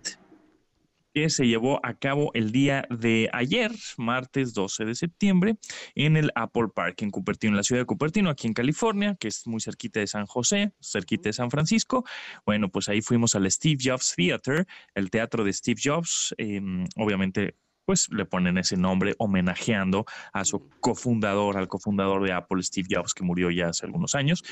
que se llevó a cabo el día de ayer, martes 12 de septiembre, en el Apple Park en Cupertino, en la ciudad de Cupertino, aquí en California, que es muy cerquita de San José, cerquita de San Francisco. Bueno, pues ahí fuimos al Steve Jobs Theater, el teatro de Steve Jobs, em, obviamente pues le ponen ese nombre homenajeando a su cofundador, al cofundador de Apple, Steve Jobs, que murió ya hace algunos años.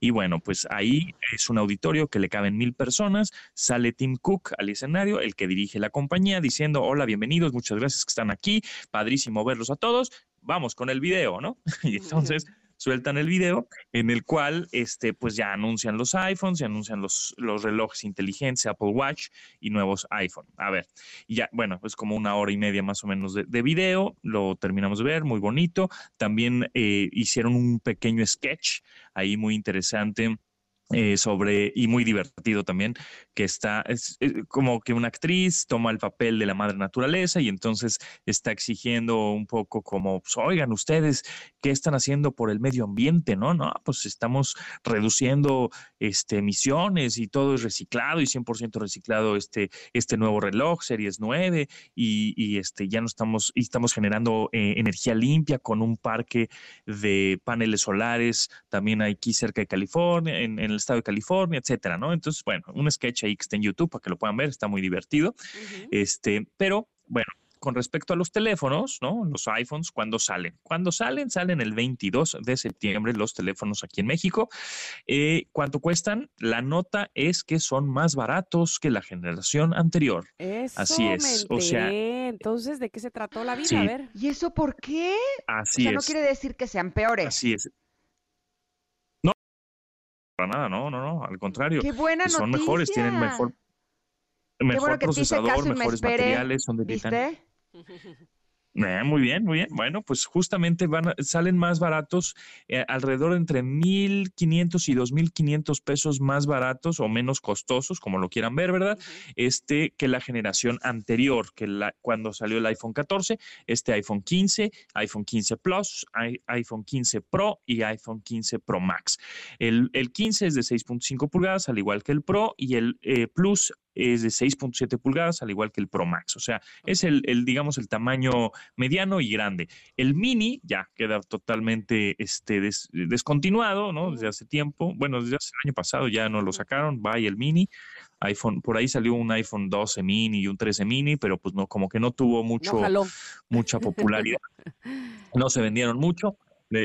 Y bueno, pues ahí es un auditorio que le caben mil personas. Sale Tim Cook al escenario, el que dirige la compañía, diciendo: Hola, bienvenidos, muchas gracias que están aquí. Padrísimo verlos a todos. Vamos con el video, ¿no? (laughs) Y entonces sueltan el video en el cual este pues ya anuncian los iPhones, ya anuncian los, los relojes inteligentes Apple Watch y nuevos iPhone. A ver, y ya, bueno, es como una hora y media más o menos de, de video, lo terminamos de ver, muy bonito. También eh, hicieron un pequeño sketch ahí muy interesante. Eh, sobre, y muy divertido también, que está, es, eh, como que una actriz toma el papel de la madre naturaleza y entonces está exigiendo un poco como, pues, oigan ustedes, ¿qué están haciendo por el medio ambiente? No, no, pues estamos reduciendo este, emisiones y todo es reciclado y 100% reciclado este, este nuevo reloj, Series 9, y, y, este, ya no estamos, y estamos generando eh, energía limpia con un parque de paneles solares también aquí cerca de California, en, en el estado de California, etcétera, ¿no? Entonces, bueno, un sketch ahí que está en YouTube para que lo puedan ver, está muy divertido. Este, pero bueno, con respecto a los teléfonos, ¿no? Los iPhones, ¿cuándo salen? Cuando salen, salen el 22 de septiembre los teléfonos aquí en México. Eh, ¿Cuánto cuestan? La nota es que son más baratos que la generación anterior. Eso Así es, me o sea-. Entonces, ¿de qué se trató la vida? Sí. A ver. ¿Y eso por qué? Así o sea, no quiere decir que sean peores. Así es. No, para nada, no, no, no, al contrario. ¡Qué buena son noticia! mejores, tienen mejor, mejor bueno procesador, me mejores esperé. materiales, son de titanio. ¿Viste? (laughs) Eh, muy bien, muy bien. Bueno, pues justamente van a- salen más baratos, eh, alrededor entre 1.500 y 2.500 pesos más baratos o menos costosos, como lo quieran ver, ¿verdad? Este que la generación anterior, que la, cuando salió el iPhone 14, este iPhone 15, iPhone 15 Plus, i- iPhone 15 Pro y iPhone 15 Pro Max. El, el 15 es de 6.5 pulgadas, al igual que el Pro, y el eh, Plus es de 6.7 pulgadas, al igual que el Pro Max. O sea, es el, el, digamos, el tamaño mediano y grande. El mini ya queda totalmente este, des- descontinuado, ¿no? Desde hace tiempo. Bueno, desde hace el año pasado ya no lo sacaron. Y el mini. iPhone, por ahí salió un iPhone 12 mini y un 13 mini, pero pues no, como que no tuvo mucho, mucha popularidad. (laughs) no se vendieron mucho.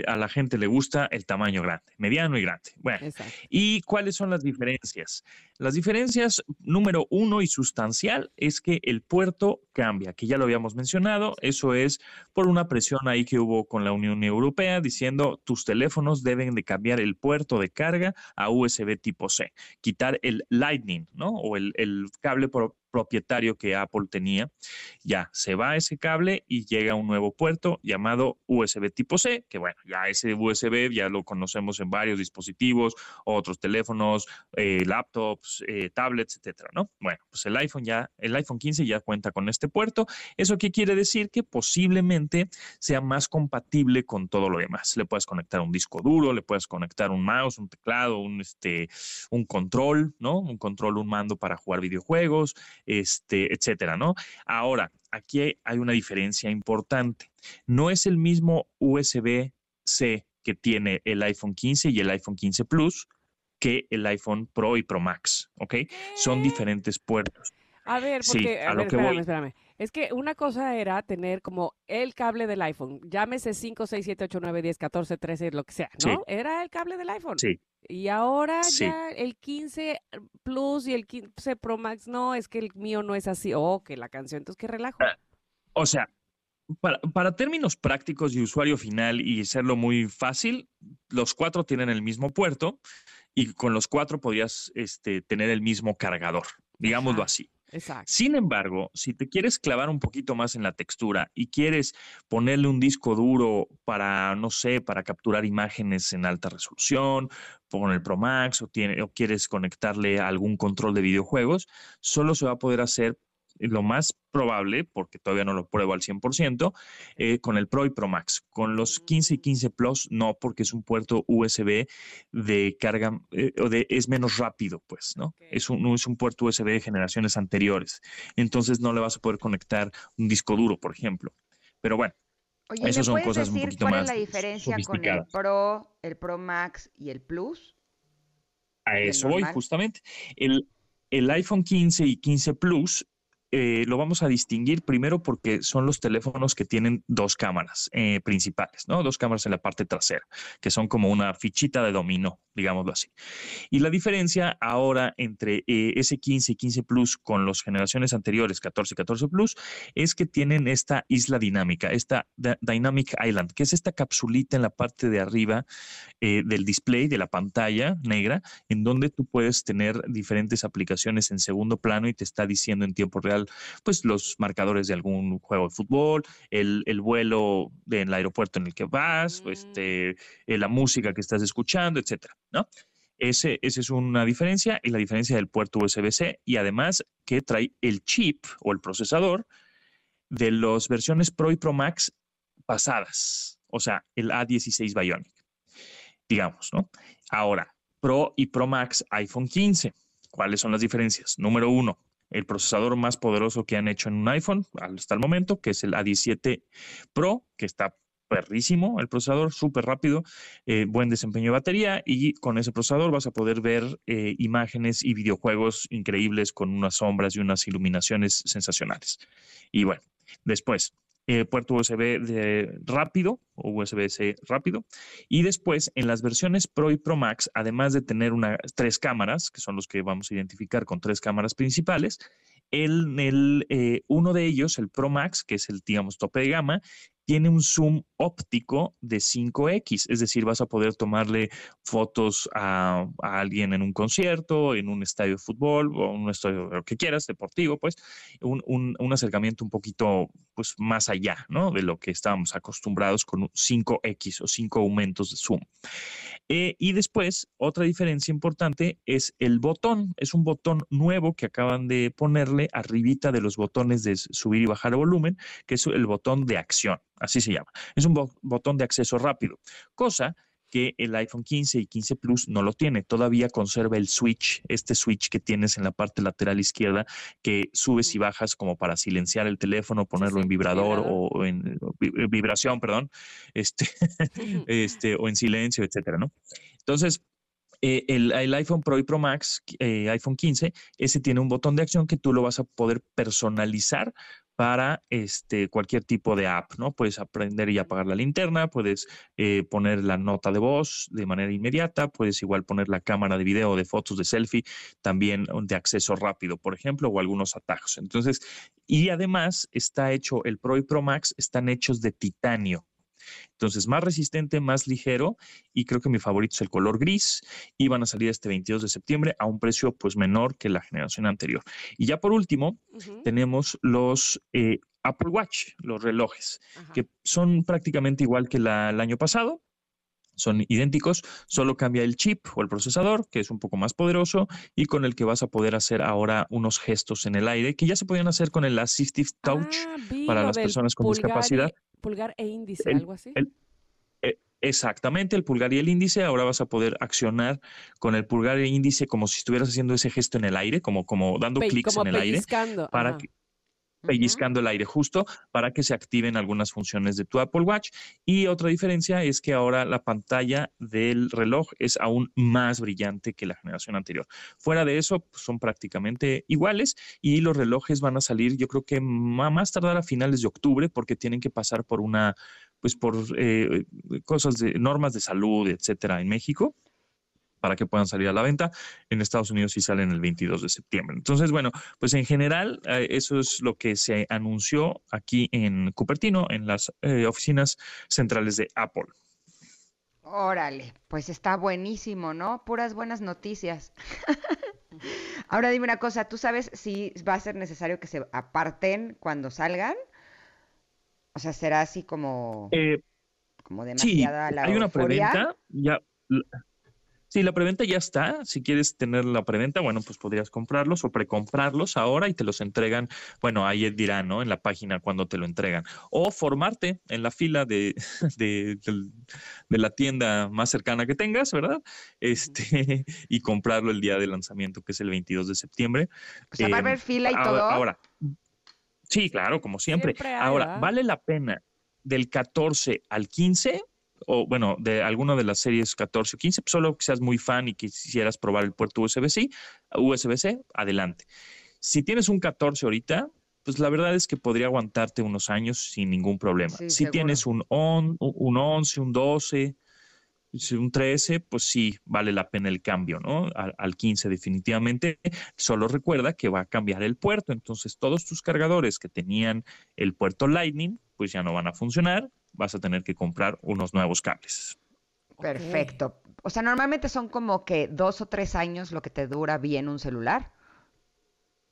A la gente le gusta el tamaño grande, mediano y grande. Bueno, Exacto. ¿Y cuáles son las diferencias? Las diferencias, número uno y sustancial, es que el puerto cambia, que ya lo habíamos mencionado, eso es por una presión ahí que hubo con la Unión Europea diciendo tus teléfonos deben de cambiar el puerto de carga a USB tipo C, quitar el Lightning, ¿no? O el, cable pro- propietario que Apple tenía. Ya se va ese cable y llega un nuevo puerto llamado USB tipo C, que bueno, ya ese USB ya lo conocemos en varios dispositivos, otros teléfonos, eh, laptops, iPads, eh, tablets, etcétera, ¿no? Bueno, pues el iPhone ya, el iPhone 15 ya cuenta con este puerto. ¿Eso qué quiere decir? Que posiblemente sea más compatible con todo lo demás. Le puedes conectar un disco duro, le puedes conectar un mouse, un teclado, un, este, un control, ¿no? Un control, un mando para jugar videojuegos, este, etcétera, ¿no? Ahora, aquí hay una diferencia importante. No es el mismo USB-C que tiene el iPhone 15 y el iPhone 15 Plus que el iPhone Pro y Pro Max, ¿ok? Son diferentes puertos. A ver, porque, a, ver, espérame, espérame. Es que una cosa era tener como el cable del iPhone, llámese 5, 6, 7, 8, 9, 10, 14, 13, lo que sea, ¿no? Era el cable del iPhone. Sí. Y ahora ya el 15 Plus y el 15 Pro Max, no, es que el mío no es así. Oh, que la canción, entonces qué relajo. Ah, o sea, para, para, términos prácticos y usuario final y hacerlo muy fácil, los cuatro tienen el mismo puerto y con los cuatro podrías este, tener el mismo cargador, digámoslo así. Exacto. Sin embargo, si te quieres clavar un poquito más en la textura y quieres ponerle un disco duro para, no sé, para capturar imágenes en alta resolución, con el Pro Max o, tiene, o quieres conectarle algún control de videojuegos, solo se va a poder hacer lo más probable, porque todavía no lo pruebo al 100%, eh, con el Pro y Pro Max. Con los 15 y 15 Plus, no, porque es un puerto USB de carga, eh, o de, es menos rápido, pues, ¿no? Es un, es un puerto USB de generaciones anteriores. Entonces no le vas a poder conectar un disco duro, por ejemplo. Pero bueno. Esas son cosas un poquito cuál es la diferencia con el Pro, el Pro Max y el Plus? A eso voy, justamente. El, el iPhone 15 y 15 Plus eh, lo vamos a distinguir primero porque son los teléfonos que tienen dos cámaras eh, principales, ¿no? Dos cámaras en la parte trasera, que son como una fichita de dominó, digámoslo así. Y la diferencia ahora entre eh, S15 y 15 Plus con las generaciones anteriores, 14 y 14 Plus, es que tienen esta isla dinámica, esta Dynamic Island, que es esta capsulita en la parte de arriba del display, de la pantalla negra, en donde tú puedes tener diferentes aplicaciones en segundo plano y te está diciendo en tiempo real pues los marcadores de algún juego de fútbol, el, vuelo del aeropuerto en el que vas, este, eh, la música que estás escuchando, etcétera, ¿no? Ese, esa es una diferencia y la diferencia del puerto USB-C y además que trae el chip o el procesador de las versiones Pro y Pro Max pasadas, o sea, el A16 Bionic, digamos, ¿no? Ahora, Pro y Pro Max iPhone 15. ¿Cuáles son las diferencias? Número uno, el procesador más poderoso que han hecho en un iPhone hasta el momento, que es el A17 Pro, que está perrísimo el procesador, súper rápido, eh, buen desempeño de batería y con ese procesador vas a poder ver eh, imágenes y videojuegos increíbles con unas sombras y unas iluminaciones sensacionales. Y bueno, después, eh, puerto USB rápido o USB-C rápido. Y después, en las versiones Pro y Pro Max, además de tener una, tres cámaras, que son los que vamos a identificar con tres cámaras principales, el, el eh, uno de ellos, el Pro Max, que es el, digamos, tope de gama, tiene un zoom óptico de 5X, es decir, vas a poder tomarle fotos a, alguien en un concierto, en un estadio de fútbol o un estadio, lo que quieras, deportivo, pues, un, acercamiento un poquito pues, más allá ¿no? de lo que estábamos acostumbrados con 5X o 5 aumentos de zoom. Eh, y después, otra diferencia importante es el botón. Es un botón nuevo que acaban de ponerle arribita de los botones de subir y bajar volumen, que es el botón de acción, así se llama. Es un botón de acceso rápido, cosa que el iPhone 15 y 15 Plus no lo tiene. Todavía conserva el switch, este switch que tienes en la parte lateral izquierda, que subes y bajas como para silenciar el teléfono, ponerlo en vibrador o en vibración, perdón, este, (laughs) este, o en silencio, etcétera, ¿no? Entonces, eh, el, iPhone Pro y Pro Max, eh, iPhone 15, ese tiene un botón de acción que tú lo vas a poder personalizar para este, cualquier tipo de app, ¿no? Puedes aprender y apagar la linterna, puedes eh, poner la nota de voz de manera inmediata, puedes igual poner la cámara de video, de fotos, de selfie, también de acceso rápido, por ejemplo, o algunos atajos. Entonces, y además está hecho, el Pro y Pro Max están hechos de titanio, entonces, más resistente, más ligero y creo que mi favorito es el color gris y van a salir este 22 de septiembre a un precio pues menor que la generación anterior. Y ya por último, tenemos los eh, Apple Watch, los relojes, que son prácticamente igual que el año pasado, son idénticos, solo cambia el chip o el procesador, que es un poco más poderoso y con el que vas a poder hacer ahora unos gestos en el aire que ya se podían hacer con el Assistive Touch Ah, para las personas con pulgar discapacidad. Pulgar e índice, El- algo así. el- eh, exactamente, el pulgar y el índice. Ahora vas a poder accionar con el pulgar e índice como si estuvieras haciendo ese gesto en el aire, como, como dando clics en el aire, para que, pellizcando el aire justo para que se activen algunas funciones de tu Apple Watch. Y otra diferencia es que ahora la pantalla del reloj es aún más brillante que la generación anterior. Fuera de eso, pues, son prácticamente iguales y los relojes van a salir, yo creo que más tardar a finales de octubre porque tienen que pasar por una, pues por eh, cosas de normas de salud, etcétera, en México para que puedan salir a la venta. En Estados Unidos sí salen el 22 de septiembre. Entonces, bueno, pues en general eh, eso es lo que se anunció aquí en Cupertino, en las eh, oficinas centrales de Apple. Órale, pues está buenísimo, ¿no? Puras buenas noticias. (laughs) Ahora dime una cosa, ¿tú sabes si va a ser necesario que se aparten cuando salgan? O sea, será así como, Eh, como sí, demasiada la hay una preventa, ya. Sí, la preventa ya está. Si quieres tener la preventa, bueno, pues podrías comprarlos o precomprarlos ahora y te los entregan. Bueno, ahí dirán, ¿no? En la página cuando te lo entregan. O formarte en la fila de, (laughs) de, del- de la tienda más cercana que tengas, ¿verdad? Este, (laughs) y comprarlo el día de lanzamiento, que es el 22 de septiembre. O sea, ¿va a Em, haber fila y ahora- todo? Ahora, sí, claro, como siempre. Siempre hay, ahora, ¿verdad? ¿vale la pena del 14 al 15? O bueno, de alguna de las series 14 o 15, pues, solo que seas muy fan y quisieras probar el puerto USB-C, USB-C, adelante. Si tienes un 14 ahorita, pues la verdad es que podría aguantarte unos años sin ningún problema. Sí, si seguro. tienes un, on, un 11, un 12, si un 13, pues sí, vale la pena el cambio, ¿no? Al, al 15 definitivamente. Solo recuerda que va a cambiar el puerto, entonces todos tus cargadores que tenían el puerto Lightning, pues ya no van a funcionar, vas a tener que comprar unos nuevos cables. Perfecto. O sea, normalmente son como que dos o tres años lo que te dura bien un celular.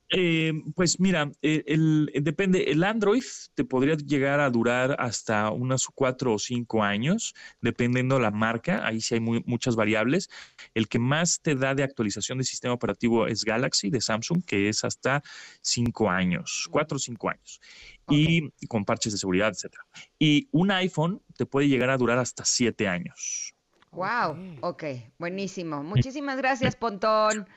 Eh, pues mira, eh, el, eh, depende, el Android te podría llegar a durar hasta unos cuatro o cinco años, dependiendo la marca, ahí sí hay muy- muchas variables. El que más te da de actualización de sistema operativo es Galaxy de Samsung, que es hasta cinco años, cuatro o cinco años, y con parches de seguridad, etcétera. Y un iPhone te puede llegar a durar hasta siete años. Wow, ok, buenísimo. Muchísimas gracias, Pontón.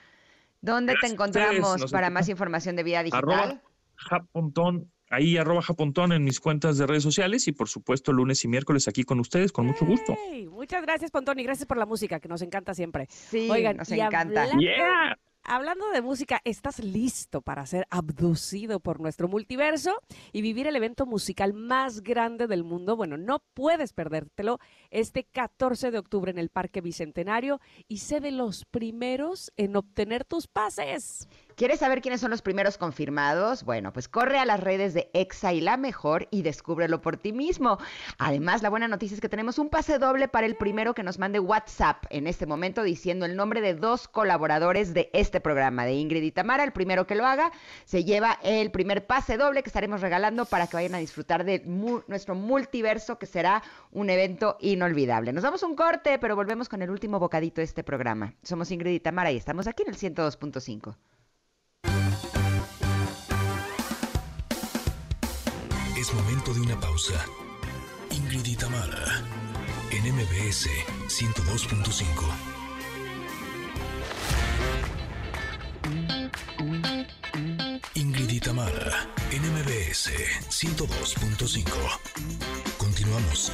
¿Dónde te Gracias encontramos para más información de vida digital? Arroba Japontón, ahí arroba Japontón en mis cuentas de redes sociales y por supuesto lunes y miércoles aquí con ustedes, con mucho gusto. Muchas gracias, Pontón, y gracias por la música, que nos encanta siempre. Sí, Oigan, nos y encanta. hablando- Yeah. Hablando de música, ¿estás listo para ser abducido por nuestro multiverso y vivir el evento musical más grande del mundo? Bueno, no puedes perdértelo este 14 de octubre en el Parque Bicentenario y sé de los primeros en obtener tus pases. ¿Quieres saber quiénes son los primeros confirmados? Bueno, pues corre a las redes de Exa y la mejor y descúbrelo por ti mismo. Además, la buena noticia es que tenemos un pase doble para el primero que nos mande WhatsApp en este momento diciendo el nombre de dos colaboradores de este programa, de Ingrid y Tamara. El primero que lo haga se lleva el primer pase doble que estaremos regalando para que vayan a disfrutar de nuestro multiverso, que será un evento inolvidable. Nos damos un corte, pero volvemos con el último bocadito de este programa. Somos Ingrid y Tamara y estamos aquí en el 102.5. Es momento de una pausa. Ingrid y Tamara, en MBS 102.5. Ingrid y Tamara, en MBS 102.5. Continuamos.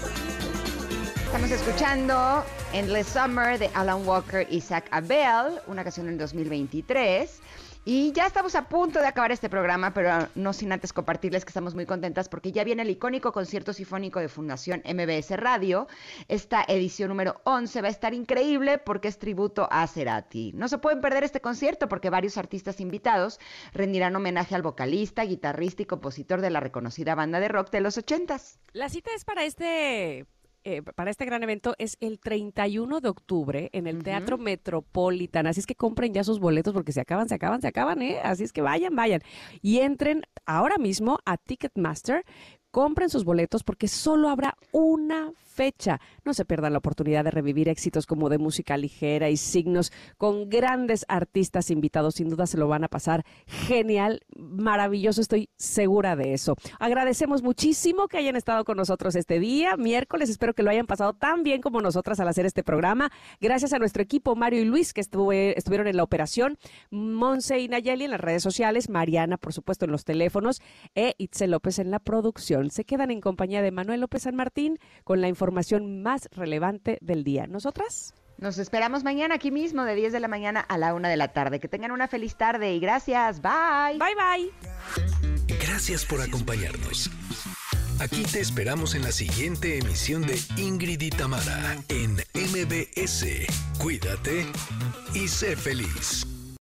Estamos escuchando Endless Summer de Alan Walker y Zach Abel, una canción del 2023. Y ya estamos a punto de acabar este programa, pero no sin antes compartirles que estamos muy contentas porque ya viene el icónico concierto sinfónico de Fundación MBS Radio. Esta edición número 11 va a estar increíble porque es tributo a Cerati. No se pueden perder este concierto porque varios artistas invitados rendirán homenaje al vocalista, guitarrista y compositor de la reconocida banda de rock de los 80s. La cita es para este, eh, para este gran evento, es el 31 de octubre en el Teatro Metropolitan. Así es que compren ya sus boletos porque se acaban, se acaban, se acaban, ¿eh? Así es que vayan, vayan. Y entren ahora mismo a Ticketmaster Compren sus boletos porque solo habrá una fecha. No se pierdan la oportunidad de revivir éxitos como de música ligera y signos con grandes artistas invitados. Sin duda se lo van a pasar genial, maravilloso, estoy segura de eso. Agradecemos muchísimo que hayan estado con nosotros este día, miércoles. Espero que lo hayan pasado tan bien como nosotras al hacer este programa. Gracias a nuestro equipo, Mario y Luis, que estuvieron en la operación, Monse y Nayeli en las redes sociales, Mariana, por supuesto, en los teléfonos, e Itzel López en la producción. Se quedan en compañía de Manuel López San Martín con la información información más relevante del día. ¿Nosotras? Nos esperamos mañana aquí mismo de 10 de la mañana a la 1 de la tarde. Que tengan una feliz tarde y gracias. Bye. Bye bye. Gracias por acompañarnos. Aquí te esperamos en la siguiente emisión de Ingrid y Tamara en MBS. Cuídate y sé feliz.